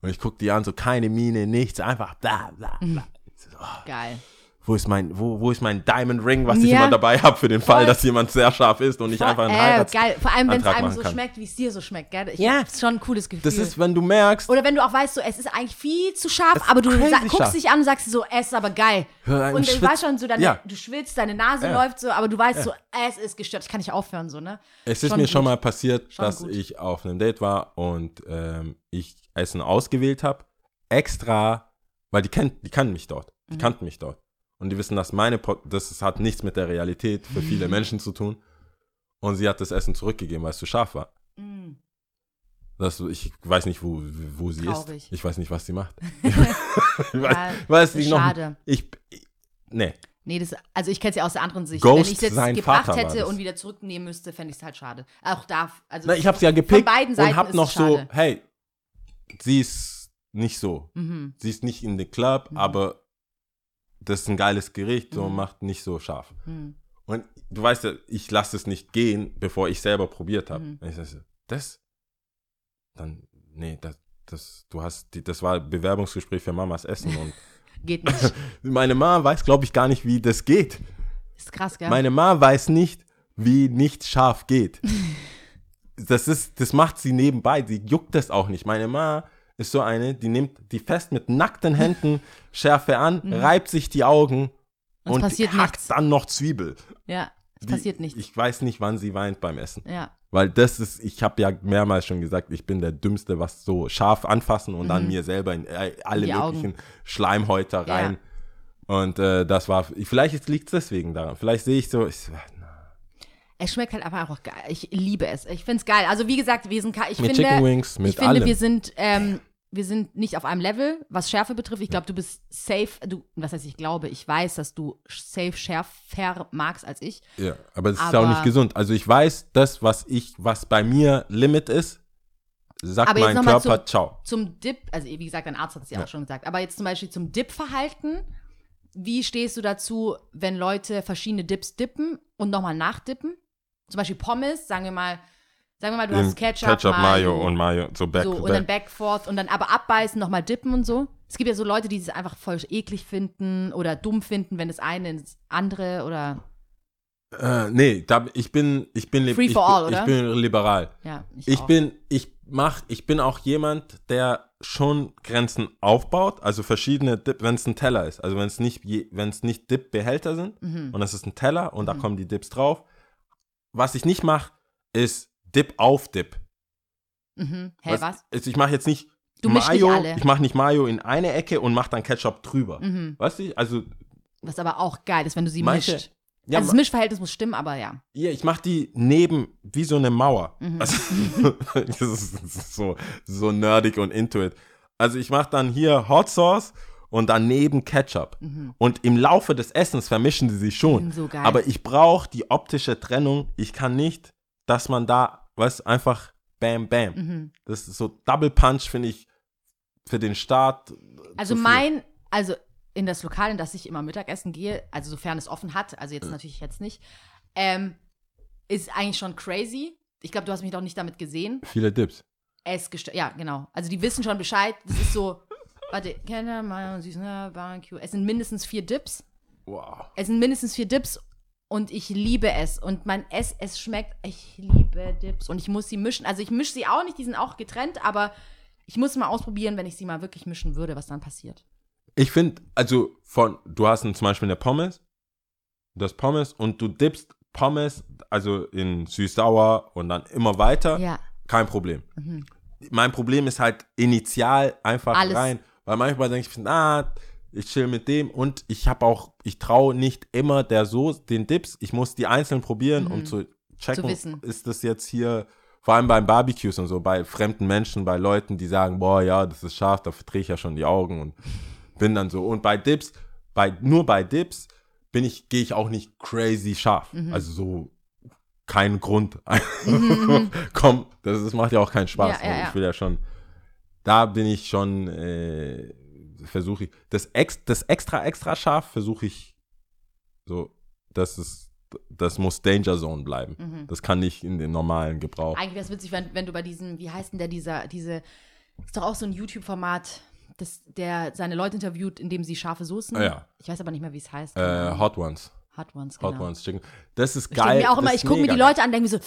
Und ich gucke die an, so keine Miene, nichts, einfach bla bla Mhm. bla. Ich so, oh, Geil. Wo ist mein, wo, wo ist mein Diamond Ring, was ich Ja. immer dabei habe für den Fall, Voll. dass jemand sehr scharf ist und nicht Voll, einfach einen äh, Heirats geil. Vor allem, wenn es einem so kann. schmeckt, wie es dir so schmeckt, gell? Ich, Ja. Das ist schon ein cooles Gefühl. Das ist, wenn du merkst, Oder wenn du auch weißt, so, es ist eigentlich viel zu scharf, ist aber du guckst scharf. dich an und sagst so, es ist aber geil. Hör Und du Schwitz- weißt schon, so, deine, Ja. du schwitzt, deine Nase Ja. läuft so, aber du weißt so, es ist gestört, ich kann nicht aufhören, so, ne? Es ist Schon mir gut. schon mal passiert, Schon dass gut. ich auf einem Date war und ähm, ich Essen ausgewählt habe. Extra, weil die, kennt, die kannten mich dort. Die Mhm. kannten mich dort. Und die wissen, dass meine, Pot das hat nichts mit der Realität für Mhm. viele Menschen zu tun. Und sie hat das Essen zurückgegeben, weil es zu scharf war. Mm. Das, ich weiß nicht, wo, wo sie Traurig. ist. Ich weiß nicht, was sie macht. <laughs> ich weiß, Ja, weiß nicht noch. schade. Ich, ich, nee. Nee, das, also ich kenne es ja aus der anderen Sicht. Ghost, Wenn ich es jetzt sein gebracht hätte und wieder zurücknehmen müsste, fände ich es halt schade. Auch da, also Na, ich habe sie ja gepickt beiden Seiten und hab ist noch es so, hey, sie ist nicht so. Mhm. Sie ist nicht in the club, Mhm. aber das ist ein geiles Gericht und Mhm. macht nicht so scharf. Mhm. Und du weißt ja, ich lasse es nicht gehen, bevor ich selber probiert habe. Mhm. Ich sag so, das? Dann, nee, das, das, du hast, die, das war Bewerbungsgespräch für Mamas Essen und <laughs> Geht nicht. <laughs> meine Mama weiß, glaube ich, gar nicht, wie das geht. Ist krass, gell? Meine Mama weiß nicht, wie nicht scharf geht. <laughs> das ist, das macht sie nebenbei. Sie juckt das auch nicht. Meine Mama ist so eine, die nimmt die fest mit nackten Händen Schärfe an, reibt sich die Augen Mhm. Und und passiert hackt nichts. dann noch Zwiebel. ja, es Die- passiert nichts. Ich weiß nicht, wann sie weint beim Essen. ja. Weil das ist, ich habe ja mehrmals schon gesagt, ich bin der Dümmste, was so scharf anfassen und dann mir selber in äh, alle Mhm. Die Augen. möglichen Schleimhäuter Ja. rein. Und äh, das war, vielleicht liegt es deswegen daran. Vielleicht sehe ich so, ich, Es schmeckt halt einfach auch geil. Ich liebe es. Ich finde es geil. Also wie gesagt, wir sind, ich mit finde, Chicken Wings, mit ich finde, allem. wir sind, ähm, wir sind nicht auf einem Level, was Schärfe betrifft. Ich glaube, du bist safe, du, was heißt ich glaube, ich weiß, dass du safe schärfer magst als ich. Ja, aber es ist ja auch nicht gesund. Also ich weiß, das, was ich, was bei mir Limit ist, sagt mein Körper zum- ciao. Zum Dip, also wie gesagt, dein Arzt hat es ja, Ja. auch schon gesagt, aber jetzt zum Beispiel zum Dip-Verhalten. Wie stehst du dazu, wenn Leute verschiedene Dips dippen und nochmal nachdippen? Zum Beispiel Pommes, sagen wir mal, sagen wir mal, du hast Ketchup, Ketchup, Mayo Mayo und Mayo, so back so, und dann back. forth und dann aber abbeißen, nochmal dippen und so. Es gibt ja so Leute, die es einfach voll eklig finden oder dumm finden, wenn das eine ins andere oder. Äh, nee, da, ich bin, ich bin, Free ich, for all, bin, oder? ich bin liberal. Ja, Ich auch. bin, ich mach, ich bin auch jemand, der schon Grenzen aufbaut, also verschiedene Dip, wenn es ein Teller ist, also wenn es nicht, wenn es nicht Dip-Behälter sind Mhm. und es ist ein Teller und da kommen die Dips drauf. Was ich nicht mache, ist Dip auf Dip. Mhm. Hä, was? Also ich mache jetzt nicht Du mischst nicht Mayo, alle. ich mache nicht Mayo in eine Ecke und mache dann Ketchup drüber. Mhm. Weißt du? Also Was aber auch geil ist, wenn du sie manche, mischt. ja, also das Mischverhältnis muss stimmen, aber ja. Ja, ich mache die neben, wie so eine Mauer. Mhm. Also, das, <laughs> ist, das ist so, so nerdig und into it. Also ich mache dann hier Hot Sauce und daneben Ketchup. Und im Laufe des Essens vermischen sie sich schon. Mhm. So. Aber ich brauche die optische Trennung. Ich kann nicht, dass man da, was einfach bam, bam. Mhm. Das ist so Double Punch, finde ich, für den Start. Also mein, also in das Lokal, in das ich immer Mittagessen gehe, also sofern es offen hat, also jetzt natürlich jetzt nicht, ähm, ist eigentlich schon crazy. Ich glaube, du hast mich doch nicht damit gesehen. Viele Dips. Es. Ja, genau. Also die wissen schon Bescheid. Das ist so, warte, Kinder, Mayo, süß, ne, Barbecue. Es sind mindestens vier Dips. Wow. Es sind mindestens vier Dips und ich liebe es. Und mein Ess, es schmeckt, ich liebe Dips und ich muss sie mischen. Also ich mische sie auch nicht, die sind auch getrennt, aber ich muss mal ausprobieren, wenn ich sie mal wirklich mischen würde, was dann passiert. Ich finde, also von, du hast zum Beispiel eine Pommes, das Pommes und du dippst Pommes, also in süß-sauer und dann immer weiter, Ja. kein Problem. Mhm. Mein Problem ist halt initial einfach Alles. rein, weil manchmal denke ich, na, ich chill mit dem und ich habe auch, ich traue nicht immer der Soße, den Dips, ich muss die einzeln probieren, um zu checken, Mhm. Zu ist das jetzt hier, vor allem beim Barbecues und so, bei fremden Menschen, bei Leuten, die sagen, boah, ja, das ist scharf, da verdrehe ich ja schon die Augen und <laughs> bin dann so. Und bei Dips, bei, nur bei Dips bin ich, gehe ich auch nicht crazy scharf. Mhm. Also so kein Grund. <laughs> Komm, das ist, macht ja auch keinen Spaß. Ja, ja, ja. Ich will ja schon, da bin ich schon, äh, versuche ich, das, ex, das extra, extra scharf versuche ich so, das ist, das muss Danger Zone bleiben. Mhm. Das kann nicht in den normalen Gebrauch. Eigentlich wäre es witzig, wenn, wenn du bei diesem, wie heißt denn der, dieser, diese, ist doch auch so ein YouTube-Format, das, der seine Leute interviewt, indem sie scharfe Soßen. Ah, ja. Ich weiß aber nicht mehr, wie es heißt. Äh, Hot Ones. Hot Ones, Hot genau. Ones Chicken. Das ist Ich geil. denke mir auch immer, ich gucke mir die Leute an, denke mir so,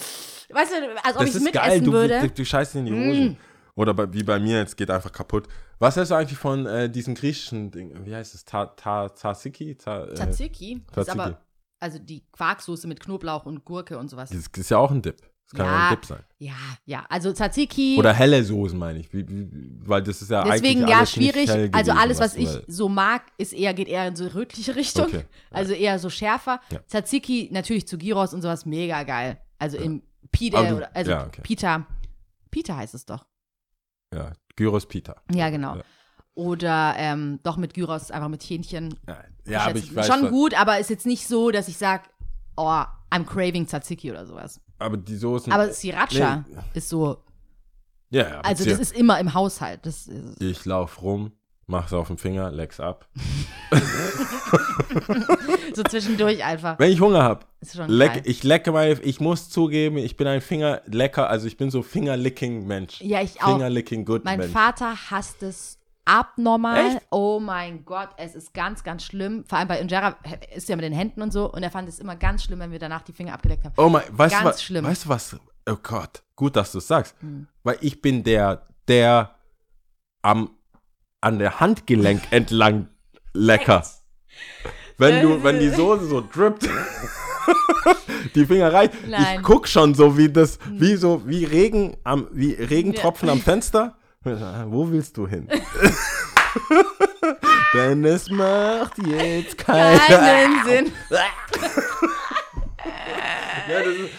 weißt du, als ob ich mitessen geil, du, würde. Mm. du, du scheißt in die Hose. Oder bei, wie bei mir, jetzt geht einfach kaputt. Was hältst du eigentlich von äh, diesem griechischen Ding? Wie heißt es? Ta, ta, Tzatziki? Ta, äh, Tzatziki. Aber, also die Quarksoße mit Knoblauch und Gurke und sowas. Das ist ja auch ein Dip. Das kann ja, Ja. ein Dip sein. Ja, ja, also Tzatziki. Oder helle Soßen, meine ich. Wie, wie, weil das ist ja Deswegen eigentlich ja alles schwierig. Also gewesen, alles, was du ich so mag, ist eher geht eher in so rötliche Richtung. Okay. Also eher so schärfer. Ja. Tzatziki natürlich zu Gyros und sowas mega geil. Also im Pide Aber du- oder also ja, okay. Pita. Pita heißt es doch. Ja, Gyros Pita. Ja, genau. Ja. Oder ähm, doch mit Gyros, einfach mit Hähnchen. Ja, ja aber schätze- ich weiß. Schon was- gut, aber ist jetzt nicht so, dass ich sage, oh, I'm craving Tzatziki oder sowas. Aber die Soßen. Aber Sriracha Nee. ist so, Ja, ja. also das ist immer im Haushalt. Das ist, ich lauf rum, mach's auf den Finger, leck's ab. so zwischendurch einfach. Wenn ich Hunger hab, Ist schon leck, ich lecke meine, ich muss zugeben, ich bin ein Fingerlecker, also ich bin so Fingerlicking-Mensch. Ja, ich auch. Fingerlicking good Mein Mensch. Vater hasst es abnormal. Echt? Oh mein Gott, es ist ganz, ganz schlimm. Vor allem bei Injera ist ja mit den Händen und so. Und er fand es immer ganz schlimm, wenn wir danach die Finger abgeleckt haben. Oh mein, weißt du Ganz was? schlimm. Hm. Weißt du was? Oh Gott, gut, dass du es sagst. Weil ich bin der, der am, an der Handgelenk entlang lecker. Wenn du, wenn die Soße so drippt, <laughs> die Finger rein. Nein. Ich guck schon so wie das, wie so, wie Regen am, wie Regentropfen am Fenster. <laughs> Wo willst du hin? <laughs> Denn es macht jetzt keinen Keinen Sinn. Ja, ist,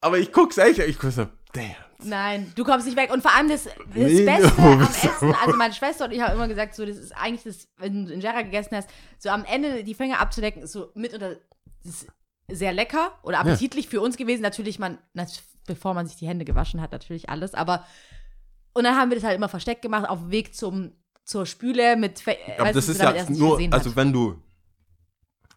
aber ich guck's echt, ich guck so, damn. Nein, du kommst nicht weg. Und vor allem das, das Nee, Beste <laughs> am Essen, also meine Schwester und ich haben immer gesagt, so, das ist eigentlich das, wenn du Injera gegessen hast, so am Ende die Finger abzudecken, ist so mit oder sehr lecker oder appetitlich für uns gewesen. Natürlich, man, bevor man sich die Hände gewaschen hat, natürlich alles, aber und dann haben wir das halt immer versteckt gemacht, auf dem Weg zum, zur Spüle mit Aber das ist ja nur, also hat. wenn du,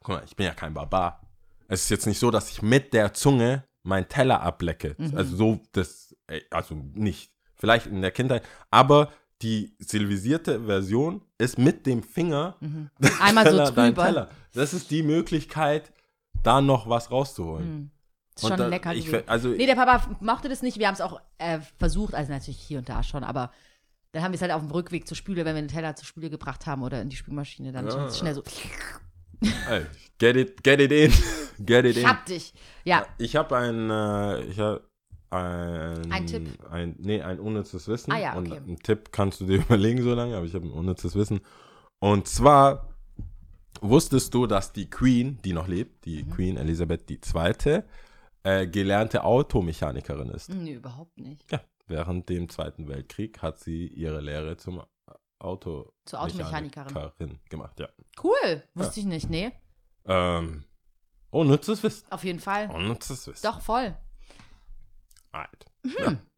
guck mal, ich bin ja kein Barbar. Es ist jetzt nicht so, dass ich mit der Zunge meinen Teller ablecke. Mhm. Also so, das, ey, also nicht. Vielleicht in der Kindheit, aber die silvisierte Version ist mit dem Finger <laughs> Einmal so Teller, dein drüber. Das ist die Möglichkeit, da noch was rauszuholen. Hm. Ist Und schon da- lecker ich also- nee, der Papa mochte das nicht. Wir haben es auch äh, versucht, also natürlich hier und da schon, aber dann haben wir es halt auf dem Rückweg zur Spüle, wenn wir den Teller zur Spüle gebracht haben oder in die Spülmaschine, dann Ja. schnell so, Ey, get it, get it in. <laughs> get it ich in. hab dich. Ja, Ich habe ein, äh, ich hab ein, Ein Tipp? Ein, nee, ein unnützes Wissen. Ah ja, Und okay. einen Tipp kannst du dir <laughs> überlegen so lange, aber ich habe ein unnützes Wissen. Und zwar wusstest du, dass die Queen, die noch lebt, die Mhm. Queen Elisabeth II., äh, gelernte Automechanikerin ist. nee, überhaupt nicht. Ja, während dem Zweiten Weltkrieg hat sie ihre Lehre zum Auto Zur Automechanikerin. gemacht, ja. Cool, wusste ich nicht, nee. Ähm, unnützes Wissen. Auf jeden Fall. Unnützes Wissen. Doch, voll. Right.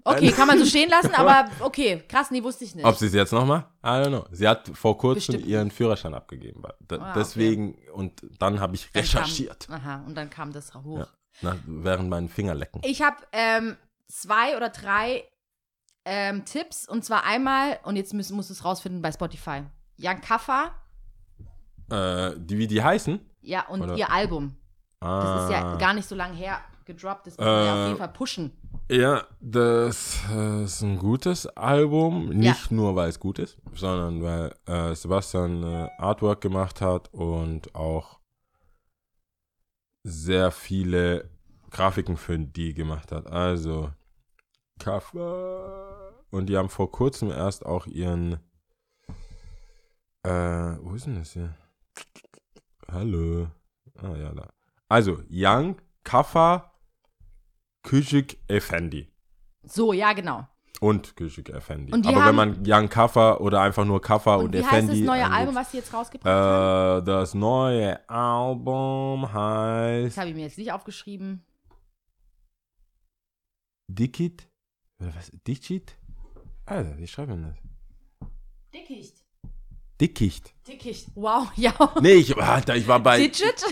Okay, kann man so stehen lassen, <laughs> aber okay, krass, nee, wusste ich nicht. Ob sie es jetzt noch mal? I don't know. Sie hat vor kurzem Bestimmt. ihren Führerschein abgegeben. Da, Ah, okay. deswegen, und dann habe ich Dann recherchiert. Kam, aha, und dann kam das hoch. Ja. Nach, während meinen Fingerlecken. Ich habe ähm, zwei oder drei ähm, Tipps und zwar einmal, und jetzt muss, muss es rausfinden bei Spotify. Jan Kaffer, Äh, die, wie die heißen? ja, und Oder- ihr Album. Das Ah, ist ja gar nicht so lange her gedroppt, das ja Äh, auf jeden Fall pushen. Ja, das äh, ist ein gutes Album. Nicht nur, weil es gut ist, sondern weil äh, Sebastian äh, Artwork gemacht hat und auch sehr viele Grafiken für die gemacht hat. Also, Cover. Und die haben vor kurzem erst auch ihren. Äh, wo ist denn das hier? Hallo. Ah, ja, da. Also, Young, Kaffa, Küçük Efendi. So, ja, genau. Und Küçük Efendi. Und Aber haben- wenn man Young Kaffa oder einfach nur Kaffa und, Und wie Efendi. heißt das neue eingibt- Album, was sie jetzt rausgebracht haben? Äh, das neue Album Das heißt habe ich mir jetzt nicht aufgeschrieben. Dikit? Oder was? Dikit? Alter, wie schreibt man das? Dickicht. Dickicht. Dickicht. Wow, <laughs> ja. Nee, ich, Alter, ich war bei. Digit?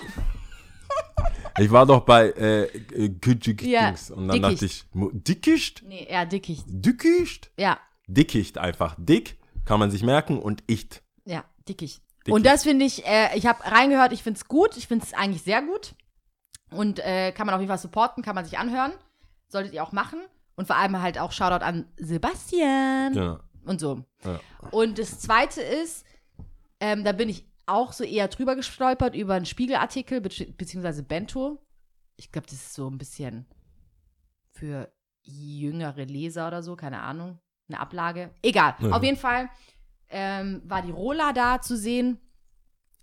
Ich war doch bei äh, äh, Küçük Ja, Dings. Und dann dachte ich, Dickicht? Nee, ja, Dickicht. Dickicht? Ja, Dickicht einfach. Dick kann man sich merken und icht. ja, Dickicht. Dickicht. Und das finde ich, äh, ich habe reingehört, ich finde es gut. Ich finde es eigentlich sehr gut. Und äh, kann man auf jeden Fall supporten, kann man sich anhören. Solltet ihr auch machen. Und vor allem halt auch Shoutout an Sebastian Ja. und so. ja. Und das zweite ist, ähm, da bin ich auch so eher drüber gestolpert über einen Spiegelartikel, be beziehungsweise Bento. Ich glaube, das ist so ein bisschen für jüngere Leser oder so, keine Ahnung. Eine Ablage. Egal. Ja. Auf jeden Fall ähm, war die Rola da zu sehen.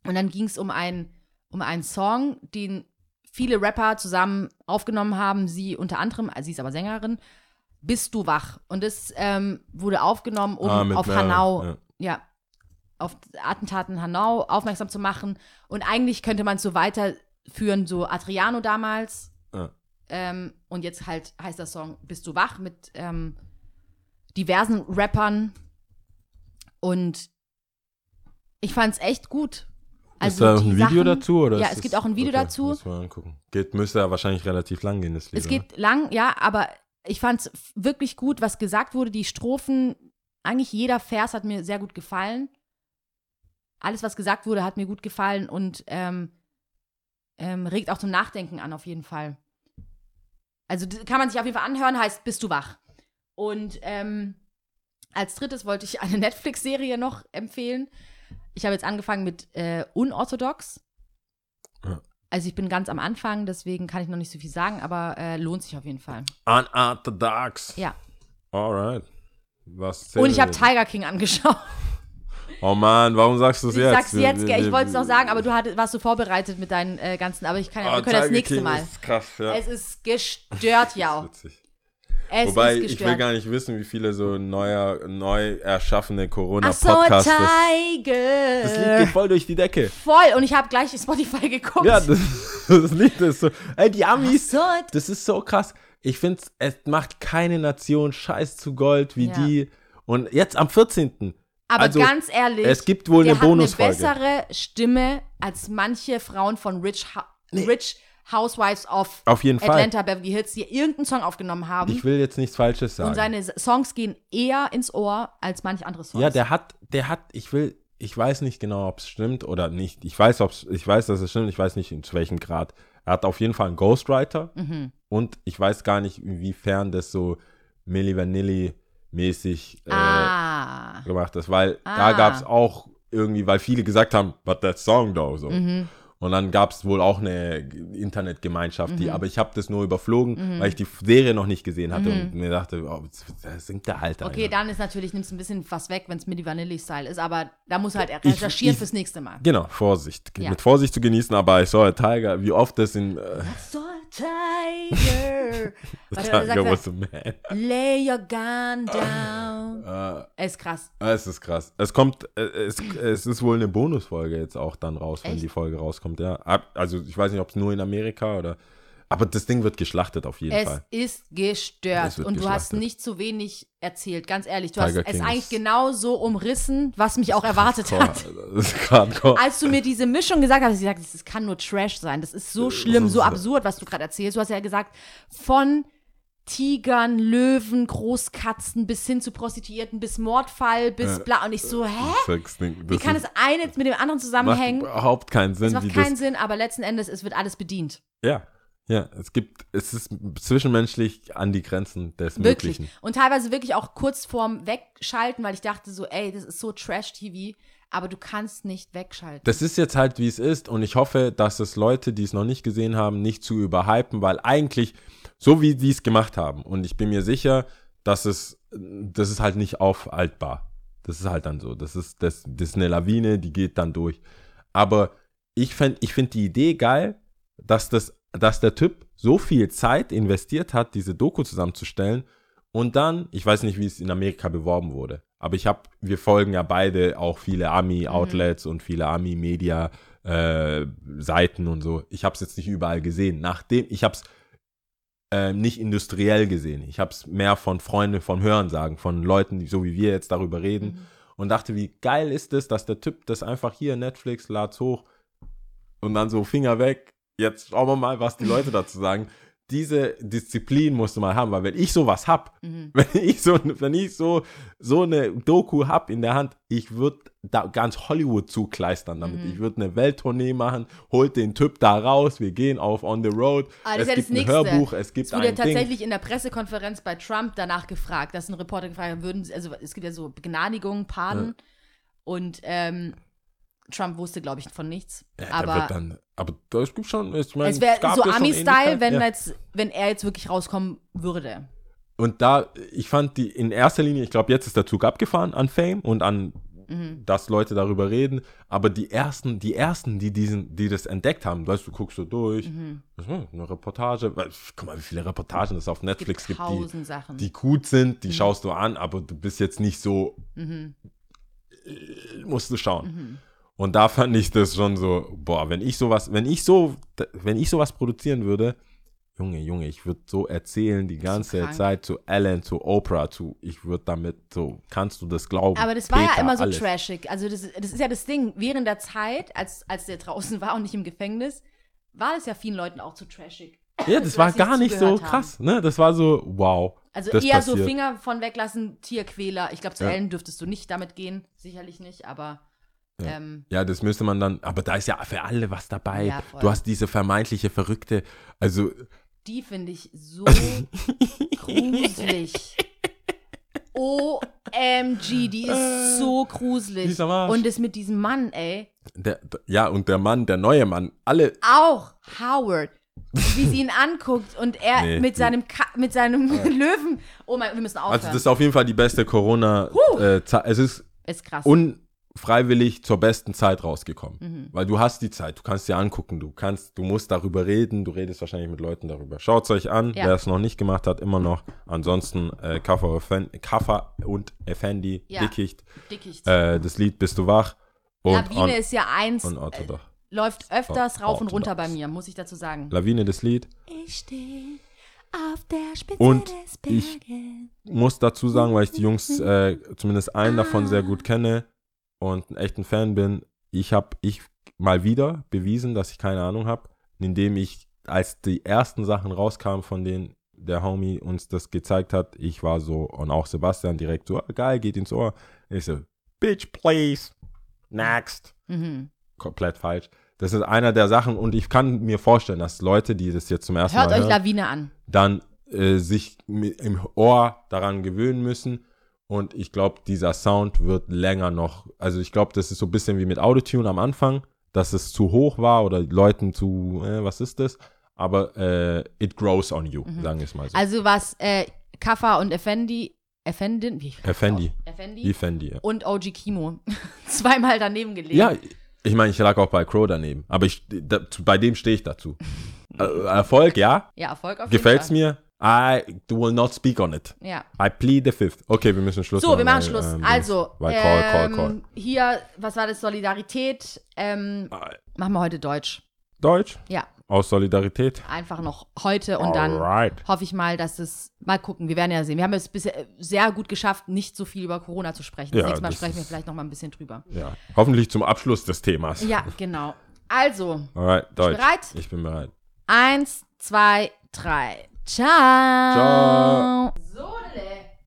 Und dann ging es um, ein, um einen Song, den viele Rapper zusammen aufgenommen haben. Sie unter anderem, also sie ist aber Sängerin, Bist du wach? Und das ähm, wurde aufgenommen, um Ah, auf mehreren, Hanau, ja. ja. auf Attentaten Hanau aufmerksam zu machen. Und eigentlich könnte man es so weiterführen, so Adriano damals. Ja. Ähm, und jetzt halt heißt der Song Bist du wach mit ähm, diversen Rappern. Und ich fand es echt gut. ist da auch die ein Video Sachen- dazu? Oder ja, es das- gibt auch ein Video okay, dazu. Muss man angucken. Geht, müsste ja wahrscheinlich relativ lang gehen, das Lied. Es geht lang, ja, aber ich fand es wirklich gut, was gesagt wurde. Die Strophen, eigentlich jeder Vers hat mir sehr gut gefallen. Alles, was gesagt wurde, hat mir gut gefallen und ähm, ähm, regt auch zum Nachdenken an, auf jeden Fall. Also kann man sich auf jeden Fall anhören, heißt Bist du wach? Und ähm, als drittes wollte ich eine <laughs> Netflix-Serie noch empfehlen. Ich habe jetzt angefangen mit äh, Unorthodox. Ja. Also ich bin ganz am Anfang, deswegen kann ich noch nicht so viel sagen, aber äh, lohnt sich auf jeden Fall. Unorthodox. Ja. Alright. Was Und ich habe? Tiger King angeschaut. Oh Mann, warum sagst du es Ich jetzt? sag's jetzt, gell, ich wollte es noch sagen, aber du hattest, warst so vorbereitet mit deinen äh, ganzen, aber ich kann ja, Oh, wir können das Tiger nächste King Mal. Ist krass, ja. Es ist gestört, ja. Witzig. Es Wobei, ich will gar nicht wissen, wie viele so neuer, neu erschaffene Ach so, Corona-Podcasts das, das Lied geht voll durch die Decke. Voll, und ich habe gleich Spotify geguckt. Ja, das, <laughs> das Lied ist so. Ey, die Amis, so, das ist so krass. Ich finde, es macht keine Nation scheiß zu Gold wie Ja. die. Und jetzt am 14. aber also, ganz ehrlich, es gibt wohl eine Bonusfolge. eine bessere Stimme als manche Frauen von Rich, ha Rich Housewives of Auf jeden Fall. Atlanta, Beverly Hills, die irgendeinen Song aufgenommen haben. Ich will jetzt nichts Falsches sagen. und seine Songs gehen eher ins Ohr als manche andere Songs. Ja, der hat, der hat, ich will, ich weiß nicht genau, ob es stimmt oder nicht. Ich weiß, ob's, ich weiß, dass es stimmt, ich weiß nicht, zu welchem Grad. Er hat auf jeden Fall einen Ghostwriter Mhm. und ich weiß gar nicht, inwiefern das so Milli Vanilli mäßig äh, ah. gemacht ist, weil da Ah. gab es auch irgendwie, weil viele gesagt haben, but that song though, so. Mhm. Und dann gab es wohl auch eine Internetgemeinschaft, Mhm. die, aber ich habe das nur überflogen, weil ich die Serie noch nicht gesehen hatte und mir dachte, oh, das singt der Mhm. Okay, einer. dann ist natürlich, nimmst ein bisschen was weg, wenn es Milli Vanilli-Style ist, aber da muss halt recherchieren ich- fürs nächste Mal. Genau, Vorsicht. Ja. Mit Vorsicht zu genießen, aber ich saw a Tiger, wie oft das in äh, So tiger. Warte, warte, Tiger was sagt a man. Lay your gun down. Äh, Ist krass. es ist krass. Es kommt, äh, es, es ist wohl eine Bonusfolge jetzt auch dann raus, wenn Echt? die Folge rauskommt, ja. Also ich weiß nicht, ob es nur in Amerika oder. Aber das Ding wird geschlachtet auf jeden Es Fall. ist gestört Es und du hast nicht zu wenig erzählt, ganz ehrlich. Du Tiger hast es King eigentlich ist- genau so umrissen, was mich auch erwartet Boah, <laughs> hat. das hardcore. Als du mir diese Mischung gesagt hast, ich gesagt, das kann nur Trash sein. Das ist so schlimm, so absurd, was du gerade erzählst. Du hast ja gesagt, von Tigern, Löwen, Großkatzen bis hin zu Prostituierten, bis Mordfall, bis Ja. bla. Und ich so, hä? Das Ding, Wie das kann das eine jetzt mit dem anderen macht zusammenhängen? überhaupt keinen Sinn. Es macht keinen das, Sinn, aber letzten Endes, es wird alles bedient. Ja, ja. Es gibt, es ist zwischenmenschlich an die Grenzen des Wirklich. Möglichen. Und teilweise wirklich auch kurz vorm Wegschalten, weil ich dachte so, ey, das ist so Trash-TV, aber du kannst nicht wegschalten. Das ist jetzt halt, wie es ist, und ich hoffe, dass es Leute, die es noch nicht gesehen haben, nicht zu überhypen, weil eigentlich, so wie die es gemacht haben, und ich bin mir sicher, dass es, das ist halt nicht aufhaltbar. Das ist halt dann so. Das ist, das, das ist eine Lawine, die geht dann durch. Aber ich finde ich find die Idee geil, dass, das, dass der Typ so viel Zeit investiert hat, diese Doku zusammenzustellen und dann, ich weiß nicht, wie es in Amerika beworben wurde, aber ich habe, wir folgen ja beide auch viele Ami-Outlets und viele Ami-Media-Seiten und so. Ich habe es jetzt nicht überall gesehen. Nachdem, ich habe es äh, nicht industriell gesehen. Ich habe es mehr von Freunden, von Hörensagen, von Leuten, die, so wie wir jetzt darüber reden. Und dachte, wie geil ist es, dass der Typ das einfach hier, Netflix, lad's hoch und dann so Finger weg. Jetzt schauen wir mal, was die Leute dazu sagen. Diese Disziplin musst du mal haben, weil wenn ich sowas hab, Mhm. <laughs> wenn ich so, wenn ich so, so eine Doku hab in der Hand, ich würde da ganz Hollywood zukleistern damit. Mhm. Ich würde eine Welttournee machen, holt den Typ da raus, wir gehen auf On the Road. Ah, das es ist ja gibt ein Nächste. Hörbuch, es gibt Es wurde ja ein Ding. tatsächlich in der Pressekonferenz bei Trump danach gefragt, dass ein Reporter gefragt hat, würden, also es gibt ja so Begnadigungen, Paden und ähm, Trump wusste, glaube ich, von nichts. Ja, aber wird dann, aber das gibt schon, ich meine, es wäre so Ami-Style, wenn, ja. jetzt, wenn er jetzt wirklich rauskommen würde. Und da, ich fand die in erster Linie, ich glaube, jetzt ist der Zug abgefahren an Fame und an, Mhm. dass Leute darüber reden. Aber die ersten, die ersten, die diesen, die das entdeckt haben, weißt du, guckst so durch, Mhm. hm, eine Reportage, weil, guck mal, wie viele Reportagen es auf Netflix gibt, die, tausend Sachen. die gut sind, die schaust du an, aber du bist jetzt nicht so, mhm. äh, musst du schauen. Und da fand ich das schon so, boah, wenn ich sowas, wenn ich so, wenn ich sowas produzieren würde, Junge, Junge, ich würde so erzählen die ganze krank. Zeit zu Ellen, zu Oprah, zu, ich würde damit so, kannst du das glauben? Aber das war ja Peter, immer so alles. trashig. Also das, das ist ja das Ding. Während der Zeit, als, als der draußen war und nicht im Gefängnis, war das ja vielen Leuten auch zu trashig. Ja, das <laughs> war gar nicht so haben. krass, ne? Das war so, wow. Also das eher so passiert. Finger von weglassen, Tierquäler. Ich glaube, zu Ja. Ellen dürftest du nicht damit gehen. Sicherlich nicht, aber Ja. ähm, Ja, das müsste man dann, aber da ist ja für alle was dabei. Ja, du hast diese vermeintliche Verrückte, also die finde ich so <laughs> gruselig. OMG, die ist so gruselig. Die. Und das mit diesem Mann, ey. der, der- ja, und der Mann, der neue Mann, alle, Auch Howard. Wie sie ihn anguckt und er Nee, mit nee. seinem, Ka mit seinem <laughs> Löwen. Oh mein, wir müssen aufhören. also das ist auf jeden Fall die beste Corona, äh, es ist ist krass. Unfreiwillig zur besten Zeit rausgekommen. Mhm. Weil du hast die Zeit, du kannst dir angucken, du kannst, du musst darüber reden, du redest wahrscheinlich mit Leuten darüber. Schaut es euch an, Ja. wer es noch nicht gemacht hat, immer noch. Ansonsten äh, Kaffer, und Effendi, Ja. Dickicht, Dickicht. äh, das Lied Bist du wach und Lawine on, ist ja eins, on Orthodox. läuft öfters rauf und Orthodox. runter bei mir, muss ich dazu sagen. Lawine, das Lied. Ich stehe auf der Spitze Und des ich- muss dazu sagen, weil ich die Jungs, äh, zumindest einen davon sehr gut kenne und ein echten Fan bin, ich habe ich mal wieder bewiesen, dass ich keine Ahnung habe, indem ich als die ersten Sachen rauskamen, von denen der Homie uns das gezeigt hat, ich war so, und auch Sebastian direkt so, ah, geil, geht ins Ohr. Ich so, Bitch, please. Next. Mhm. Komplett falsch. Das ist einer der Sachen, und ich kann mir vorstellen, dass Leute, die das jetzt zum ersten Hört Mal euch hören, Lawine an. dann äh, sich im Ohr daran gewöhnen müssen. Und ich glaube, dieser Sound wird länger noch. Also ich glaube, das ist so ein bisschen wie mit Autotune am Anfang, dass es zu hoch war oder Leuten zu, äh, was ist das? Aber äh, it grows on you, sagen wir es mal so. Also was äh, Kaffa und Effendi, Effendin, wie? Effendi. Effendi. Wie Fendi, ja. und OG Kimo <laughs> zweimal daneben gelegen. Ja, ich meine, ich lag auch bei Crow daneben. Aber ich, da, bei dem stehe ich dazu. <laughs> äh, Erfolg, ja. Ja, Erfolg auf Gefällt's jeden mir? I will not speak on it. Ja. I plead the fifth. Okay, wir müssen Schluss So, wir machen Schluss. ähm, also, Weil call, call, ähm, call. hier, was war das? Solidarität. Ähm, Ah. machen wir heute Deutsch. Deutsch? Ja, Aus Solidarität? einfach noch heute und dann Alright. hoffe ich mal, dass es. Mal gucken, wir werden ja sehen. Wir haben es bisher sehr gut geschafft, nicht so viel über Corona zu sprechen. Das Ja, nächste Mal das sprechen wir vielleicht noch mal ein bisschen drüber. Ja. Hoffentlich zum Abschluss des Themas. Ja, genau. Also, Alright, Deutsch. bereit? Ich bin bereit. eins, zwei, drei. Ciao. Ciao.